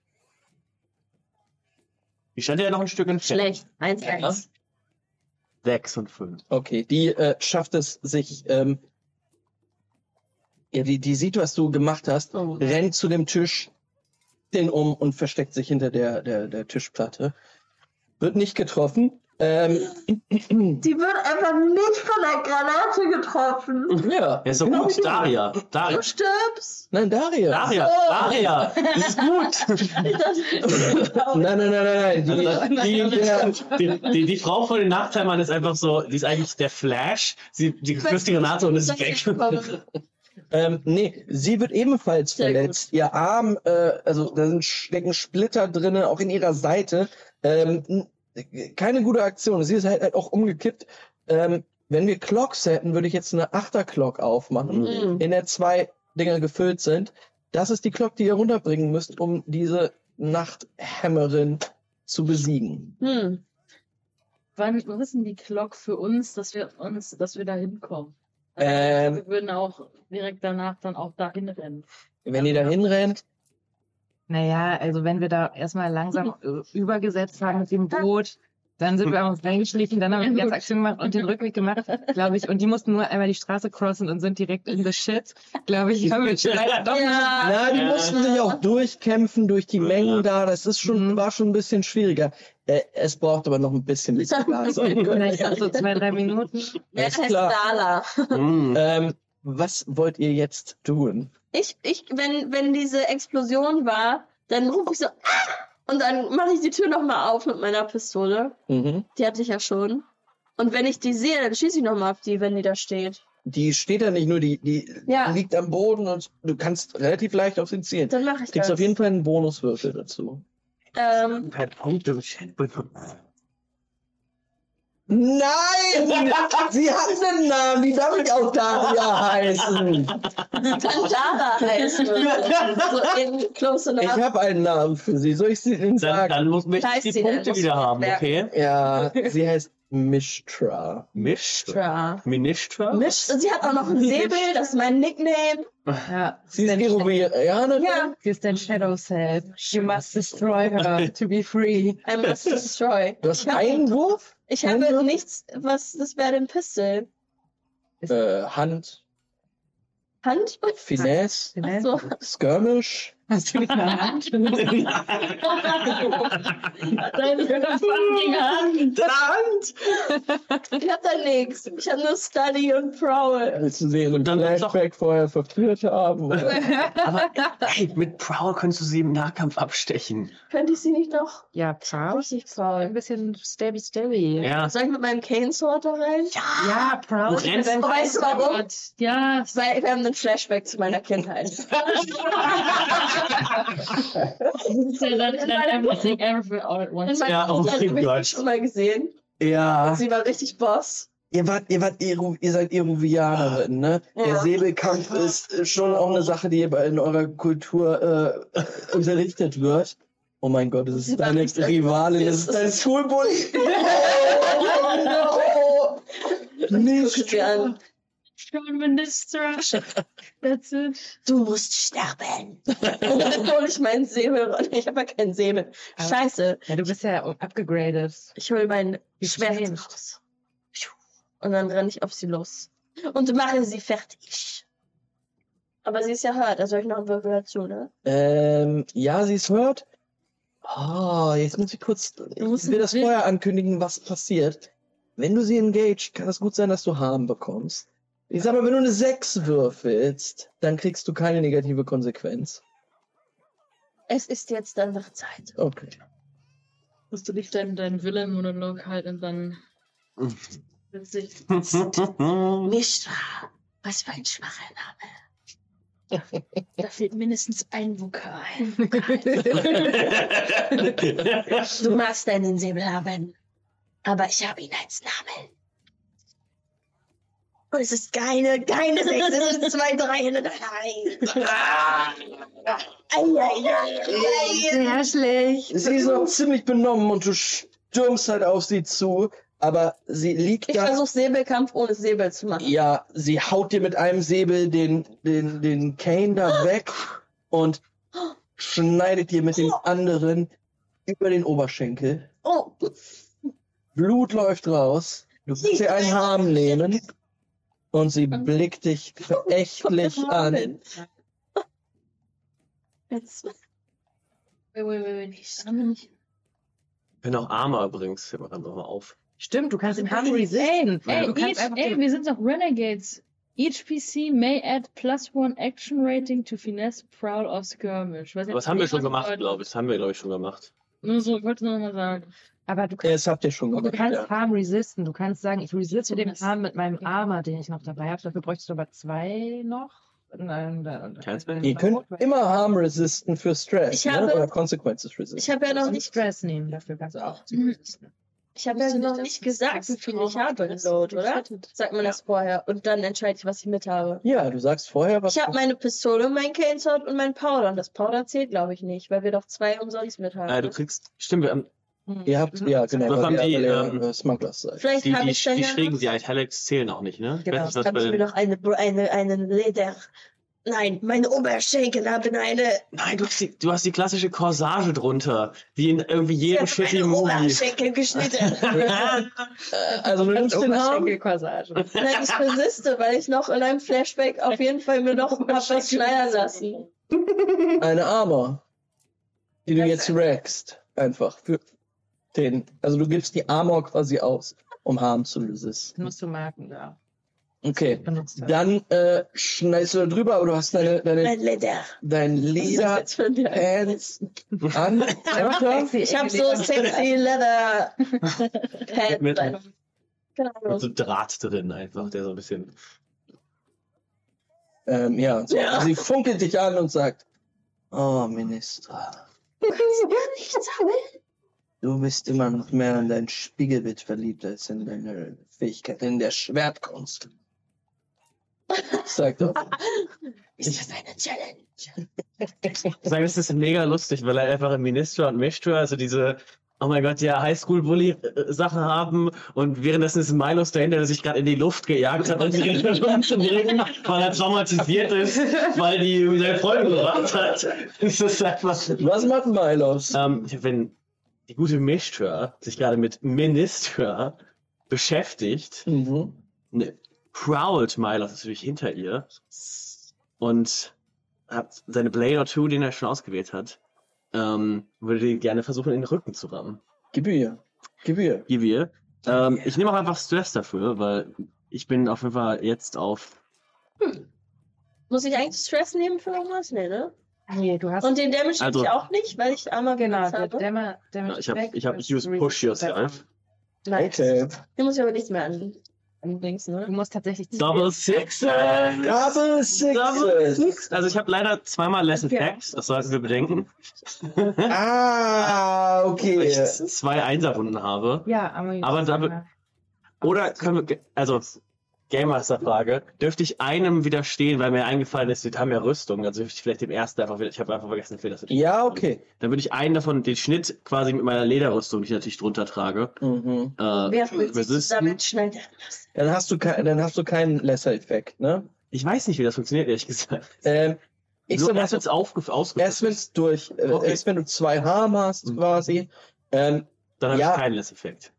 Die stand ja noch ein Stück entfernt. Schlecht. 1-1. Sechs und fünf. Okay, die äh, schafft es sich, ähm, ja, die, die sieht, was du gemacht hast, Oh. rennt zu dem Tisch, den um und versteckt sich hinter der, der, der Tischplatte. Wird nicht getroffen. Ähm, Die wird einfach nicht von der Granate getroffen. ja, Ja, genau gut. du. Daria. Daria. Du stirbst. Nein, Daria. Daria. Oh. Daria. Das ist gut. Nein, nein, nein, nein, nein. Die, die, Die, die, die Frau von den Nachteilmann ist einfach so, die ist eigentlich der Flash. Sie, die küsst die Granate und ist weg. ähm, nee, sie wird ebenfalls Sehr verletzt. Ihr Arm, äh, also da sind stecken Splitter drinne, auch in ihrer Seite. Ähm, keine gute Aktion. Sie ist halt, halt auch umgekippt. Ähm, wenn wir Clocks hätten, würde ich jetzt eine Achter-Clock aufmachen, Mhm. in der zwei Dinger gefüllt sind. Das ist die Clock, die ihr runterbringen müsst, um diese Nachthämmerin zu besiegen. Hm. Wann, denn die Glock für uns, dass wir uns, dass wir da hinkommen? Ähm. wir würden auch direkt danach dann auch dahin rennen. Wenn ihr da hinrennt, Naja, also wenn wir da erstmal langsam äh, übergesetzt haben mit dem Boot, Dann sind wir uns reingeschlichen, dann haben wir die ganze Aktion gemacht und den Rückweg gemacht, glaube ich. Und die mussten nur einmal die Straße crossen und sind direkt in the shit, glaube ich. Haben wir leider doch Ja. Na, die Ja. mussten sich auch durchkämpfen durch die Ja. Mengen da. Das ist schon, Mhm. war schon ein bisschen schwieriger. Äh, es braucht aber noch ein bisschen Licht. vielleicht so zwei, drei Minuten. Wer Ist heißt klar. Mm. ähm, was wollt ihr jetzt tun? Ich, ich, wenn, wenn diese Explosion war, dann rufe ich so, ah! und dann mache ich die Tür nochmal auf mit meiner Pistole. Mhm. Die hatte ich ja schon. Und wenn ich die sehe, dann schieße ich nochmal auf die, wenn die da steht. Die steht da nicht nur, die, die Ja. liegt am Boden und du kannst relativ leicht auf sie zielen. Dann mache ich Kriegst das. auf jeden Fall einen Bonuswürfel dazu. ähm, Punkt im Chat bekommen. Nein! sie hat einen Namen, die darf nicht auch Daria heißen. dann Dala heißt es. so in close Ich enough. habe einen Namen für sie. Soll ich sie Ihnen Dann, sagen? dann muss möchte ich die sie? Punkte wieder ich haben, okay? Ja, sie heißt Mishtra. Mishtra. Tra. Ministra? Misch. Sie hat auch noch einen Säbel, das ist mein Nickname. Ja, Sie ist Irovianerin. Ja, Sie ist dein Shadow Self. You must destroy her to be free. I must destroy. Du hast einen Wurf? Ich habe Würfel? nichts, was, das wäre ein Pistol. Äh, Hand, Hand? Finesse, Ach so. Skirmish. Hast du nicht eine Hand? Deine Hand. Hand! Ich hab da nichts. Ich habe nur Study und Prowl. Willst du in einem dann ist doch- Flashback vorher verführt haben? Aber hey, mit Prowl könntest du sie im Nahkampf abstechen. Könnte ich sie nicht noch Ja, Proud. richtig Ein Prowl? bisschen stabby stabby. Ja. Soll ich mit meinem Cane Sword da rein? Ja, rennst- Dein- Weißt du warum? Ja, Weil wir haben einen Flashback zu meiner Kindheit. ja oh mich Gott. schon mal gesehen. ja. Sie war richtig Boss. Ihr wart, ihr wart, Eru, ihr seid Eruvianerin, ne? Der Ja. Säbelkampf ist schon auch eine Sache, die in eurer Kultur äh, unterrichtet wird. Oh mein Gott, das ist deine Rivalin, das ist dein Schulbully. Gucke sie Nicht. Schon Minister. That's it. Du musst sterben. Und dann hole ich meinen Säbel raus. Ich habe ja keinen Säbel. Scheiße. Ja, du bist ja abgegradet. Ich hole mein Schwert raus. Und dann renne ich auf sie los. Und mache sie fertig. Aber sie ist ja hört, also soll ich noch einen Würfel dazu, ne? Ähm, ja, sie es hört. Oh, jetzt muss ich kurz, ich musst will das vorher ankündigen, was passiert. Wenn du sie engaged, kann es gut sein, dass du Harm bekommst. Ich sag mal, wenn du eine 6 würfelst, dann kriegst du keine negative Konsequenz. Es ist jetzt einfach Zeit. Okay. Musst du nicht deinen, deinen Villain-Monolog halten und dann. Witzig. Mishra, was für ein schwacher Name. Da fehlt mindestens ein Vokal. Du magst deinen Säbel haben, aber ich habe ihn als Namen. Und es ist keine, keine sechs, es sind zwei, drei und ein. Sehr schlecht. Sie ist noch ziemlich benommen und du stürmst halt auf sie zu, aber sie liegt Ich da. versuche Säbelkampf ohne Säbel zu machen. Ja, sie haut dir mit einem Säbel den, den, den Kane da weg und schneidet dir mit dem anderen über den Oberschenkel. Oh, Blut läuft raus. Du kannst dir einen Harm nehmen. Und sie blickt dich verächtlich an. jetzt. Wait, wait, wait, wait. Ich nicht. Bin auch Armer übrigens. Mir gerade nochmal auf. Stimmt, du kannst den Harm resisten. Ey, each, ey, wir sind doch Renegades. Each PC may add plus one action rating to finesse, prowl or skirmish. Nicht, Aber das haben wir schon was gemacht, glaube ich. Das haben wir, glaube ich, schon gemacht. Nur so, ich wollte nur noch mal sagen. aber du Ja, kannst, Das habt ihr schon du gemacht. kannst Ja. Harm resisten. Du kannst sagen, ich resiste den Harm mit meinem Armor, den ich noch dabei habe. Dafür bräuchtest du aber zwei noch. Nein, Keins mehr? Ihr könnt immer Harm resisten für Stress, Ich ne? habe- Oder Consequences resisten. Ich habe ja noch nicht, Stress nehmen, dafür kannst du auch. Mhm. resisten. Ich habe ja noch nicht, gesagt, wie viel ich habe ist, Load, oder? Sagt man das vorher und dann entscheide ich, was ich mit habe. ja, du sagst vorher, was Ich habe meine Pistole, mein Cane Sword und mein Powder. Und das Powder zählt, glaube ich, nicht, weil wir doch zwei umsonst mit haben. Äh, du kriegst, stimmt, wir haben, ihr habt, ja genau, Was haben die, ähm, äh, Smugglers seid. Vielleicht die, habe die, ich die ja schrägen, die Italics zählen auch nicht, ne? Ich Genau, weiß nicht, was habe bei ich mir den, noch eine, eine, einen Leder Nein, meine Oberschenkel haben eine. Nein, du hast, die, du hast die klassische Corsage drunter, wie in irgendwie jedem Ich shitty habe meine Movie. Oberschenkel geschnitten. Also du nimmst den. Oberschenkelcorsage. Nein, ich persiste, weil ich noch in einem Flashback auf jeden Fall mir noch hab was schneiden lassen. eine Armor, die du jetzt rackst. Einfach für den. Also du gibst die Armor quasi aus, um Harm zu resisten. Musst du merken, da. Okay. Dann äh, schneidest du da drüber, aber du hast deine, deine, Mein Leder. dein Leder? Pants an. Ich habe so sexy Leather Pants. Mit- Ahnung. so Draht drin einfach, der so ein bisschen. Ähm, ja, so. Ja. Sie funkelt dich an und sagt, oh, Ministra, du bist immer noch mehr in dein Spiegelbild verliebt als in deine Fähigkeit in der Schwertkunst. Sagt er. Ist das eine Challenge? Ich sage, es ist mega lustig, weil er einfach im Minister und Mischtor, also diese, oh mein Gott, ja, Highschool-Bully-Sachen haben und währenddessen ist Milos dahinter, der sich gerade in die Luft gejagt hat, um sich umzubringen, weil er traumatisiert ist, weil die seine Freunde gebracht hat. Ist einfach. Was macht Milos? Ähm, wenn die gute Mischtor sich gerade mit Minister beschäftigt, Mhm. ne, prowlt Milos natürlich hinter ihr und hat seine Blade or Two, den er schon ausgewählt hat, ähm, würde die gerne versuchen, in den Rücken zu rammen. Gebühr. Gebühr. Gib ihr. Ähm, ich nehme auch einfach Stress dafür, weil ich bin auf jeden Fall jetzt auf. Muss ich eigentlich Stress nehmen für irgendwas? Nee, ne? Nee, du hast. Und den Damage Also- ich auch nicht, weil ich einmal genau, habe. Dämmer, Dämmer Ich habe ich hab Use Push Yourself. Nice. Okay. Den muss ich aber nicht mehr an. Anbringst, Du ne? musst tatsächlich Double Six. Double Double Sixes. Six. Also ich habe leider zweimal Less Okay. Effects, das sollten wir bedenken. Ah, Weil okay. ich zwei Einserrunden habe. Ja, aber. Aber Double- Oder können wir, also Game Master Frage, dürfte ich einem widerstehen, weil mir eingefallen ist, wir haben ja Rüstung, also dürfte ich vielleicht dem ersten einfach wieder, ich habe einfach vergessen, wie das ist. Ja, okay. Dann würde ich einen davon, den Schnitt quasi mit meiner Lederrüstung, die ich natürlich drunter trage, Mhm. äh, Wer sich damit lassen? Dann hast du kein, dann hast du keinen Lesser-Effekt, ne? Ich weiß nicht, wie das funktioniert, ehrlich gesagt. Ähm, ich so, sag erst aufge ausgeführt. erst wenn's durch, äh, Okay. erst wenn du zwei Harm hast, Mhm. quasi. Ähm, Dann habe ja. ich keinen Less-Effekt.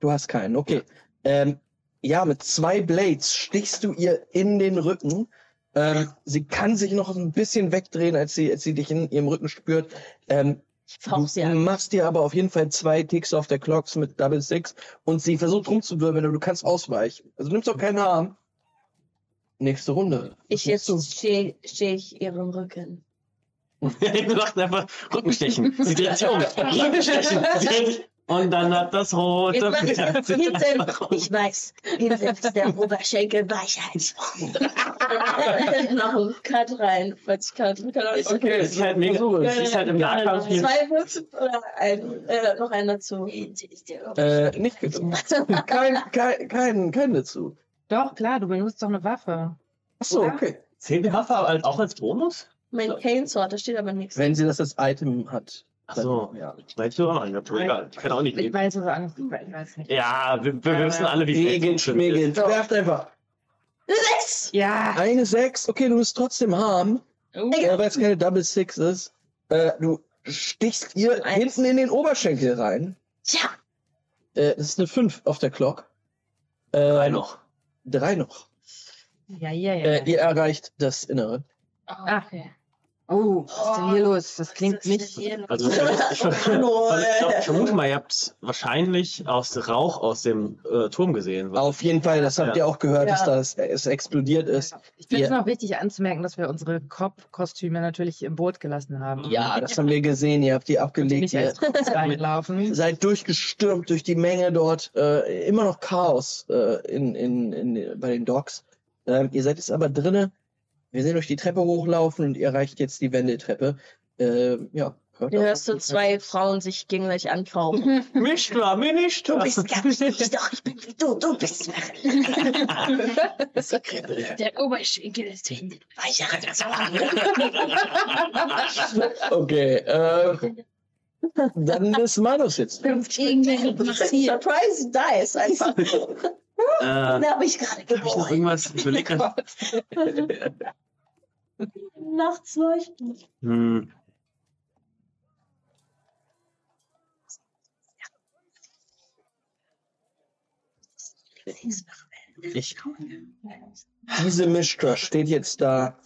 du hast keinen, okay. Ähm, ja, mit zwei Blades stichst du ihr in den Rücken. Ähm, sie kann sich noch ein bisschen wegdrehen, als sie, als sie dich in ihrem Rücken spürt. Ähm, Ich fauch sie du machst dir aber auf jeden Fall zwei Ticks auf der Clocks mit Double Six und sie versucht rumzuwirbeln, aber du kannst ausweichen. Also du nimmst auch keinen Harm. Nächste Runde. Ich Was machst du? jetzt stehe steh ich ihrem Rücken. Wir machten einfach Rückenstechen. Sie dreht sich um. Rückenstechen. Sie dreht sich- Und dann hat das rote Jetzt mach ich sich hinten, ich weiß, hinten ist der Oberschenkel Weichheit. Noch ein Cut rein, falls ich Cut. So Okay, Es ist halt mega, versuche es ist halt im Nahkampf. Zwei Würfel oder ein, äh, noch einen dazu. Äh, nicht kein, kein, kein, kein dazu. Doch, klar, du benutzt doch eine Waffe. Achso, Oder? okay. Zählt die Waffe als- auch als Bonus? mein Cane Sword, da steht aber nichts. Wenn sie das als Item hat. Ach so. Dann, ja. Weißt du auch nicht. Egal, ich kann auch nicht. Ich weiß, was Angst ich weiß nicht. Ja, wir, wir wissen alle, wie es schmägeln. So. Werft einfach. Sechs! Ja. Eine 6, okay, du bist trotzdem harm, Oh, äh, weil es keine Double Six ist. Äh, du stichst ihr Eins. hinten in den Oberschenkel rein. Tja, Äh, das ist eine 5 auf der Clock. Äh, Drei noch. Drei noch. Ja, ja, ja. Äh, ihr erreicht das Innere. Ach, okay. Oh, was ist denn hier los? Das klingt nicht. Also, ich, ich, ich, ich, ich vermute mal, ihr habt wahrscheinlich aus Rauch aus dem äh, Turm gesehen. Auf jeden Fall, das habt Ja. ihr auch gehört, Ja. dass das es explodiert ist. Ich finde es noch wichtig anzumerken, dass wir unsere Cop-Kostüme natürlich im Boot gelassen haben. Ja, das haben wir gesehen, ihr habt die abgelegt. Nicht Ihr als reinlaufen. seid durchgestürmt durch die Menge dort. Äh, immer noch Chaos äh, in, in, in, bei den Docks. Ähm, ihr seid jetzt aber drinnen. Wir sehen euch die Treppe hochlaufen und ihr erreicht jetzt die Wendeltreppe. Äh, ja, hört Du hörst so zwei Frauen sich gegenseitig anfauchen. Mich da, mir nicht. Du bist gar nicht ich doch, ich bin wie du, du bist Der Oberschenkel ist hinten. Okay, äh, dann ist Manus jetzt. Surprise Dice einfach. Äh, Da habe ich gerade Hab ich noch irgendwas? Ich überlege gerade. Nachts leuchten. Hm. Ich, Diese Mishtra steht jetzt da,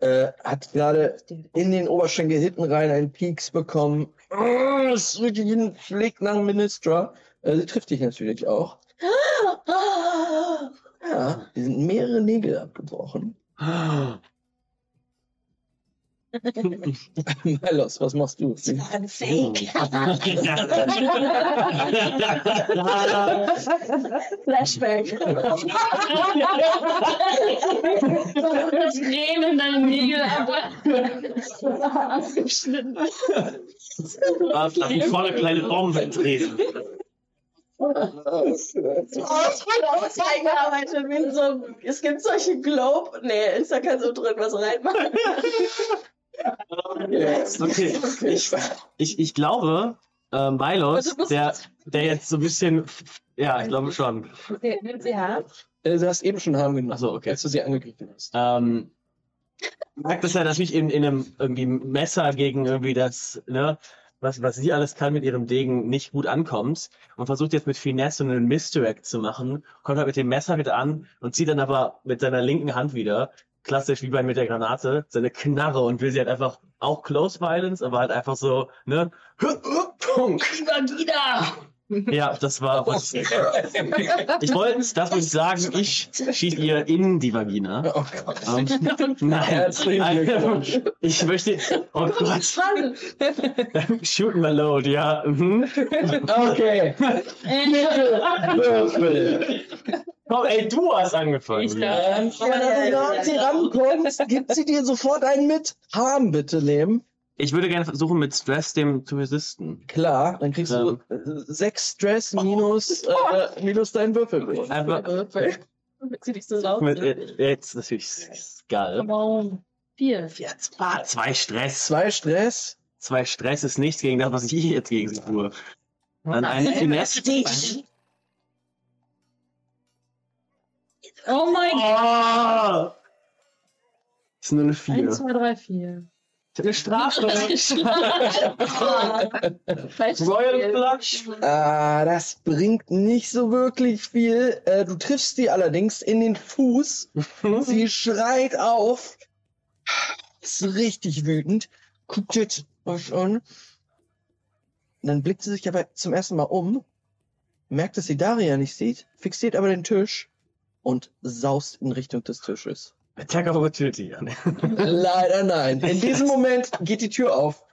äh, hat gerade in den Oberschenkel hinten rein einen Peaks bekommen. Oh, das ist ein nach Ministra. Äh, sie trifft dich natürlich auch. Ja, die sind mehrere Nägel abgebrochen. Milos, was machst du? Ein Fake. Flashback. Tränen deine Nägel abgeschnitten. Lass mich voll eine kleine Bombe treten. Oh, ich bin ausgearbeitet in so, es gibt solche Globe, nee, ist da kein so drin, was reinmachen. Okay, ich, ich, ich glaube, äh, Milos, Also, der, der jetzt so ein bisschen, ja, ich glaube schon. Okay, nimmt sie her. Äh, du hast eben schon Harm genommen, Ach so, okay. als du sie angegriffen hast. Ähm, merkt es ja, dass ich in, in einem irgendwie Messer gegen irgendwie das, ne, was, was sie alles kann mit ihrem Degen, nicht gut ankommt und versucht jetzt mit Finesse einen Misdirect zu machen, kommt halt mit dem Messer wieder an und zieht dann aber mit seiner linken Hand wieder, klassisch wie bei mit der Granate, seine Knarre und will sie halt einfach auch Close Violence, aber halt einfach so, ne! Ja, das war, was ich, ich wollte, das muss ich sagen, ich schieße ihr in die Vagina. Oh Gott. Ähm, nein, ich möchte. Oh Gott. Shoot my load, ja. Mhm. Okay. Würfel. Komm, ey, du hast angefangen. Ich ja. darf. Ähm, ja, wenn sie rankommst, gibt sie dir sofort einen mit. Harm bitte nehmen. Ich würde gerne versuchen, mit Stress dem zu resisten. Klar, dann kriegst du äh, sechs Stress minus, äh, minus deinen Würfel. Einfach Damit sie nicht so laut mit, äh, jetzt natürlich ist geil. Come on. Vier. Ah, zwei Stress. Zwei Stress. Zwei Stress ist nichts gegen das, was ich jetzt gegen sie tue. Dann ein Finesse. Oh mein Gott. Oh! Das ist nur eine 4. 1, 2, 3, 4. Eine Strafe. Flush. Ah, das bringt nicht so wirklich viel. Äh, du triffst sie allerdings in den Fuß. Sie schreit auf. Ist richtig wütend. Guckt jetzt euch an. Dann blickt sie sich aber zum ersten Mal um. Merkt, dass sie Daria nicht sieht. Fixiert aber den Tisch. Und saust in Richtung des Tisches. Attack of Opportunity. Ja. Leider nein. In diesem Moment geht die Tür auf.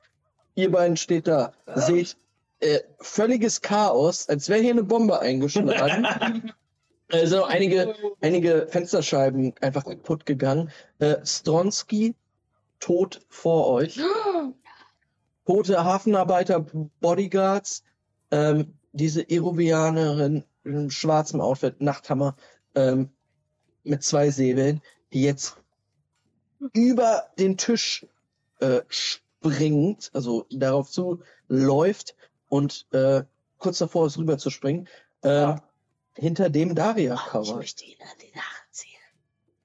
Ihr beiden steht da. Seht äh, völliges Chaos, als wäre hier eine Bombe eingeschlagen. also einige, einige Fensterscheiben einfach kaputt gegangen. Äh, Stronski tot vor euch. Tote Hafenarbeiter, Bodyguards. Ähm, diese Erovianerin in schwarzem Outfit, Nachthammer, ähm, mit zwei Säbeln, die jetzt über den Tisch äh, springt, also darauf zu läuft und äh, kurz davor ist rüber zu springen, äh, hinter dem Daria Ich Cover. möchte ihn an den Haaren ziehen.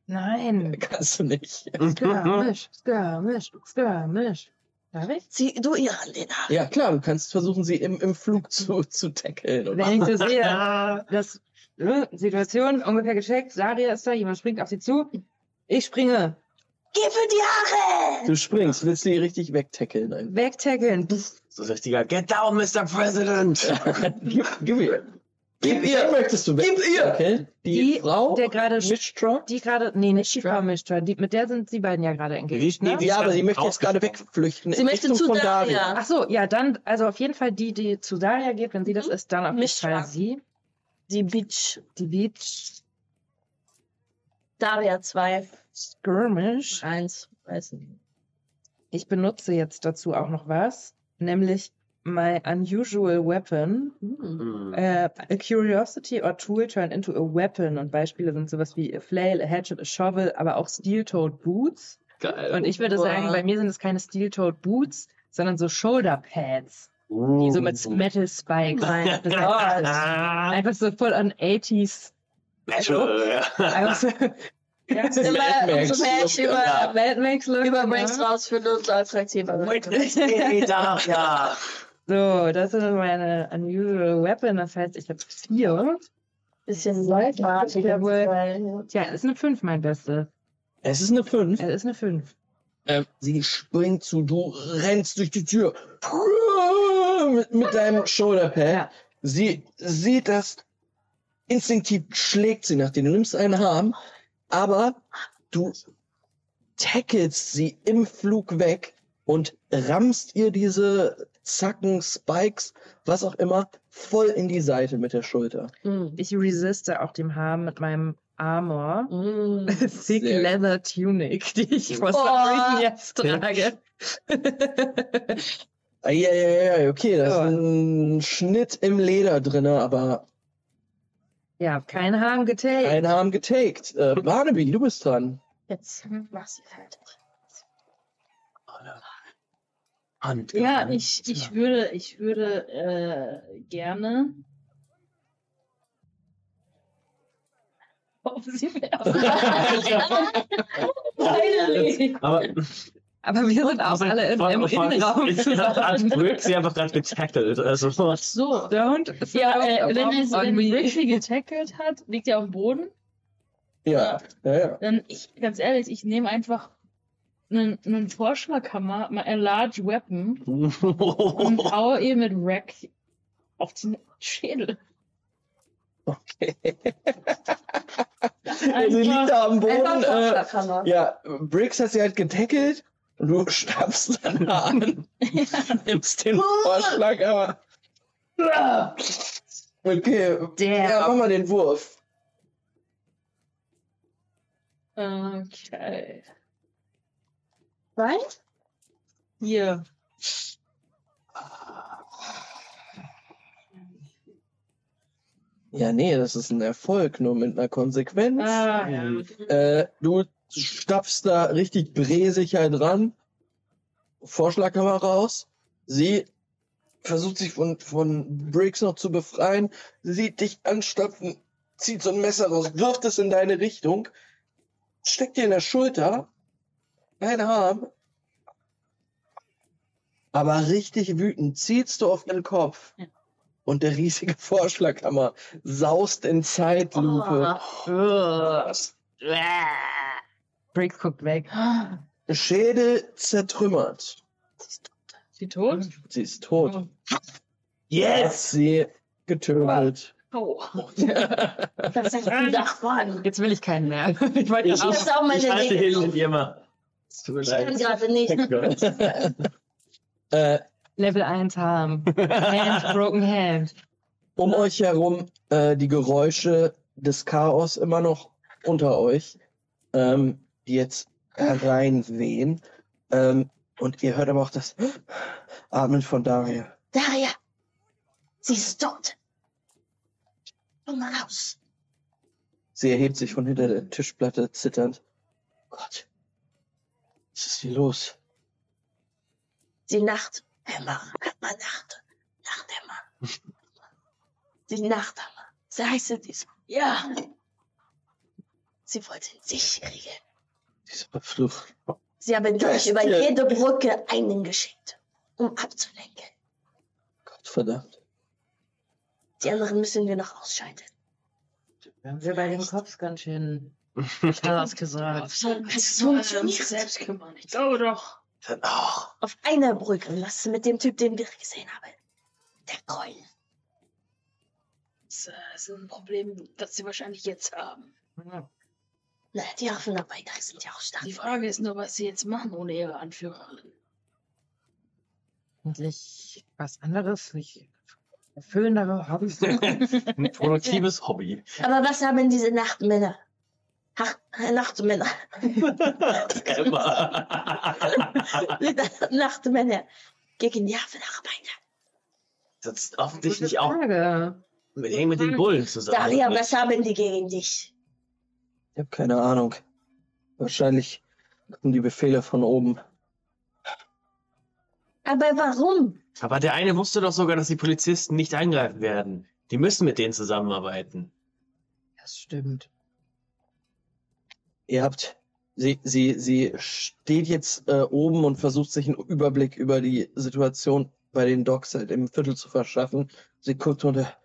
Nein. Kannst du nicht. Skirmish, Skirmish, Skirmish. Darf ich? Zieh du ihr an den Haaren. Ja, klar, du kannst versuchen, sie im, im Flug zu, zu tackeln. Wenn ich so sehe, das äh, Situation ungefähr gecheckt, Daria ist da, jemand springt auf sie zu. Ich springe. Gib mir die Haare! Du springst, willst du sie richtig wegtackeln? Ein- Wegtackeln. So ein richtiger Get down, Mr. President. gib, gib ihr. Gib ihr. möchtest du Gib ihr. Okay. Die, Die, Frau, der gerade Mishtra? Die gerade, nee, nicht die Frau Mishtra, die, mit der sind sie beiden ja gerade engaged, Die- ne? die- Ja, aber sie möchte jetzt gerade wegflüchten. Sie in möchte Richtung zu von Daria. Ach so, ja, dann, also auf jeden Fall die, die zu Daria geht, wenn sie das Mhm. ist, dann auf jeden. Fall sie. Die Beach. Die Beach Daria 2. Skirmish. 1. Weiß nicht. Ich benutze jetzt dazu auch noch was, nämlich my unusual weapon. Hm. Äh, a curiosity or tool turned into a weapon. Und Beispiele sind sowas wie a flail, a hatchet, a shovel, aber auch steel-toed boots. Geil. Und ich würde sagen, bei mir sind es keine steel-toed boots, sondern so shoulder pads, die so mit Metal Spikes. Nein. Das ist einfach so voll an 80s Metal, ja. Einfach so, Immer, Mad Max. umso mehr ich über, Ja. Mad Max Look. attraktiver er. ja. So, das ist meine unusual weapon. Das heißt, ich habe vier. Bisschen seitwärtig. Ja, wohl. Tja, ist eine 5 mein Beste. Es ist eine 5. Es ist eine 5. Ähm, sie springt zu, du rennst durch die Tür mit, mit deinem Shoulderpad. Ja. Sie sieht das, instinktiv schlägt sie nach dir. Du nimmst einen Arm, aber du tackelst sie im Flug weg und rammst ihr diese Zacken, Spikes, was auch immer, voll in die Seite mit der Schulter. Mm. Ich resiste auch dem Harm mit meinem Armor. Mm. Thick Leather Tunic, die ich vor Oh. jetzt trage. Ah, ja, ja, ja, okay, da ist ein Schnitt im Leder drinne, aber ja, kein Harm getaped. ein Arm getaked. Äh, Barnaby, du bist dran. Jetzt mach sie fertig. Hand Ja, ich, ich würde, ich würde äh, gerne auf sie werfen. Aber Aber wir sind auch alle in, im Innenraum Als zusammen. Brooke sie einfach gerade getackelt. Also, Ach so. Don't Ja, äh, wenn. Rick sie getackelt hat, liegt er auf dem Boden. Ja, ja, ja. Dann, ich, ganz ehrlich, ich nehme einfach einen, einen Vorschlaghammer, mal ein Large Weapon und haue ihr mit Rack auf den Schädel. Okay. Sie liegt da am Boden. Äh, ja, Briggs hat sie halt getackelt du schnappst dann an, nimmst den Vorschlag, aber. Okay, ja, mach mal den Wurf. Okay. Was? Hier. Ja, nee, das ist ein Erfolg, nur mit einer Konsequenz. Ah, ja. Äh, du stapfst da richtig drehsicher dran. Vorschlaghammer raus. Sie versucht sich von, von Briggs noch zu befreien, sieht dich anstapfen, zieht so ein Messer raus, wirft es in deine Richtung, steckt dir in der Schulter, ein Arm, aber richtig wütend ziehst du auf den Kopf. Ja. Und der riesige Vorschlaghammer saust in Zeitlupe. Briggs guckt weg. Schädel zertrümmert. Sie tot? Sie ist tot. Oh. Yes! Sie getötet. Oh. Das ist ein Nachbarn. Jetzt will ich keinen mehr. Ich wollte Ich- auch. Das ist auch meine Ich halte hin mit ihr mal. Ich kann gerade nicht. äh, Level 1 Harm. Hand, broken hand. um euch herum äh, die Geräusche des Chaos immer noch unter euch, ähm, die jetzt hereinwehen. Ähm, und ihr hört aber auch das Atmen von Daria. Daria, sie ist tot. Komm mal raus. Sie erhebt sich von hinter der Tischplatte zitternd. Gott, was ist hier los? Die Nacht. Emma, Emma, Nacht. Nacht, Emma. Die Nacht, Emma. Sie heißt dies. Ja. Sie wollte dich kriegen. Dieser Verflucht. Sie haben Das durch über jede Brücke einen geschickt, um abzulenken. Gott verdammt. Die anderen müssen wir noch ausschalten. Haben wir bei den Cops ganz schön Chaos gesagt. Es funktioniert. selbst kümmern. Ich glaube doch. Dann auch. Auf einer Brücke, was mit dem Typ, den wir gesehen haben. Der Keul. Das ist ein Problem, das sie wahrscheinlich jetzt haben. Na, die Hafenarbeiter sind ja auch stark. Die Frage ist nur, was sie jetzt machen ohne ihre Anführerin. Endlich was anderes, nicht erfüllendere Hobbys. Ein produktives Hobby. Aber was haben diese Nachtmänner? Ach, Nachtmänner. Nachtmänner gegen die Hafenarbeiter. Das ist offensichtlich auch Frage. mit, hängen mit den Bullen zusammen. Daria, was haben die gegen dich? Ich habe keine Ahnung. Wahrscheinlich kommen die Befehle von oben. Aber warum? Aber der eine wusste doch sogar, dass die Polizisten nicht eingreifen werden. Die müssen mit denen zusammenarbeiten. Das stimmt. Ihr habt, sie, sie, sie steht jetzt äh, oben und versucht sich einen Überblick über die Situation bei den Docks halt im Viertel zu verschaffen. Sie guckt runter.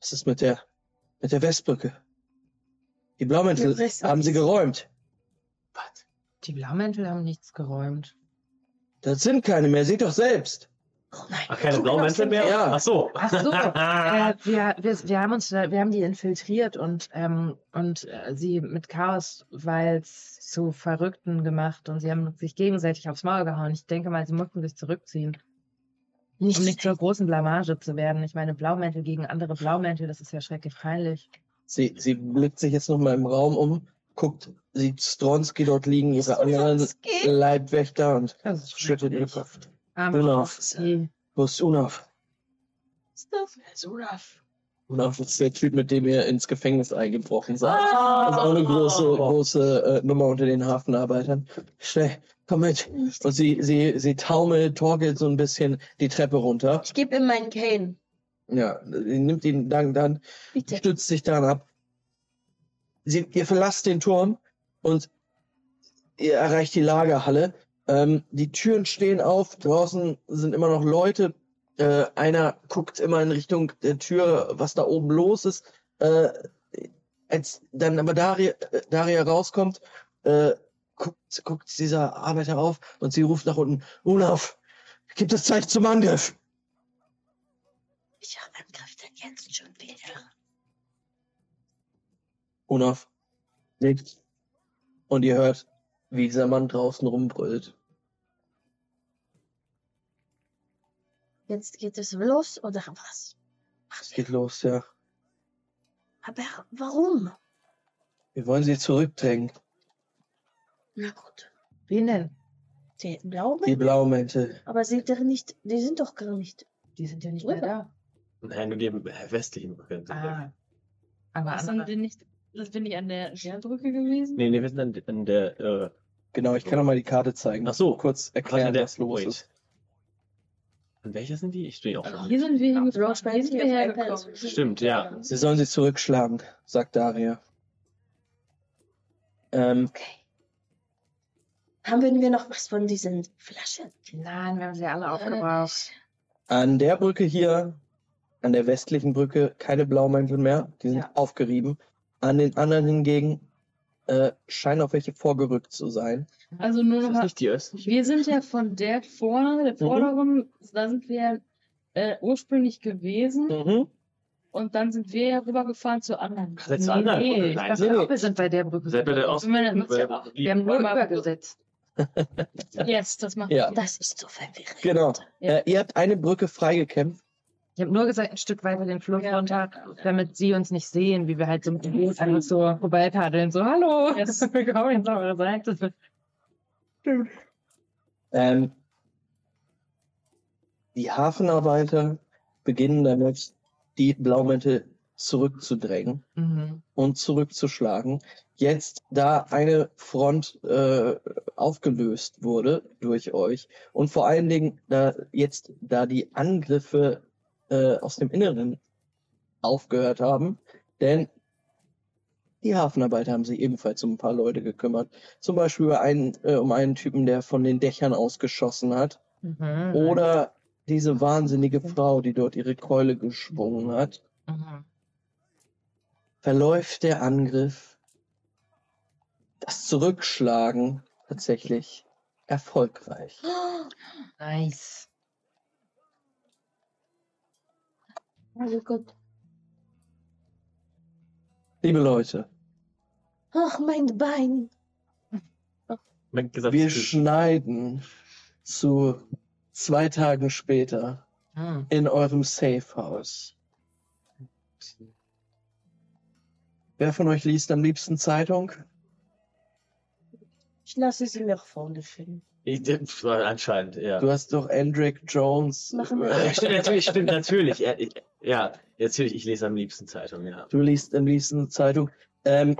Was ist mit der, mit der Westbrücke? Die Blaumäntel haben sie geräumt. Was? Die Blaumäntel haben nichts geräumt. Das sind keine mehr, seht doch selbst. Oh nein. Ach, keine Blaumäntel mehr? Ja. Ach so. Ach so, äh, wir, wir, wir haben uns, da- wir haben die infiltriert und, ähm, und äh, sie mit Chaos, weil zu Verrückten gemacht und sie haben sich gegenseitig aufs Maul gehauen. Ich denke mal, sie mussten sich zurückziehen, Nicht, um nicht zur großen Blamage zu werden. Ich meine, Blaumäntel gegen andere Blaumäntel, das ist ja schrecklich peinlich. Sie, sie blickt sich jetzt nochmal im Raum um, guckt, sieht Stronski dort liegen, ihre anderen? Leibwächter und schüttelt schrecklich. Kopf. Stronski. Wo ist Unaf? Olaf. Unaf ist der Typ, mit dem ihr ins Gefängnis eingebrochen seid. Ah. Das ist auch eine große, große äh, Nummer unter den Hafenarbeitern. Schnell, komm mit. Und sie, sie, sie taumelt, torkelt so ein bisschen die Treppe runter. Ich gebe ihm meinen Cane. Ja, sie nimmt ihn dann, dann Bitte. stützt sich daran ab. Sie, ihr verlasst den Turm und ihr erreicht die Lagerhalle. Ähm, die Türen stehen auf, draußen sind immer noch Leute. Äh, einer guckt immer in Richtung der Tür, was da oben los ist. Äh, als dann aber Daria, äh, Daria rauskommt, äh, guckt, guckt dieser Arbeiter auf und sie ruft nach unten, Olaf, gibt es Zeit zum Angriff? Welcher Angriff denn jetzt schon wieder? Olaf nickt und ihr hört, wie dieser Mann draußen rumbrüllt. Jetzt geht es los oder was? Es geht los, ja. Aber warum? Wir wollen sie zurückdrängen. Na gut. Wen denn? Die Blauen? Die Blaumäntel. Aber sind doch nicht, die sind doch gar nicht. Die sind ja nicht mehr da. Nein, nur die westlichen Brücke. Ah. Aber Was sind wir nicht, das bin ich an der Scherbrücke gewesen? Nee, nee, wir sind an, an der, äh, Genau, ich kann noch mal die Karte zeigen. Ach so. Kurz was erklären, der, was los wait. ist. An welcher sind die? Ich stehe auch Also schon. hier sind wir sind wir Fancy auf hergekommen. Stimmt, ja. Sie sollen sie zurückschlagen, sagt Daria. Ähm, Okay. Haben wir noch was von diesen Flaschen? Nein, wir haben sie alle aufgebraucht. an der Brücke hier, an der westlichen Brücke, keine Blaumäntel mehr. Die sind Ja. aufgerieben. An den anderen hingegen äh, scheinen auch welche vorgerückt zu sein. Also nur noch nicht die östliche? wir sind ja von der vorne, der vorderen, da sind wir äh, ursprünglich gewesen Mhm. und dann sind wir ja rübergefahren zur anderen. Seid zur anderen nee, Brücke? ich Nein, dachte nee, nee. wir sind bei der Brücke. Seid bei der geblieben. Ost- Ich meine, das ist ja Wir haben nur übergesetzt. Yes, das macht Ja. Sinn. Das ist so verwirrend. Genau. Ja. Äh, ihr habt eine Brücke freigekämpft. Ich habe nur gesagt, ein Stück weiter den Fluss Ja. runter, damit sie uns nicht sehen, wie wir halt so mit dem Boot einfach so vorbeipaddeln. So, hallo, Yes. wir kommen jetzt auf eure Seite. Ähm, die Hafenarbeiter beginnen damit, die Blaumäntel zurückzudrängen Mhm. und zurückzuschlagen. Jetzt, da eine Front äh, aufgelöst wurde durch euch und vor allen Dingen, da jetzt, da die Angriffe äh, aus dem Inneren aufgehört haben, denn die Hafenarbeiter haben sich ebenfalls um ein paar Leute gekümmert. Zum Beispiel einen, äh, um einen Typen, der von den Dächern ausgeschossen hat. Mhm. Oder diese wahnsinnige Frau, die dort ihre Keule geschwungen hat. Mhm. Verläuft der Angriff, das Zurückschlagen tatsächlich erfolgreich. Nice. Also gut. Liebe Leute, Ach, mein Bein. Gesagt, wir schneiden zu zwei Tagen später Mhm. in eurem Safehouse. Wer von euch liest am liebsten Zeitung? Ich lasse sie mir vorne finden. Ich, anscheinend, ja. Du hast doch Andrick Jones. Machen wir. Ja, stimmt, natürlich, stimmt, natürlich. Ja, ich, ja, natürlich, ich lese am liebsten Zeitung, ja. Du liest am liebsten Zeitung. Ähm,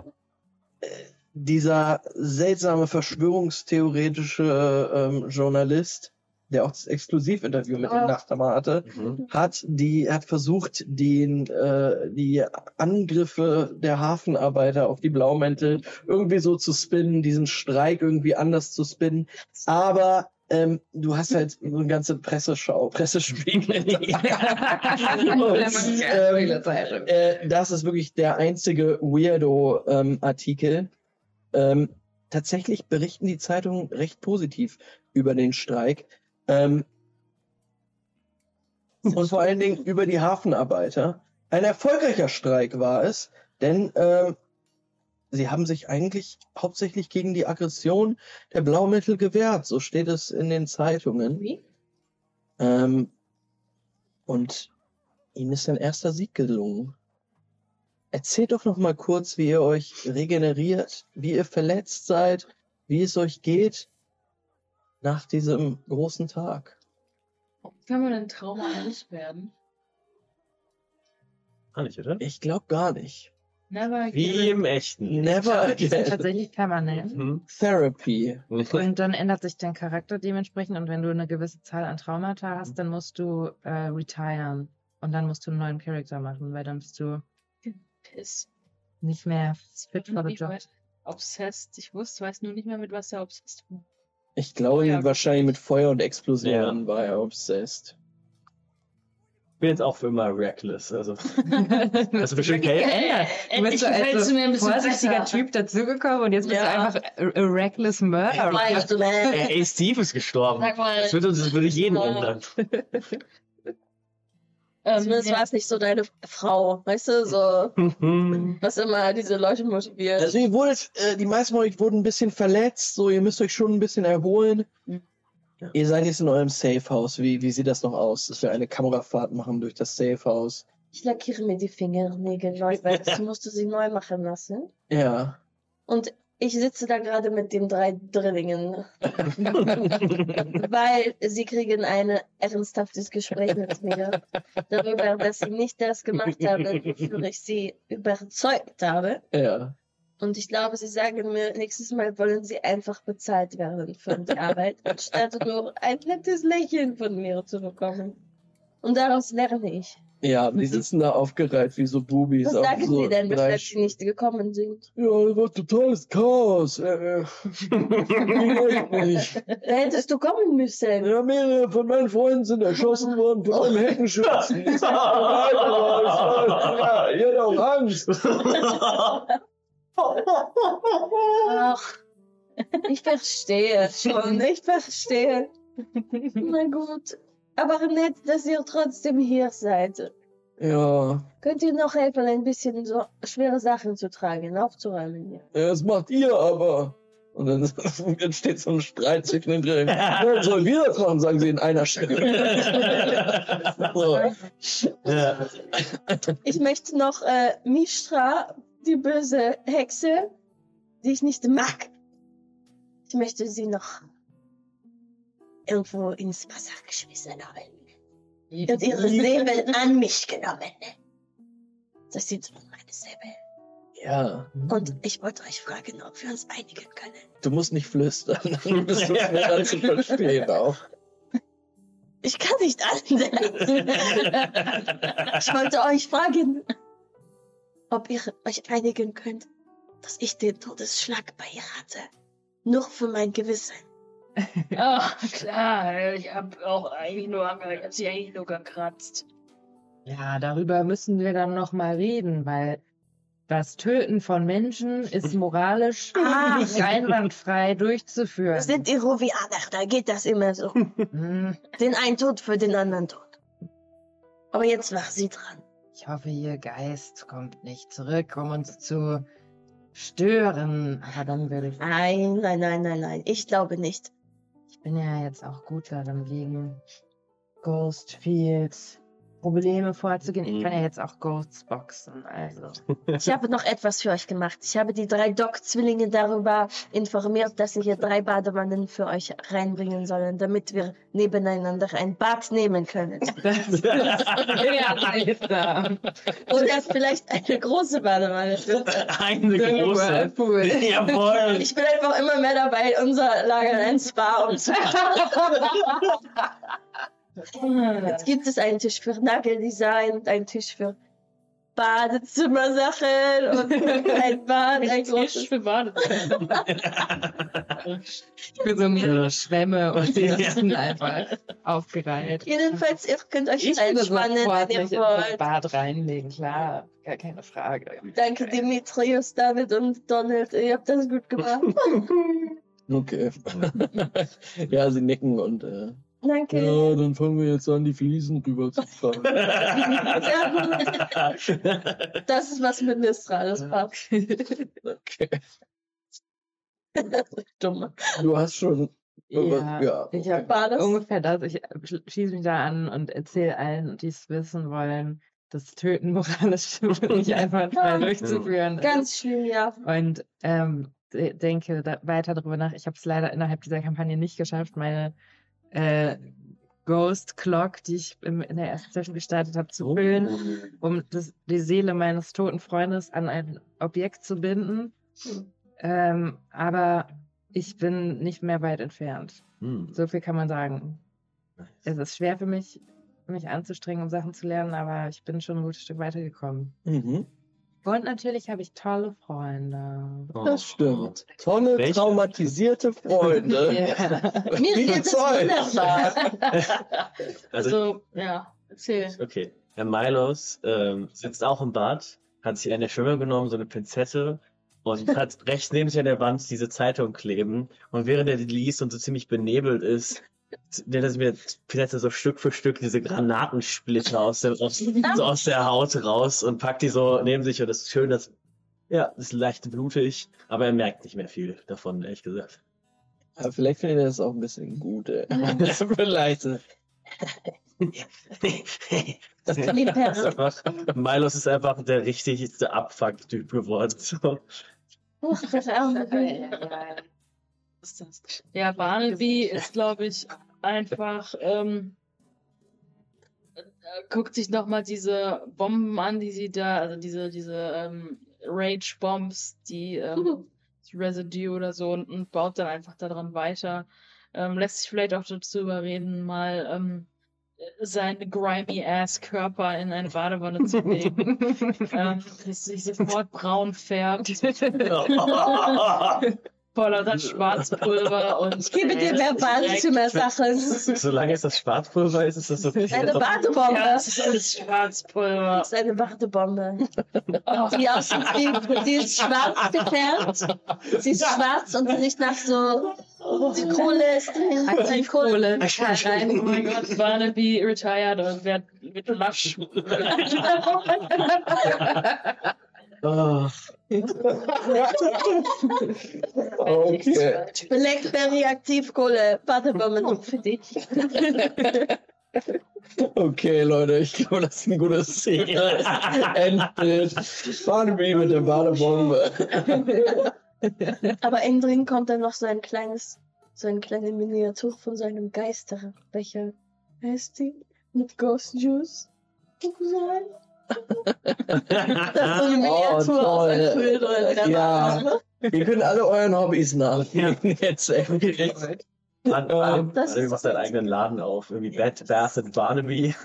äh, dieser seltsame verschwörungstheoretische ähm, Journalist der auch das Exklusivinterview mit dem Nachthammer hatte, Mhm. hat die hat versucht, den äh, die Angriffe der Hafenarbeiter auf die Blaumäntel irgendwie so zu spinnen, diesen Streik irgendwie anders zu spinnen. Aber ähm, du hast halt so eine ganze Presseschau, Pressespiegel. Und, ähm, äh, das ist wirklich der einzige Weirdo-Artikel. Ähm, tatsächlich berichten die Zeitungen recht positiv über den Streik. Ähm, und vor allen Dingen über die Hafenarbeiter. Ein erfolgreicher Streik war es, denn ähm, sie haben sich eigentlich hauptsächlich gegen die Aggression der Blaumittel gewehrt. So steht es in den Zeitungen. Wie? Ähm, und ihnen ist ein erster Sieg gelungen. Erzählt doch noch mal kurz, wie ihr euch regeneriert, wie ihr verletzt seid, wie es euch geht nach diesem großen Tag. Kann man denn Trauma loswerden? Ah, nicht, oder? Ich glaube gar nicht. Never Wie im echten. Never Die sind again. tatsächlich permanent. Mhm. Therapy. Und dann ändert sich dein Charakter dementsprechend. Und wenn du eine gewisse Zahl an Traumata hast, dann musst du äh, retiren. Und dann musst du einen neuen Charakter machen, weil dann bist du Piss. nicht mehr fit for the job. Obsessed. Ich wusste, weiß nur nicht mehr, mit was er obsessed war. Ich glaube, Ja. wahrscheinlich mit Feuer und Explosionen war er obsessed. Ich bin jetzt auch für immer reckless. Also, also bestimmt Kate. Ja, du bist so als ein bisschen vorsichtiger. Typ dazugekommen und jetzt bist Ja. du einfach a, a reckless murderer. Ey, ey, Steve ist gestorben. Sag mal, Das würde, das würde jeden Ja. ändern. ähm, Zumindest war es nicht so deine Frau, weißt du, so, was immer diese Leute motiviert. Also ihr wurdet, äh, die meisten von euch wurden ein bisschen verletzt, so ihr müsst euch schon ein bisschen erholen. Mhm. Ja. Ihr seid jetzt in eurem Safe House. Wie, wie sieht das noch aus, dass wir eine Kamerafahrt machen durch das Safe House? Ich lackiere mir die Fingernägel neu, weil ich musste sie neu machen lassen. Ja. Und ich sitze da gerade mit den drei Drillingen, weil sie kriegen ein ernsthaftes Gespräch mit mir darüber, dass sie nicht das gemacht haben, wofür ich sie überzeugt habe. ja. Und ich glaube, sie sagen mir, nächstes Mal wollen sie einfach bezahlt werden für die Arbeit, anstatt nur ein nettes Lächeln von mir zu bekommen. Und daraus lerne ich. Ja, die sitzen da aufgereiht wie so Bubis. Was sagen so sie denn, weshalb sie nicht gekommen sind? Ja, das war totales Chaos. Äh, äh, nicht. Da hättest du kommen müssen. Ja, mehrere von meinen Freunden sind erschossen worden von einem Heckenschützen. Die sind ja, ihr habt auch Angst. Ach, ich verstehe schon, ich verstehe. Na gut. Aber nett, dass ihr trotzdem hier seid. Ja, Könnt ihr noch helfen, ein bisschen so schwere Sachen zu tragen, aufzuräumen hier? ja, das macht ihr aber. Und dann entsteht so ein Streit zwischen den Dritten. Ja, sollen wir das machen, sagen sie in einer Stimme. so. ja. Ich möchte noch äh, Mishra, die böse Hexe, die ich nicht mag. Ich möchte sie noch irgendwo ins Wasser geschmissen haben. Und ihre Säbel an mich genommen. Das sind meine Säbel. Ja, Und ich wollte euch fragen, ob wir uns einigen können. du musst nicht flüstern, dann bist du schneller zu verstehen auch. Ich kann nicht anders. Ich wollte euch fragen, ob ihr euch einigen könnt, dass ich den Todesschlag bei ihr hatte. Nur für mein Gewissen. Ach, klar, ich hab auch eigentlich nur, ich hab sie eigentlich nur gekratzt. Ja, darüber müssen wir dann noch mal reden, weil das Töten von Menschen ist moralisch Ah. nicht einwandfrei durchzuführen. Wir sind Irovianer, da geht das immer so. Hm, Den einen Tod für den anderen Tod. Aber jetzt war sie dran. Ich hoffe, ihr Geist kommt nicht zurück, um uns zu stören. Aber dann würde ich. Nein, nein, nein, nein, nein. Ich glaube nicht. Bin ja jetzt auch gut darin wegen Ghost Fields Probleme vorzugehen. Ich kann Mhm. ja jetzt auch Ghosts boxen, also. Ich habe noch etwas für euch gemacht. Ich habe die drei Doc-Zwillinge darüber informiert, dass sie hier drei Badewannen für euch reinbringen sollen, damit wir nebeneinander ein Bad nehmen können. Das, ja. Oder vielleicht eine große Badewanne. Eine große. Whirlpool. Jawohl. Ich bin einfach immer mehr dabei, unser Lager ein Spa umzubauen. Jetzt gibt es einen Tisch für Nageldesign und einen Tisch für Badezimmersachen und ein Bad, ein Tisch großes für Badezimmer. Für so mehrere Schwämme und die sind einfach aufgereiht. Jedenfalls, ihr könnt euch Ich sofort wenn ihr wollt. Bad reinlegen, klar. Gar keine Frage. Danke, Dimitrios, David und Donald. Ihr habt das gut gemacht. Okay. ja, sie nicken und äh, Danke. ja, dann fangen wir jetzt an, die Fliesen rüber zu tragen. Sehr gut. Das ist was mit Mistra, das passt. okay. Dumm. Du hast schon. Ja, ja ich okay. habe War das? ungefähr das. Ich schieße mich da an und erzähle allen, die es wissen wollen, das Töten moralisch nicht einfach frei durchzuführen. ist. Ganz schlimm, ja. Und ähm, de- denke da weiter darüber nach. Ich habe es leider innerhalb dieser Kampagne nicht geschafft, meine äh, Ghost Clock, die ich im, in der ersten Session gestartet habe, zu füllen, um das, die Seele meines toten Freundes an ein Objekt zu binden. Ähm, aber ich bin nicht mehr weit entfernt. Hm. So viel kann man sagen. Es ist schwer für mich, mich anzustrengen, um Sachen zu lernen, aber ich bin schon ein gutes Stück weitergekommen. Mhm. Und natürlich habe ich tolle Freunde. Das stimmt. Tolle, Welche? traumatisierte Freunde. Ja. Mir Wie geht es Zeug. wunderbar. Also, Also, ja, erzähl. okay. Der Milos ähm, sitzt auch im Bad, hat sich eine Schwimmer genommen, so eine Pinzette und hat rechts neben sich an der Wand diese Zeitung kleben. Und während er die liest und so ziemlich benebelt ist, nimmt er mir Pinzette so Stück für Stück diese Granatensplitter aus, der, aus, so aus der Haut raus und packt die so neben sich. Und das ist schön, dass, ja, ist leicht blutig, aber er merkt nicht mehr viel davon, ehrlich gesagt. Aber vielleicht findet er das auch ein bisschen gut, ey. vielleicht. äh, Milos ist einfach der richtigste Abfuck-Typ geworden. So. Ist das? Ja, Barnaby ist, glaube ich, einfach, ähm, äh, guckt sich nochmal diese Bomben an, die sie da, also diese, diese ähm, Rage-Bombs, die, ähm, die Residue oder so, und, und baut dann einfach daran weiter. Ähm, lässt sich vielleicht auch dazu überreden, mal ähm, seinen grimy ass Körper in eine Badewanne zu legen, ähm, dass sich sofort braun färbt, voller dann Schwarzpulver und Ich gebe dir mehr Badezimmersachen. Solange es das Schwarzpulver ist, ist das okay. Eine Ja, Badebombe. das ist alles Schwarzpulver. Das ist eine Badebombe. Die aussieht wie, sie ist schwarz gefärbt. Sie ist schwarz und riecht nach so, die Kohle ist drin. Aktivkohle. Oh mein Gott, Barnaby retired und wird, wird lasch. Oh, Okay. Blackberry Aktivkohle. Badebombe nur für dich. Okay, Leute, ich glaube, das ist ein gutes Endbild. Barnaby mit der Badebombe. Aber innen drin kommt dann noch so ein kleines, so eine kleine Miniatur von seinem Geisterbecher. Heißt die? Mit Ghost Juice. Sein? Das ist so eine Miniatur aus toll. einem Quill drin. Ja. war- Ihr könnt alle euren Hobbys nachgehen. Jetzt, ey. Mann, Mann, Das also, du ist- machst deinen eigenen Laden auf. Irgendwie Bad Bath and Barnaby.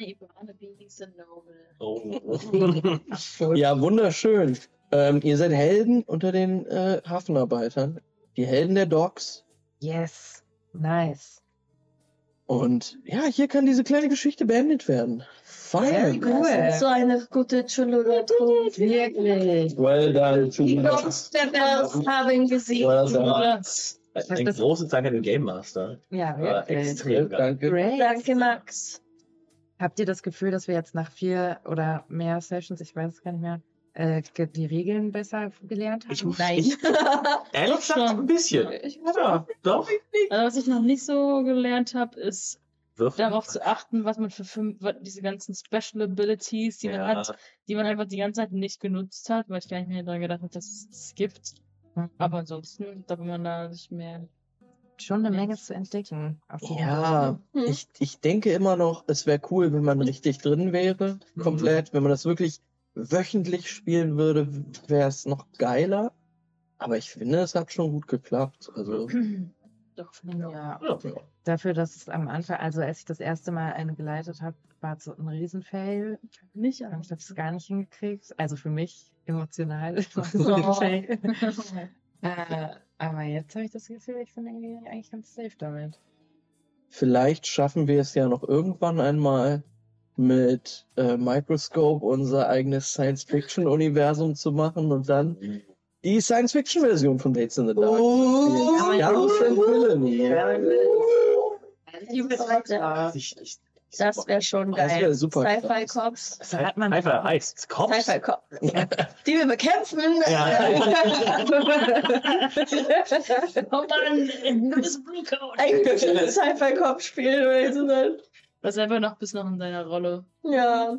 Nee, Barnaby is a noble. Oh. Ja, wunderschön. Ähm, ihr seid Helden unter den äh, Hafenarbeitern. Die Helden der Docks. Yes. Nice. Und ja, hier kann diese kleine Geschichte beendet werden. Fein. Cool. Das ist so eine gute Chululato. Wirklich. Well done. Die Ghosts der Welt haben gesiegt. Well done. Ein großes Dank an den Game Master. Ja, wirklich. extrem. Danke. Great. Danke, Max. Habt ihr das Gefühl, dass wir jetzt nach vier oder mehr Sessions, ich weiß es gar nicht mehr, äh, die Regeln besser gelernt haben? Ich, ich, ehrlich gesagt, schon. ein bisschen. Ich Ja, doch. Also, was ich noch nicht so gelernt habe, ist Würfeln? darauf zu achten, was man für fünf, was- diese ganzen Special Abilities, die man Ja. hat, die man einfach die ganze Zeit nicht genutzt hat, weil ich gar nicht mehr daran gedacht habe, dass es es gibt. Aber ansonsten, da will man da sich mehr. Schon eine Menge zu entdecken. Ja, ich, ich denke immer noch, es wäre cool, wenn man richtig drin wäre, Mhm. komplett. Wenn man das wirklich wöchentlich spielen würde, wäre es noch geiler. Aber ich finde, es hat schon gut geklappt. Also, Doch, Ja. Ja. Dafür, dass es am Anfang, also als ich das erste Mal eine geleitet habe, war es so ein Riesenfail. nicht Ich an. habe es gar nicht hingekriegt. Also für mich emotional. so ein Fail. äh, aber jetzt habe ich das Gefühl, ich bin irgendwie eigentlich ganz safe damit. vielleicht schaffen wir es ja noch irgendwann einmal mit äh, Microscope unser eigenes Science-Fiction-Universum zu machen und dann die Science-Fiction-Version von Dates in the Dark. Oh. Ja, und Villainy. Ich, ich, Das wäre schon Das geil. wär super krass. Sci-Fi Cops. Man Einfach Eis. Kopf? Sci-Fi Cops. Die wir bekämpfen. Oh Mann, du bist Blue Code. Ein Sci-Fi Cop spielen gewesen sein. Was einfach noch bis noch in deiner Rolle. Ja.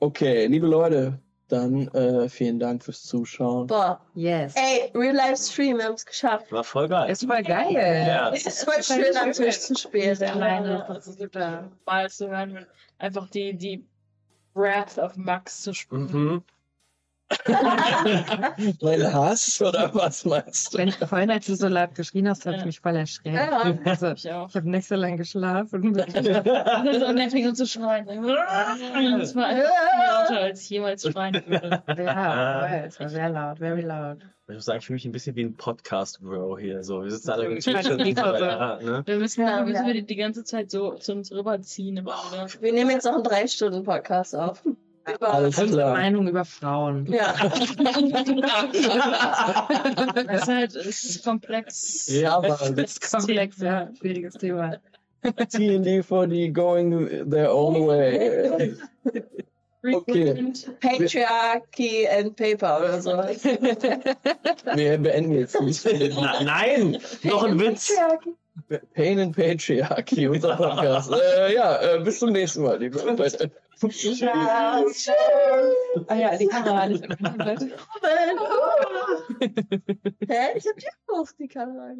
Okay, liebe Leute, dann äh, vielen Dank fürs Zuschauen. Boah. Yes. Ey, Real Life Stream, wir haben es geschafft. War voll geil. Ist voll geil. Ja. Es ist voll schön am Tisch zu spielen. Alleine. Das ist super. Mal zu hören, einfach die, die Wrath of Max zu spüren. Mhm. Mein Hass oder was meinst du? Wenn vorhin, als du so laut geschrien hast, habe ich mich voll erschreckt. Ja. Also, Ich auch. ich habe nicht so lange geschlafen. Und er fing an zu schreien. Das war lauter, als ich jemals schreien würde. ja. Es war sehr laut, very loud. Ich muss sagen, ich fühle mich ein bisschen wie ein Podcast-Bro hier. So, wir sitzen alle im Ich Tisch ne? Wir müssen, Ja, wir müssen ja. wir die, die ganze Zeit so zu uns rüberziehen. Immer wieder. Wir nehmen jetzt noch einen 3-Stunden-Podcast auf. Über- Alles Unsere klar. Meinung über Frauen. Ja. Das ist halt es ist komplex. Ja, aber Das ist komplex, ja. Schwieriges Thema. TND for the going their own way. Okay. Patriarchy and Paper oder so. Wir beenden jetzt nicht. Nein! Noch ein Witz! Pain and Patriarchy, unser Podcast. äh, ja, äh, bis zum nächsten Mal, liebe Leute. Ja, Ah ja, die Kamera nicht im Hä? Ich hab dir auch die Kamera.